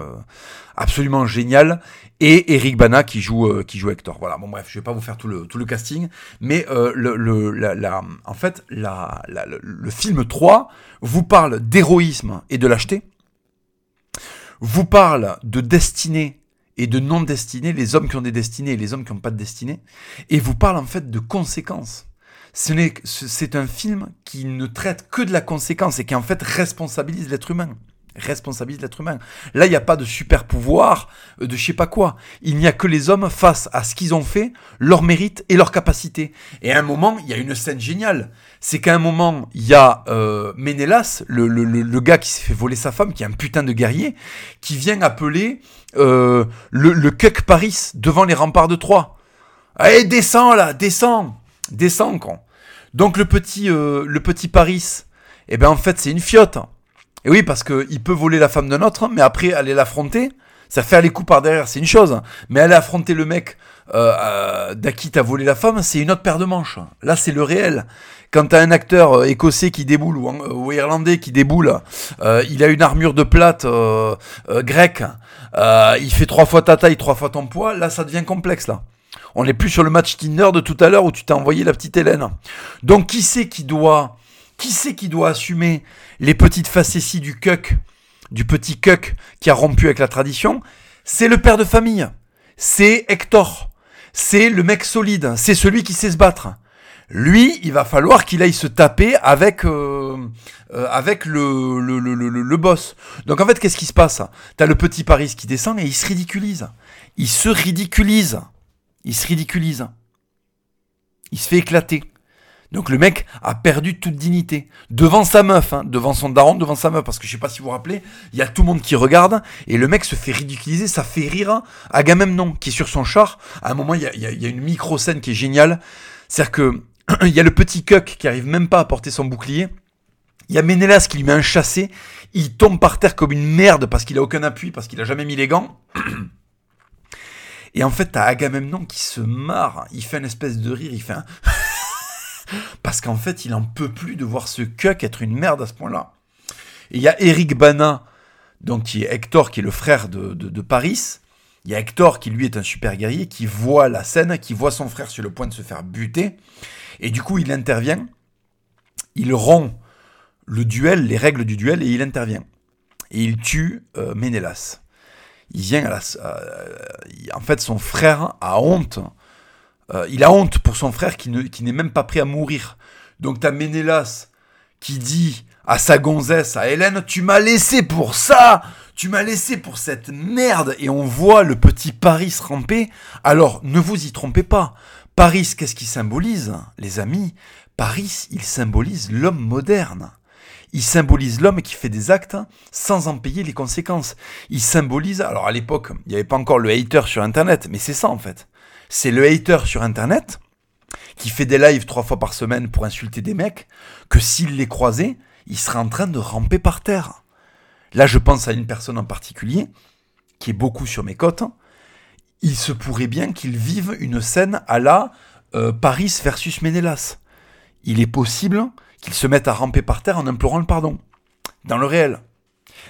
S1: absolument génial, et Eric Bana qui joue, qui joue Hector. Voilà. Bon bref, je vais pas vous faire tout le, tout le casting, mais le, le, la, en fait, la, le film 3 vous parle d'héroïsme et de lâcheté, vous parle de destinée et de non destinés, les hommes qui ont des destinées et les hommes qui n'ont pas de destinée, et vous parle en fait de conséquences. C'est un film qui ne traite que de la conséquence et qui en fait responsabilise l'être humain. Responsabilise l'être humain. Là, il n'y a pas de super pouvoir, euh, de je sais pas quoi. Il n'y a que les hommes face à ce qu'ils ont fait, leur mérite et leur capacité. Et à un moment, il y a une scène géniale. C'est qu'à un moment, il y a euh, Ménélas, le, le, le, gars qui s'est fait voler sa femme, qui est un putain de guerrier, qui vient appeler euh, le, le Paris devant les remparts de Troie. Allez, descends là, descends, descends, con. Donc le petit, le petit Paris, eh ben en fait c'est une fiotte. Et oui, parce qu'il peut voler la femme d'un autre, mais après aller l'affronter, ça faire les coups par derrière, c'est une chose. Mais aller affronter le mec euh, euh, d'à qui t'as volé la femme, c'est une autre paire de manches. Là, c'est le réel. Quand t'as un acteur euh, écossais qui déboule ou, irlandais qui déboule, il a une armure de plate grecque, il fait trois fois ta taille, trois fois ton poids, là, ça devient complexe, là. On n'est plus sur le match Tinder de tout à l'heure où tu t'as envoyé la petite Hélène. Donc, qui c'est qui doit, qui c'est qui doit assumer les petites facéties du cuck, du petit cuck qui a rompu avec la tradition? C'est le père de famille. C'est Hector c'est le mec solide, c'est celui qui sait se battre. Lui, il va falloir qu'il aille se taper avec euh, euh, avec le le, le, le, le, boss. Donc en fait, qu'est-ce qui se passe? T'as le petit Paris qui descend et il se ridiculise. Il se ridiculise. Il se ridiculise. Il se fait éclater. Donc le mec a perdu toute dignité. Devant sa meuf, hein, devant son daron, devant sa meuf. Parce que je sais pas si vous vous rappelez, il y a tout le monde qui regarde. Et le mec se fait ridiculiser, ça fait rire Agamemnon, qui est sur son char. À un moment, il y a, y a, une micro-scène qui est géniale. C'est-à-dire que il y a le petit cuck qui arrive même pas à porter son bouclier. Il y a Ménélas qui lui met un chassé. Il tombe par terre comme une merde parce qu'il a aucun appui, parce qu'il a jamais mis les gants. Et en fait, t'as Agamemnon qui se marre, il fait une espèce de rire, il fait un... Parce qu'en fait, il en peut plus de voir ce cuck être une merde à ce point-là. Il y a Eric Bana, donc qui est Hector, qui est le frère de, Paris. Il y a Hector qui lui est un super guerrier, qui voit la scène, qui voit son frère sur le point de se faire buter. Et du coup, il intervient, il rompt le duel, les règles du duel, et il intervient. Et il tue euh, Ménélas. Il vient à la... Euh, en fait, son frère a honte. Euh, il a honte pour son frère qui, qui n'est même pas prêt à mourir. Donc t'as Ménélas qui dit à sa gonzesse, à Hélène, tu m'as laissé pour ça, tu m'as laissé pour cette merde, et on voit le petit Paris ramper. Alors, ne vous y trompez pas. Paris, qu'est-ce qu'il symbolise, les amis? Paris, il symbolise l'homme moderne. Il symbolise l'homme qui fait des actes sans en payer les conséquences. Il symbolise, alors à l'époque, il n'y avait pas encore le hater sur Internet, mais c'est ça en fait. C'est le hater sur Internet qui fait des lives trois fois par semaine pour insulter des mecs, que s'il les croisait, il serait en train de ramper par terre. Là, je pense à une personne en particulier, qui est beaucoup sur mes côtes. Il se pourrait bien qu'il vive une scène à la euh, Paris versus Ménélas. Il est possible qu'il se mette à ramper par terre en implorant le pardon. Dans le réel.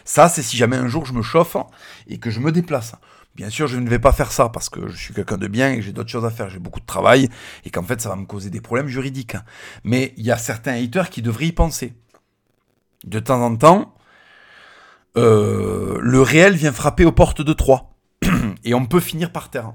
S1: Ça, c'est si jamais un jour je me chauffe et que je me déplace. Bien sûr, je ne vais pas faire ça parce que je suis quelqu'un de bien et que j'ai d'autres choses à faire. J'ai beaucoup de travail et qu'en fait, ça va me causer des problèmes juridiques. Mais il y a certains haters qui devraient y penser. De temps en temps, euh, le réel vient frapper aux portes de Troie. et on peut finir par terre.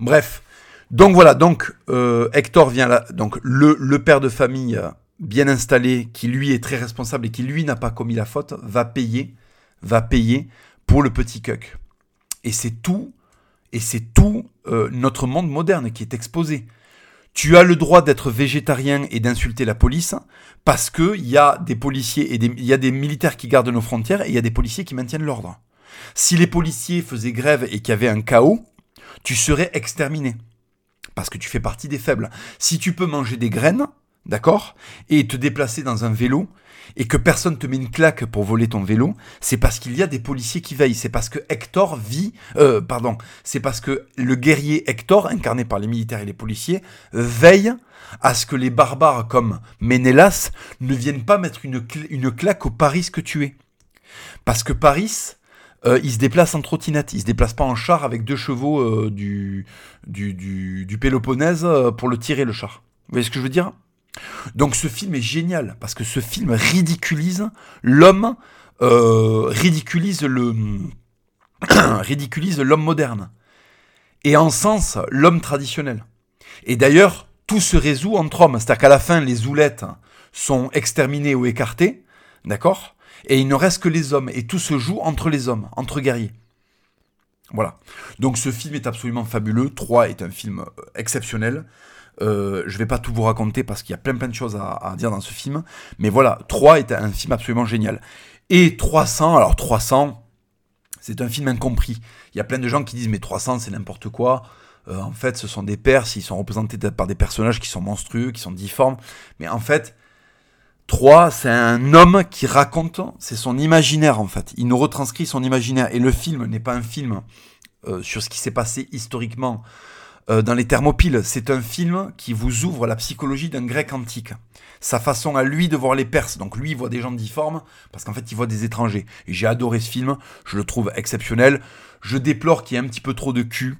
S1: Bref. Donc voilà, donc euh, Hector vient là, donc le, le, père de famille bien installé, qui lui est très responsable et qui lui n'a pas commis la faute, va payer, va payer pour le petit cuck. Et c'est tout, et c'est tout euh, notre monde moderne qui est exposé. Tu as le droit d'être végétarien et d'insulter la police parce qu'il y a des policiers et y a des militaires qui gardent nos frontières et il y a des policiers qui maintiennent l'ordre. Si les policiers faisaient grève et qu'il y avait un chaos, tu serais exterminé. Parce que tu fais partie des faibles. Si tu peux manger des graines, d'accord, et te déplacer dans un vélo, et que personne te met une claque pour voler ton vélo, c'est parce qu'il y a des policiers qui veillent. C'est parce que Hector vit, euh, pardon, c'est parce que le guerrier Hector, incarné par les militaires et les policiers, veille à ce que les barbares comme Ménélas ne viennent pas mettre une, une claque au Paris que tu es. Parce que Paris, euh, il se déplace en trottinette, il se déplace pas en char avec deux chevaux euh, du, du, du, du, Péloponnèse pour le tirer le char. Vous voyez ce que je veux dire? Donc ce film est génial parce que ce film ridiculise l'homme, euh, ridiculise le ridiculise l'homme moderne et en sens l'homme traditionnel. Et d'ailleurs tout se résout entre hommes, c'est-à-dire qu'à la fin les zoulettes sont exterminées ou écartées, d'accord? Et il ne reste que les hommes et tout se joue entre les hommes, entre guerriers. Voilà. Donc ce film est absolument fabuleux. 3 est un film euh, exceptionnel. Euh, je vais pas tout vous raconter parce qu'il y a plein plein de choses à, dire dans ce film. Mais voilà, 3 est un film absolument génial. Et 300, alors 300, c'est un film incompris. Il y a plein de gens qui disent mais 300 c'est n'importe quoi. Euh, en fait, ce sont des Perses, ils sont représentés par des personnages qui sont monstrueux, qui sont difformes. Mais en fait, 3, c'est un homme qui raconte, c'est son imaginaire en fait. Il nous retranscrit son imaginaire. Et le film n'est pas un film euh, sur ce qui s'est passé historiquement euh, dans les Thermopyles. C'est un film qui vous ouvre la psychologie d'un grec antique. Sa façon à lui de voir les Perses. Donc lui, il voit des gens difformes parce qu'en fait, il voit des étrangers. Et j'ai adoré ce film. Je le trouve exceptionnel. Je déplore qu'il y ait un petit peu trop de cul.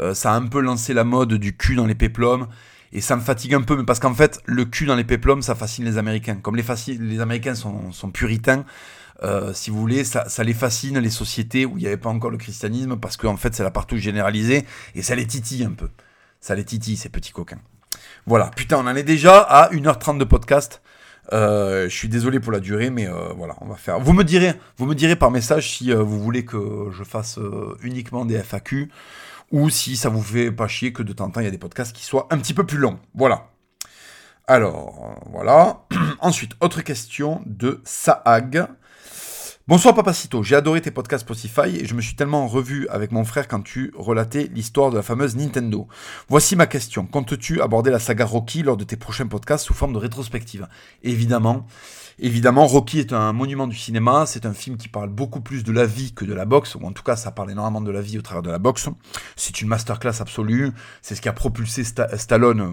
S1: Euh, ça a un peu lancé la mode du cul dans les péplums. Et ça me fatigue un peu, mais parce qu'en fait, le cul dans les péplums, ça fascine les Américains. Comme les, les Américains sont, sont puritains, euh, si vous voulez, ça, les fascine, les sociétés où il n'y avait pas encore le christianisme, parce qu'en fait, c'est la partout généralisée, et ça les titille un peu. Ça les titille, ces petits coquins. Voilà, putain, on en est déjà à 1h30 de podcast. Euh, je suis désolé pour la durée, mais euh, voilà, on va faire. Vous me direz, vous me direz par message si vous voulez que je fasse uniquement des FAQ ou si ça vous fait pas chier que de temps en temps il y a des podcasts qui soient un petit peu plus longs. Voilà. Alors, voilà. Ensuite, autre question de Saag. Bonsoir Papacito, j'ai adoré tes podcasts Spotify et je me suis tellement revu avec mon frère quand tu relatais l'histoire de la fameuse Nintendo. Voici ma question. Comptes-tu aborder la saga Rocky lors de tes prochains podcasts sous forme de rétrospective? Évidemment. Évidemment, Rocky est un monument du cinéma, c'est un film qui parle beaucoup plus de la vie que de la boxe, ou en tout cas ça parle énormément de la vie au travers de la boxe. C'est une masterclass absolue, c'est ce qui a propulsé Stallone euh,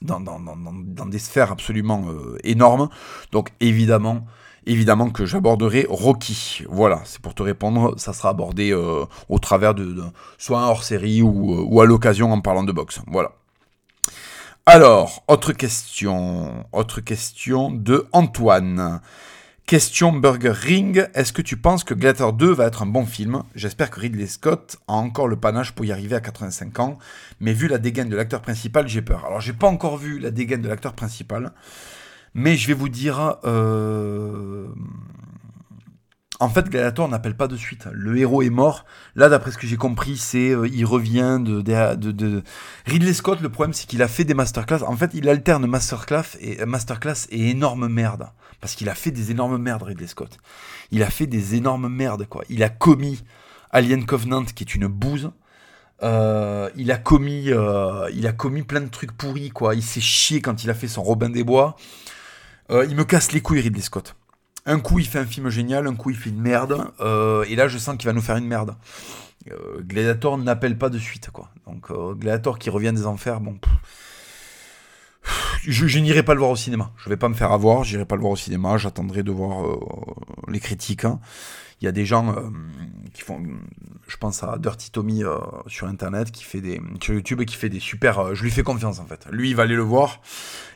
S1: dans, des sphères absolument euh, énormes. Donc évidemment, évidemment que j'aborderai Rocky. Voilà, c'est pour te répondre, ça sera abordé euh, au travers de, soit hors-série ou, euh, ou, à l'occasion en parlant de boxe. Voilà. Alors, autre question, autre question de Antoine. Question Burger Ring, est-ce que tu penses que Gladiator 2 va être un bon film? J'espère que Ridley Scott a encore le panache pour y arriver à 85 ans, mais vu la dégaine de l'acteur principal, j'ai peur. Alors j'ai pas encore vu la dégaine de l'acteur principal, mais je vais vous dire, euh, en fait, Gladiator n'appelle pas de suite. Le héros est mort. Là, d'après ce que j'ai compris, c'est euh, il revient de, Ridley Scott. Le problème, c'est qu'il a fait des masterclass. En fait, il alterne masterclass et masterclass énorme merde, parce qu'il a fait des énormes merdes, Ridley Scott. Il a fait des énormes merdes, quoi. Il a commis Alien Covenant, qui est une bouse. Euh, il a commis, il a commis plein de trucs pourris, quoi. Il s'est chié quand il a fait son Robin des Bois. Euh, il me casse les couilles, Ridley Scott. Un coup, il fait un film génial, un coup, il fait une merde. Euh, et là, je sens qu'il va nous faire une merde. Euh, Gladiator n'appelle pas de suite, quoi. Donc, Gladiator qui revient des enfers, bon. Je, n'irai pas le voir au cinéma. Je vais pas me faire avoir, j'irai pas le voir au cinéma. J'attendrai de voir les critiques. Hein. Il y a des gens euh, qui font, je pense à Dirty Tommy euh, sur internet, qui fait des, sur YouTube et qui fait des super. Euh, je lui fais confiance en fait. Lui, il va aller le voir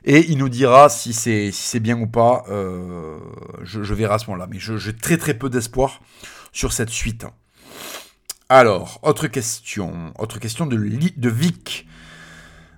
S1: et il nous dira si c'est si c'est bien ou pas. Je, je, verrai à ce moment-là. Mais j'ai très très peu d'espoir sur cette suite. Alors, autre question, autre question de, de Vic.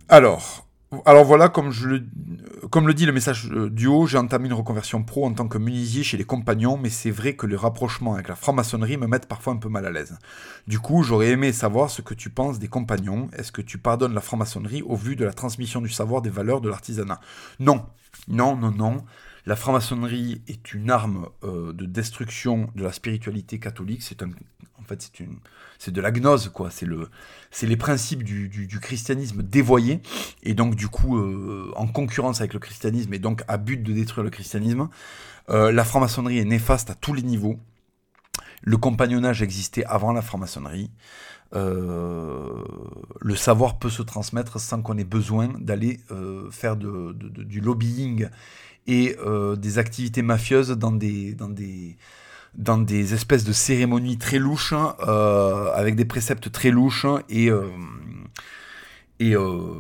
S1: Alors, alors voilà, comme, le, dit le message euh, du haut, j'ai entamé une reconversion pro en tant que munisier chez les compagnons, mais c'est vrai que le rapprochement avec la franc-maçonnerie me met parfois un peu mal à l'aise. Du coup, j'aurais aimé savoir ce que tu penses des compagnons. Est-ce que tu pardonnes la franc-maçonnerie au vu de la transmission du savoir des valeurs de l'artisanat? Non, non, non, non. La franc-maçonnerie est une arme euh, de destruction de la spiritualité catholique. C'est un, en fait, c'est une, c'est de la gnose, quoi. C'est le, c'est les principes du, christianisme dévoyés et donc du coup euh, en concurrence avec le christianisme et donc à but de détruire le christianisme. Euh, la franc-maçonnerie est néfaste à tous les niveaux. Le compagnonnage existait avant la franc-maçonnerie. Euh, le savoir peut se transmettre sans qu'on ait besoin d'aller faire du lobbying et des activités mafieuses dans des, dans des, dans des espèces de cérémonies très louches, euh, avec des préceptes très louches et euh, et, euh,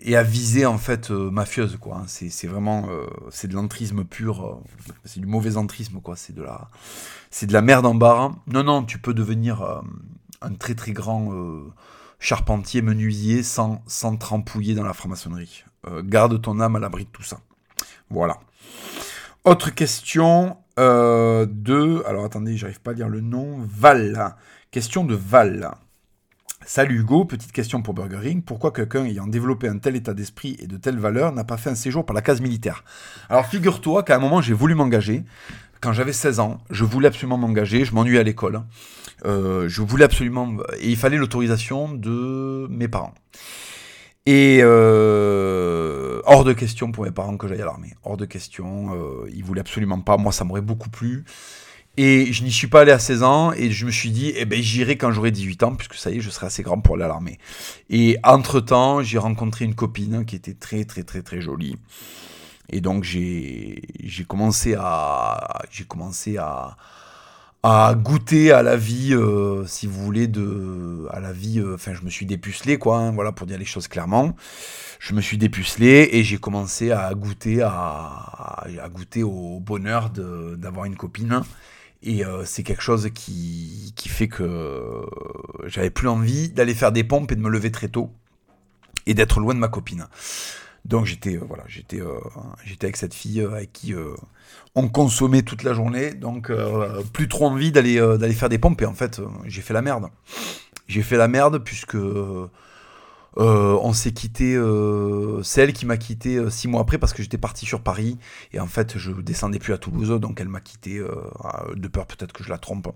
S1: et à viser en fait mafieuse quoi. Hein. C'est vraiment c'est de l'entrisme pur, c'est du mauvais entrisme quoi. C'est de la c'est de la merde en barre. Non non, tu peux devenir un très très grand charpentier menuisier sans sans trempouiller dans la franc-maçonnerie. garde ton âme à l'abri de tout ça. Voilà. Autre question, euh, de. Alors attendez, j'arrive pas à lire le nom. Val. Question de Val. Salut Hugo, petite question pour Burger Ring. Pourquoi quelqu'un ayant développé un tel état d'esprit et de telles valeurs n'a pas fait un séjour par la case militaire? Alors figure-toi qu'à un moment j'ai voulu m'engager. Quand j'avais 16 ans, je voulais absolument m'engager, je m'ennuyais à l'école. Euh, je voulais absolument... Et il fallait l'autorisation de mes parents. Et euh, hors de question pour mes parents que j'aille à l'armée. Hors de question. Euh, ils voulaient absolument pas. Moi, ça m'aurait beaucoup plu. Et je n'y suis pas allé à 16 ans et je me suis dit, eh ben, j'irai quand j'aurai 18 ans, puisque ça y est, je serai assez grand pour aller à l'armée. Et entre-temps, j'ai rencontré une copine qui était très, très, très, très jolie. Et donc, j'ai commencé à. J'ai commencé à à goûter à la vie, euh, si vous voulez, de, à la vie. Euh, enfin, je me suis dépucelé, quoi. Hein, voilà, pour dire les choses clairement. Je me suis dépucelé et j'ai commencé à goûter à, à, goûter au bonheur d'avoir une copine. Et euh, c'est quelque chose qui, qui fait que j'avais plus envie d'aller faire des pompes et de me lever très tôt et d'être loin de ma copine. Donc j'étais voilà, j'étais j'étais avec cette fille avec qui on consommait toute la journée, donc euh, plus trop envie d'aller euh, d'aller faire des pompes. Et en fait, euh, j'ai fait la merde. J'ai fait la merde puisque on s'est quitté, c'est elle qui m'a quitté six mois après parce que j'étais parti sur Paris et en fait je descendais plus à Toulouse donc elle m'a quitté de peur peut-être que je la trompe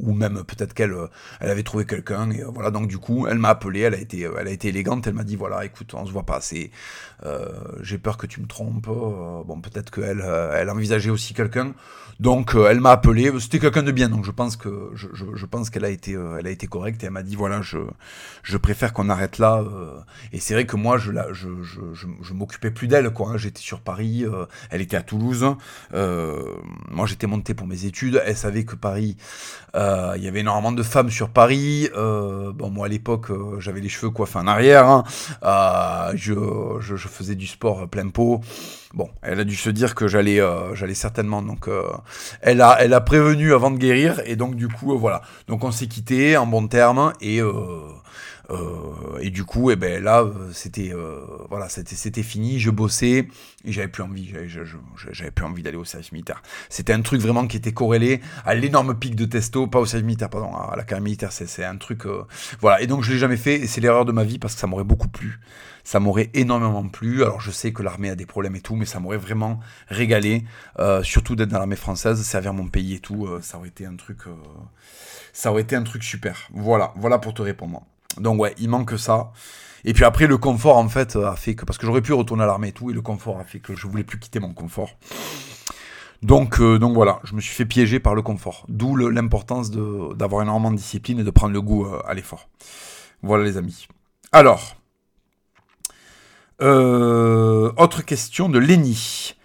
S1: ou même peut-être qu'elle euh, elle avait trouvé quelqu'un et euh, voilà. Donc du coup elle m'a appelé elle a été euh, elle a été élégante elle m'a dit voilà écoute on se voit pas assez j'ai peur que tu me trompes bon peut-être qu'elle elle envisageait aussi quelqu'un. Donc elle m'a appelé c'était quelqu'un de bien donc je pense que je, je, pense qu'elle a été elle a été correcte et elle m'a dit voilà je je préfère qu'on arrête là et c'est vrai que moi je la je, je, je, m'occupais plus d'elle quoi hein. j'étais sur Paris elle était à Toulouse moi j'étais monté pour mes études elle savait que Paris euh, il y avait énormément de femmes sur Paris. Euh, bon, moi à l'époque, euh, j'avais les cheveux coiffés en arrière. Hein. Je, je, je, faisais du sport plein pot. Bon, elle a dû se dire que j'allais, j'allais certainement. Donc, elle a, elle a prévenu avant de guérir. Et donc, du coup, voilà. Donc, on s'est quitté en bon terme et euh, et du coup, eh ben là, euh, c'était euh, voilà, c'était c'était fini. Je bossais et j'avais plus envie, j'avais plus envie d'aller au service militaire. C'était un truc vraiment qui était corrélé à l'énorme pic de testo, pas au service militaire, pardon, à la carrière militaire. C'est un truc, voilà. Et donc je l'ai jamais fait et c'est l'erreur de ma vie parce que ça m'aurait beaucoup plu. Ça m'aurait énormément plu. Alors je sais que l'armée a des problèmes et tout, mais ça m'aurait vraiment régalé, surtout d'être dans l'armée française, servir mon pays et tout. ça aurait été un truc, ça aurait été un truc super. Voilà, voilà pour te répondre. Donc ouais, il manque ça. Et puis après, le confort, en fait, a fait que... Parce que j'aurais pu retourner à l'armée et tout, et le confort a fait que je voulais plus quitter mon confort. Donc, euh, voilà, je me suis fait piéger par le confort. D'où l'importance d'avoir énormément de discipline et de prendre le goût euh, à l'effort. Voilà les amis. Alors, euh, autre question de Lenny.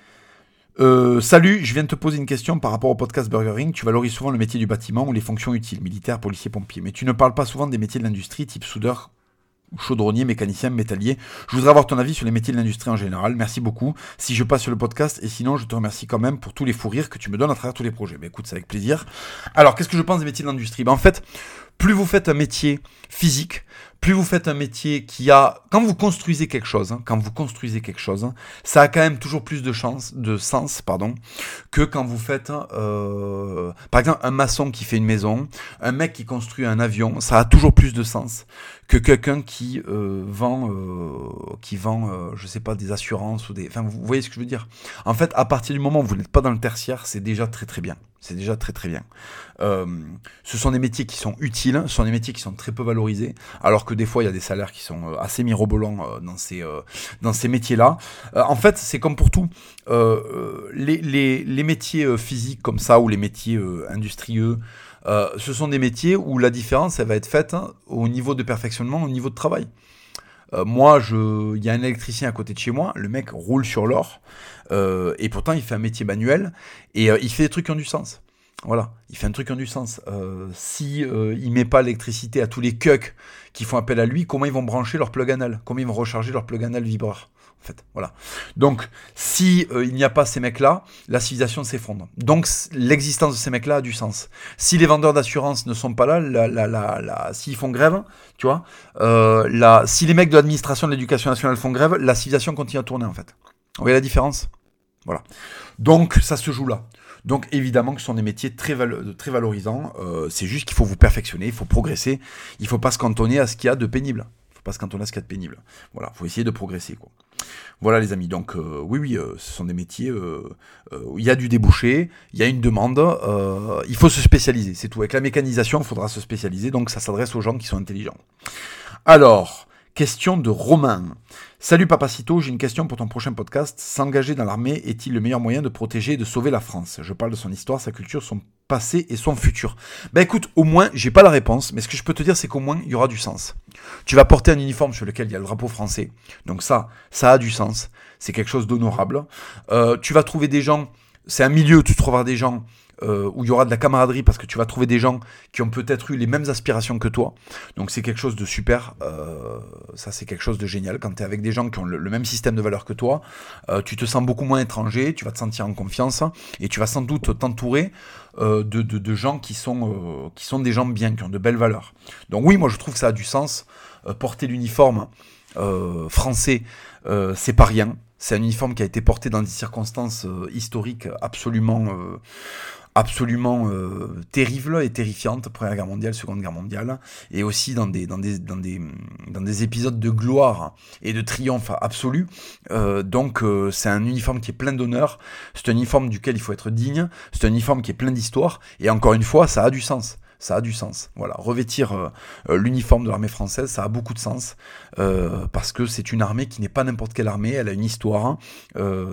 S1: Euh, salut, je viens de te poser une question par rapport au podcast Burger Ring. Tu valorises souvent le métier du bâtiment ou les fonctions utiles, militaires, policiers, pompiers. Mais tu ne parles pas souvent des métiers de l'industrie, type soudeur, chaudronnier, mécanicien, métallier. Je voudrais avoir ton avis sur les métiers de l'industrie en général. Merci beaucoup. Si je passe sur le podcast, et sinon, je te remercie quand même pour tous les fous rires que tu me donnes à travers tous les projets. Mais écoute, c'est avec plaisir. Alors, qu'est-ce que je pense des métiers de l'industrie? Ben, En fait, plus vous faites un métier physique, plus vous faites un métier qui a, quand vous construisez quelque chose, hein, quand vous construisez quelque chose, hein, ça a quand même toujours plus de chance, de sens, pardon, que quand vous faites, euh, par exemple, un maçon qui fait une maison, un mec qui construit un avion, ça a toujours plus de sens que quelqu'un qui euh, vend, euh, qui vend, euh, je sais pas, des assurances ou des, enfin, vous voyez ce que je veux dire? En fait, à partir du moment où vous n'êtes pas dans le tertiaire, c'est déjà très très bien. C'est déjà très très bien. Euh, ce sont des métiers qui sont utiles, ce sont des métiers qui sont très peu valorisés, alors que des fois il y a des salaires qui sont assez mirobolants dans ces, dans ces métiers-là. en fait, c'est comme pour tout. Les, les, les, métiers physiques comme ça, ou les métiers industrieux, ce sont des métiers où la différence elle va être faite hein, au niveau de perfectionnement, au niveau de travail. moi, je, il y a un électricien à côté de chez moi, le mec roule sur l'or, et pourtant il fait un métier manuel, et il fait des trucs qui ont du sens. Voilà, il fait un truc qui du sens. Euh, si euh, il met pas l'électricité à tous les cucks qui font appel à lui, comment ils vont brancher leur plug anal? Comment ils vont recharger leur plug anal vibreur? En voilà. Donc, si euh, il n'y a pas ces mecs-là, la civilisation s'effondre. Donc, l'existence de ces mecs-là a du sens. Si les vendeurs d'assurance ne sont pas là, s'ils font grève, tu vois, euh, si les mecs de l'administration de l'éducation nationale font grève, la civilisation continue à tourner en fait. Vous voyez la différence? Voilà. Donc, ça se joue là. Donc évidemment ce sont des métiers très, très valorisants. Euh, c'est juste qu'il faut vous perfectionner, il faut progresser. Il ne faut pas se cantonner à ce qu'il y a de pénible. Il ne faut pas se cantonner à ce qu'il a de pénible. Voilà, il faut essayer de progresser. Quoi. Voilà les amis, donc euh, oui, oui, euh, ce sont des métiers où il y a du débouché, il y a une demande, il faut se spécialiser, c'est tout. Avec la mécanisation, il faudra se spécialiser, donc ça s'adresse aux gens qui sont intelligents. Alors, question de Romain. Salut Papacito, j'ai une question pour ton prochain podcast. S'engager dans l'armée est-il le meilleur moyen de protéger et de sauver la France? Je parle de son histoire, sa culture, son passé et son futur. Ben écoute, au moins, j'ai pas la réponse, mais ce que je peux te dire, c'est qu'au moins, il y aura du sens. Tu vas porter un uniforme sur lequel il y a le drapeau français. Donc ça, ça a du sens. C'est quelque chose d'honorable. Euh, tu vas trouver des gens, c'est un milieu, tu trouveras des gens euh, où il y aura de la camaraderie parce que tu vas trouver des gens qui ont peut-être eu les mêmes aspirations que toi. Donc c'est quelque chose de super. Euh, ça c'est quelque chose de génial. Quand tu es avec des gens qui ont le, même système de valeurs que toi, euh, tu te sens beaucoup moins étranger, tu vas te sentir en confiance et tu vas sans doute t'entourer de, gens qui sont, qui sont des gens bien, qui ont de belles valeurs. Donc oui, moi je trouve que ça a du sens. porter l'uniforme français, c'est pas rien. C'est un uniforme qui a été porté dans des circonstances historiques absolument absolument euh, terrible et terrifiante, Première Guerre mondiale, Seconde Guerre mondiale, et aussi dans des, dans des, dans des, dans des épisodes de gloire et de triomphe absolu. Euh, donc euh, c'est un uniforme qui est plein d'honneur, c'est un uniforme duquel il faut être digne, c'est un uniforme qui est plein d'histoire, et encore une fois, ça a du sens ça a du sens. Voilà, revêtir euh, euh, l'uniforme de l'armée française, ça a beaucoup de sens euh, parce que c'est une armée qui n'est pas n'importe quelle armée, elle a une histoire.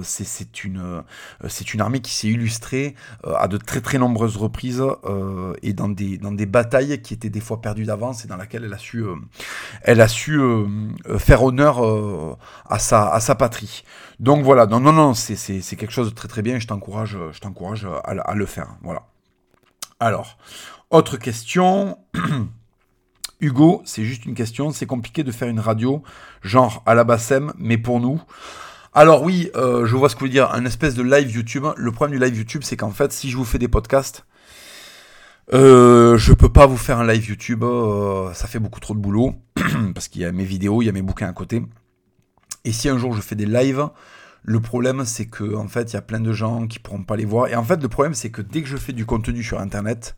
S1: c'est une, c'est une armée qui s'est illustrée à de très très nombreuses reprises et dans des, dans des batailles qui étaient des fois perdues d'avance et dans laquelle elle a su, elle a su faire honneur à, sa, à sa patrie. Donc voilà, non, non, non, c'est quelque chose de très très bien et je t'encourage à, à le faire. Voilà. Alors, autre question. Hugo, c'est juste une question. C'est compliqué de faire une radio, genre à la Bassem, mais pour nous. Alors oui, euh, je vois ce que vous voulez dire. Un espèce de live YouTube. Le problème du live YouTube, c'est qu'en fait, si je vous fais des podcasts, euh, je peux pas vous faire un live YouTube. Euh, ça fait beaucoup trop de boulot parce qu'il y a mes vidéos, il y a mes bouquins à côté. Et si un jour je fais des lives, le problème c'est que en fait, il y a plein de gens qui pourront pas les voir. Et en fait, le problème c'est que dès que je fais du contenu sur Internet,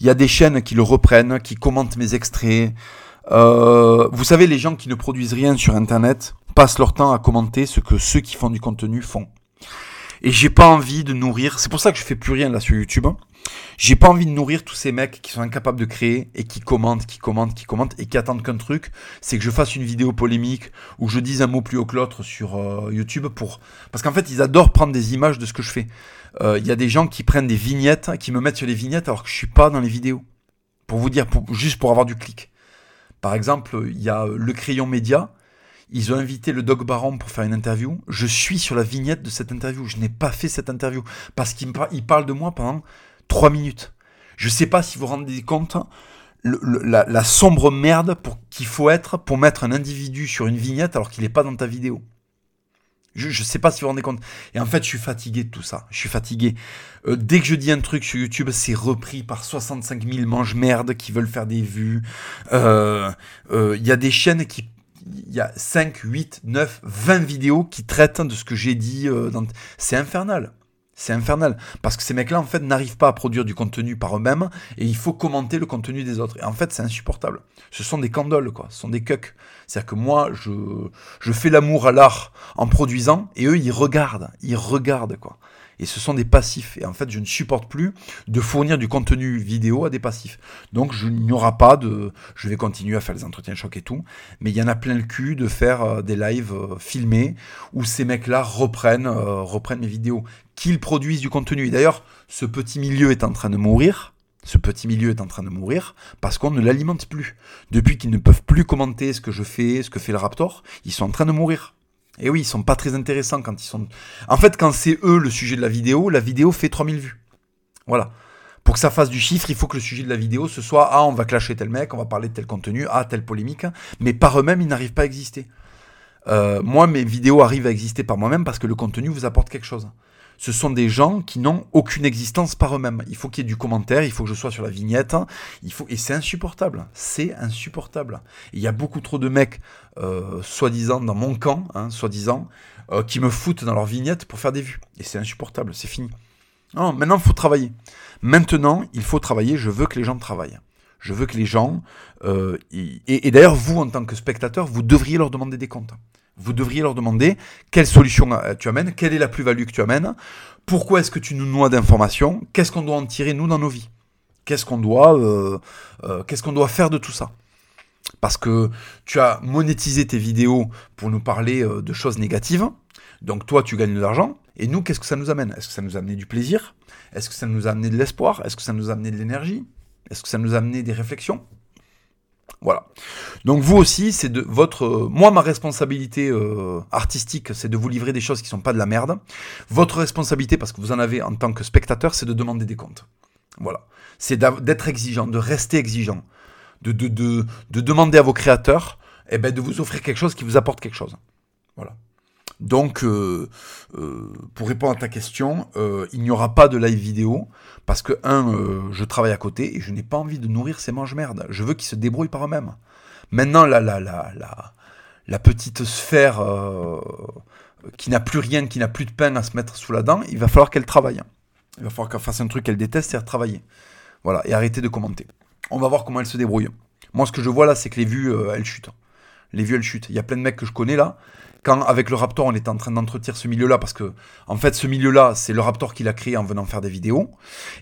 S1: il y a des chaînes qui le reprennent, qui commentent mes extraits. Euh, vous savez, les gens qui ne produisent rien sur Internet passent leur temps à commenter ce que ceux qui font du contenu font. Et j'ai pas envie de nourrir. C'est pour ça que je fais plus rien là sur YouTube. J'ai pas envie de nourrir tous ces mecs qui sont incapables de créer et qui commentent, qui commentent, qui commentent et qui attendent qu'un truc, c'est que je fasse une vidéo polémique ou je dise un mot plus haut que l'autre sur euh, YouTube pour parce qu'en fait ils adorent prendre des images de ce que je fais. Il euh, y a des gens qui prennent des vignettes, qui me mettent sur les vignettes alors que je suis pas dans les vidéos. Pour vous dire, juste pour avoir du clic. Par exemple, il y a le crayon média. Ils ont invité le Doc Baron pour faire une interview. Je suis sur la vignette de cette interview. Je n'ai pas fait cette interview parce qu'il parle de moi pendant trois minutes. Je sais pas si vous vous rendez compte la, la, sombre merde qu'il faut être pour mettre un individu sur une vignette alors qu'il n'est pas dans ta vidéo. Je, ne sais pas si vous vous rendez compte. Et en fait, je suis fatigué de tout ça. Je suis fatigué. Euh, dès que je dis un truc sur YouTube, c'est repris par 65 000 mange-merde qui veulent faire des vues. Il euh, euh, y a des chaînes qui... Il y a 5, 8, 9, 20 vidéos qui traitent de ce que j'ai dit. Dans... C'est infernal. C'est infernal. Parce que ces mecs-là, en fait, n'arrivent pas à produire du contenu par eux-mêmes et il faut commenter le contenu des autres. Et en fait, c'est insupportable. Ce sont des candoles, quoi. Ce sont des cucks. C'est-à-dire que moi, je, fais l'amour à l'art en produisant et eux, ils regardent. Ils regardent, quoi et ce sont des passifs. Et en fait, je ne supporte plus de fournir du contenu vidéo à des passifs. Donc, je n'y aura pas de. Je vais continuer à faire les entretiens choc et tout, mais il y en a plein le cul de faire euh, des lives euh, filmés où ces mecs-là reprennent, euh, reprennent mes vidéos, qu'ils produisent du contenu. Et d'ailleurs, ce petit milieu est en train de mourir. Ce petit milieu est en train de mourir parce qu'on ne l'alimente plus. Depuis qu'ils ne peuvent plus commenter ce que je fais, ce que fait le Raptor, ils sont en train de mourir. Et oui, ils sont pas très intéressants quand ils sont. En fait, quand c'est eux le sujet de la vidéo, la vidéo fait 3000 vues. Voilà. Pour que ça fasse du chiffre, il faut que le sujet de la vidéo ce soit Ah, on va clasher tel mec, on va parler de tel contenu, ah, telle polémique. Mais par eux-mêmes, ils n'arrivent pas à exister. Euh, moi, mes vidéos arrivent à exister par moi-même parce que le contenu vous apporte quelque chose ce sont des gens qui n'ont aucune existence par eux-mêmes. Il faut qu'il y ait du commentaire, il faut que je sois sur la vignette, il faut et c'est insupportable. C'est insupportable. Il y a beaucoup trop de mecs, euh, soi-disant dans mon camp, hein, soi-disant, euh, qui me foutent dans leur vignette pour faire des vues. Et c'est insupportable. C'est fini. Non, maintenant il faut travailler. Maintenant, il faut travailler. Je veux que les gens travaillent. Je veux que les gens, euh, et d'ailleurs vous en tant que spectateur, vous devriez leur demander des comptes vous devriez leur demander quelle solution euh, tu amènes, quelle est la plus-value que tu amènes, pourquoi est-ce que tu nous noies d'informations, qu'est-ce qu'on doit en tirer nous dans nos vies, qu'est-ce qu'on doit, euh, euh, qu'est-ce qu'on doit faire de tout ça? Parce que tu as monétisé tes vidéos pour nous parler de choses négatives, donc toi tu gagnes de l'argent, et nous qu'est-ce que ça nous amène? Est-ce que ça nous a du plaisir? Est-ce que ça nous a de l'espoir? Est-ce que ça nous a de l'énergie? Est-ce que ça nous a amené des réflexions? Voilà. Donc vous aussi, c'est de votre, moi ma responsabilité euh, artistique, c'est de vous livrer des choses qui sont pas de la merde. Votre responsabilité, parce que vous en avez en tant que spectateur, c'est de demander des comptes. Voilà. C'est d'être exigeant, de rester exigeant, de, de, de, de demander à vos créateurs, eh ben, de vous offrir quelque chose qui vous apporte quelque chose. Voilà. Donc, euh, euh, pour répondre à ta question, euh, il n'y aura pas de live vidéo parce que, un, je travaille à côté et je n'ai pas envie de nourrir ces mange-merdes. Je veux qu'ils se débrouillent par eux-mêmes. Maintenant, la, la, la, la, la petite sphère qui n'a plus rien, qui n'a plus de pain à se mettre sous la dent, il va falloir qu'elle travaille. Il va falloir qu'elle fasse un truc qu'elle déteste, c'est travailler. Voilà, et arrêter de commenter. On va voir comment elle se débrouille. Moi, ce que je vois là, c'est que les vues, elles chutent. Les vues, elles chutent. Il y a plein de mecs que je connais là. Quand, avec le Raptor, on était en train d'entretenir ce milieu-là, parce que, en fait, ce milieu-là, c'est le Raptor qui l'a créé en venant faire des vidéos.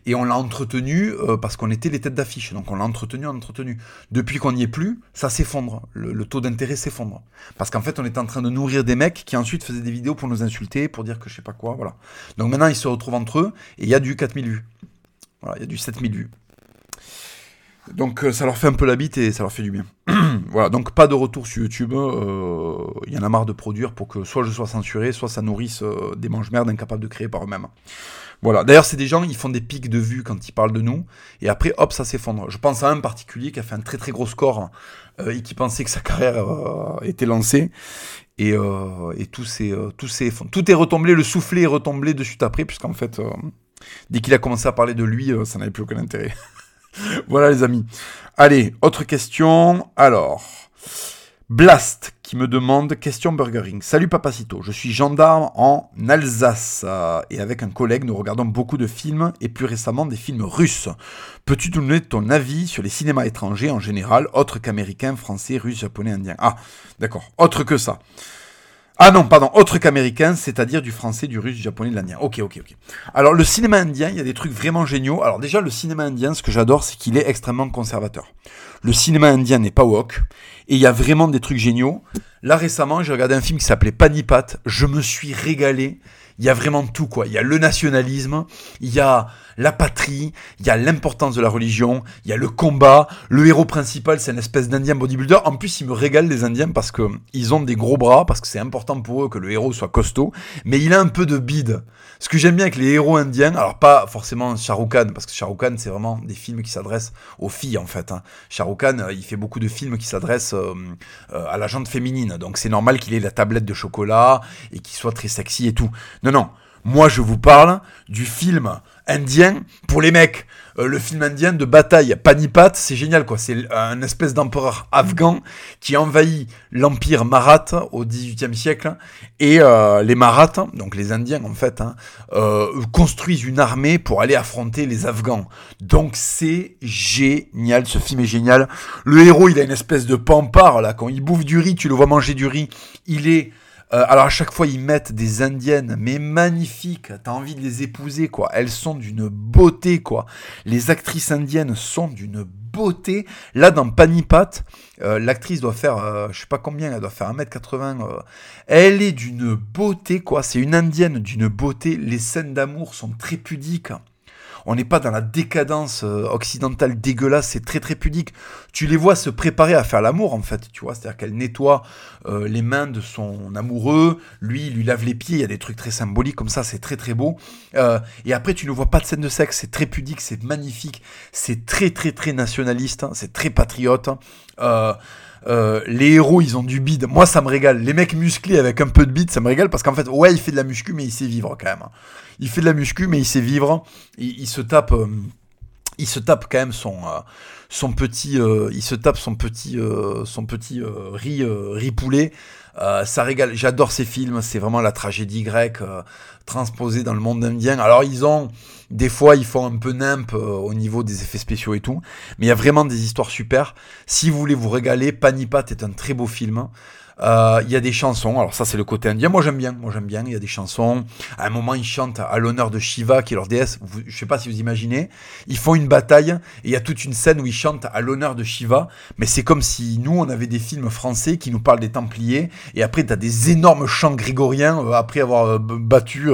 S1: Et on l'a entretenu euh, parce qu'on était les têtes d'affiche. Donc, on l'a entretenu, entretenu. Depuis qu'on n'y est plus, ça s'effondre. Le, taux d'intérêt s'effondre. Parce qu'en fait, on était en train de nourrir des mecs qui ensuite faisaient des vidéos pour nous insulter, pour dire que je sais pas quoi, voilà. Donc maintenant, ils se retrouvent entre eux, et il y a du 4000 vues. Voilà, il y a du 7000 vues. Donc euh, ça leur fait un peu la bite et ça leur fait du bien. voilà, donc pas de retour sur YouTube. Euh, il y en a marre de produire pour que soit je sois censuré, soit ça nourrisse euh, des mange-merdes incapables de créer par eux-mêmes. Voilà. D'ailleurs, c'est des gens, ils font des pics de vues quand ils parlent de nous, et après, hop, ça s'effondre. Je pense à un particulier qui a fait un très très gros score et qui pensait que sa carrière était lancée, et, et tout, s'est, tout, tout est retombé, le soufflet est retombé de suite après, puisqu'en fait, dès qu'il a commencé à parler de lui, ça n'avait plus aucun intérêt. voilà les amis. Allez, autre question. Alors, Blast qui me demande question burgering. Salut Papacito, je suis gendarme en Alsace euh, et avec un collègue nous regardons beaucoup de films et plus récemment des films russes. Peux-tu donner ton avis sur les cinémas étrangers en général, autres qu'américains, français, russes, japonais, indiens? Ah, d'accord, autre que ça. Ah non, pardon, autre qu'américain, c'est-à-dire du français, du russe, du japonais, de l'indien. Ok, ok, ok. Alors le cinéma indien, il y a des trucs vraiment géniaux. Alors déjà, le cinéma indien, ce que j'adore, c'est qu'il est extrêmement conservateur. Le cinéma indien n'est pas woke, et il y a vraiment des trucs géniaux. Là récemment, j'ai regardé un film qui s'appelait Panipat. Je me suis régalé il y a vraiment tout, quoi. Il y a le nationalisme, il y a la patrie, il y a l'importance de la religion, il y a le combat. Le héros principal, c'est une espèce d'Indien bodybuilder. En plus, ils me régalent les Indiens parce que ils ont des gros bras, parce que c'est important pour eux que le héros soit costaud, mais il a un peu de bide. Ce que j'aime bien avec les héros indiens, alors pas forcément Khan, parce que Khan, c'est vraiment des films qui s'adressent aux filles, en fait. Hein. Khan, euh, il fait beaucoup de films qui s'adressent euh, euh, à la gente féminine, donc c'est normal qu'il ait la tablette de chocolat et qu'il soit très sexy et tout. Non, non. Moi, je vous parle du film indien pour les mecs. Euh, le film indien de bataille Panipat, c'est génial quoi. C'est un espèce d'empereur afghan qui envahit l'empire maratha au XVIIIe siècle et euh, les marathas, donc les Indiens en fait, hein, euh, construisent une armée pour aller affronter les Afghans. Donc c'est génial, ce film est génial. Le héros, il a une espèce de pampard là. Quand il bouffe du riz, tu le vois manger du riz. Il est euh, alors à chaque fois ils mettent des indiennes, mais magnifiques, t'as envie de les épouser quoi. Elles sont d'une beauté quoi. Les actrices indiennes sont d'une beauté. Là dans Panipat, euh, l'actrice doit faire, euh, je sais pas combien, elle doit faire 1m80. elle est d'une beauté quoi. C'est une indienne d'une beauté. Les scènes d'amour sont très pudiques. On n'est pas dans la décadence euh, occidentale dégueulasse, c'est très très pudique. Tu les vois se préparer à faire l'amour en fait, tu vois, c'est-à-dire qu'elle nettoie euh, les mains de son amoureux, lui il lui lave les pieds, il y a des trucs très symboliques comme ça, c'est très très beau. Euh, et après tu ne vois pas de scène de sexe, c'est très pudique, c'est magnifique, c'est très très très nationaliste, hein, c'est très patriote. Hein. Les héros, ils ont du bide. Moi, ça me régale. Les mecs musclés avec un peu de bide, ça me régale parce qu'en fait, ouais, il fait de la muscu, mais il sait vivre quand même. Il fait de la muscu, mais il sait vivre. Il, se tape, euh, il se tape quand même son, euh, son petit, euh, il se tape son petit, son petit riz, riz poulet. ça régale. J'adore ces films. C'est vraiment la tragédie grecque transposée dans le monde indien. Alors ils ont des fois, ils font un peu nimp au niveau des effets spéciaux et tout, mais il y a vraiment des histoires super. Si vous voulez vous régaler, Panipat est un très beau film. Euh, il y a des chansons, alors ça c'est le côté indien, moi j'aime bien, moi j'aime bien, il y a des chansons. À un moment ils chantent à l'honneur de Shiva qui est leur déesse, je sais pas si vous imaginez, ils font une bataille et il y a toute une scène où ils chantent à l'honneur de Shiva, mais c'est comme si nous on avait des films français qui nous parlent des Templiers. Et après t'as des énormes chants grégoriens euh, après avoir euh, battu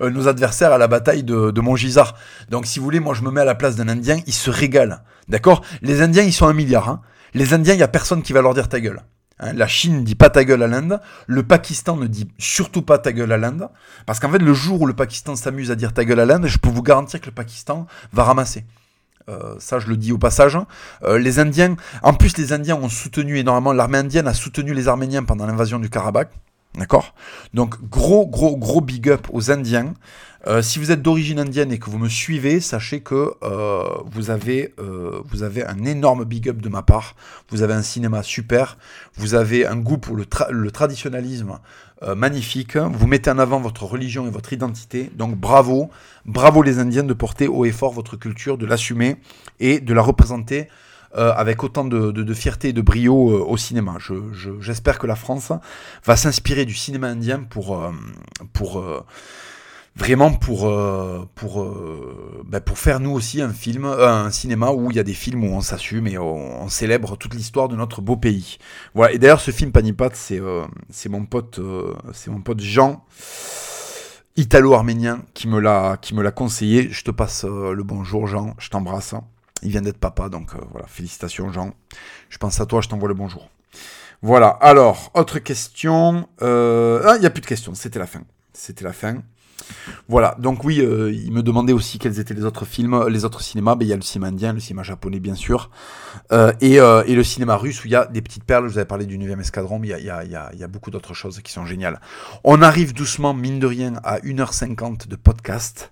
S1: nos adversaires à la bataille de, de Montgisard. Donc si vous voulez, moi je me mets à la place d'un Indien, ils se régalent, d'accord? Les Indiens ils sont un milliard, hein. Les Indiens, il y a personne qui va leur dire ta gueule. Hein, la Chine ne dit pas ta gueule à l'Inde, le Pakistan ne dit surtout pas ta gueule à l'Inde, parce qu'en fait le jour où le Pakistan s'amuse à dire ta gueule à l'Inde, je peux vous garantir que le Pakistan va ramasser. Euh, ça, je le dis au passage. Euh, les Indiens, en plus, les Indiens ont soutenu énormément. L'armée indienne a soutenu les Arméniens pendant l'invasion du Karabakh. D'accord? Donc gros, gros, gros big up aux Indiens. Euh, si vous êtes d'origine indienne et que vous me suivez, sachez que euh, vous, avez, euh, vous avez un énorme big up de ma part. Vous avez un cinéma super. Vous avez un goût pour le, le traditionnalisme magnifique. Vous mettez en avant votre religion et votre identité. Donc bravo. Bravo les Indiens de porter haut et fort votre culture, de l'assumer et de la représenter euh, avec autant de, fierté et de brio euh, au cinéma. J'espère que la France va s'inspirer du cinéma indien pour, euh, vraiment pour, pour, ben, pour faire nous aussi un film, un cinéma où il y a des films où on s'assume et on, célèbre toute l'histoire de notre beau pays. Voilà. Et d'ailleurs, ce film Panipat, c'est c'est mon pote, c'est mon pote Jean italo-arménien qui me l'a qui me l'a conseillé. Je te passe le bonjour Jean, je t'embrasse. Il vient d'être papa, donc euh, voilà, félicitations Jean. Je pense à toi, je t'envoie le bonjour. Voilà, alors, autre question. Euh, ah, il n'y a plus de questions, c'était la fin. C'était la fin. Voilà, donc oui, euh, il me demandait aussi quels étaient les autres films, les autres cinémas. Ben, il y a le cinéma indien, le cinéma japonais, bien sûr, et, le cinéma russe où il y a des petites perles. Je vous avais parlé du 9e escadron, mais il y a, y y a beaucoup d'autres choses qui sont géniales. On arrive doucement, mine de rien, à 1h50 de podcast.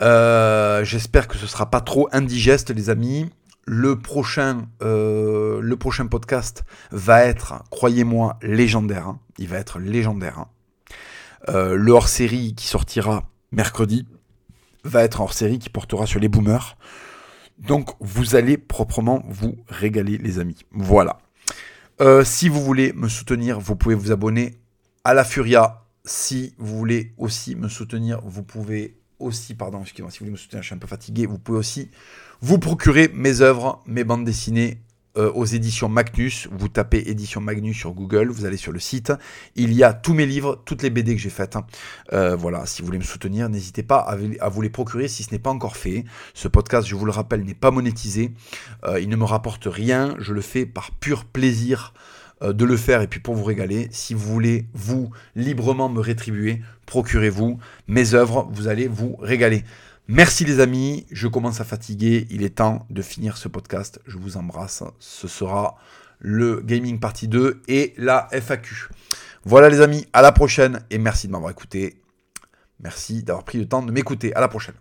S1: Euh, j'espère que ce sera pas trop indigeste, les amis. Le prochain, euh, le prochain podcast va être, croyez-moi, légendaire. Hein. Il va être légendaire. Hein. Euh, le hors-série qui sortira mercredi va être un hors-série qui portera sur les boomers. Donc vous allez proprement vous régaler, les amis. Voilà. si vous voulez me soutenir, vous pouvez vous abonner à la Furia. Si vous voulez aussi me soutenir, vous pouvez aussi, pardon, excusez-moi, si vous voulez me soutenir, je suis un peu fatigué, vous pouvez aussi vous procurer mes œuvres, mes bandes dessinées euh, aux éditions Magnus. Vous tapez édition Magnus sur Google, vous allez sur le site. Il y a tous mes livres, toutes les BD que j'ai faites. Hein. Euh, voilà, si vous voulez me soutenir, n'hésitez pas à, vous les procurer si ce n'est pas encore fait. Ce podcast, je vous le rappelle, n'est pas monétisé. Euh, il ne me rapporte rien. Je le fais par pur plaisir de le faire et puis pour vous régaler. Si vous voulez, vous, librement me rétribuer, procurez-vous mes œuvres, vous allez vous régaler. Merci les amis, je commence à fatiguer, il est temps de finir ce podcast, je vous embrasse, ce sera le Gaming Partie 2 et la FAQ. Voilà les amis, à la prochaine et merci de m'avoir écouté. Merci d'avoir pris le temps de m'écouter. À la prochaine.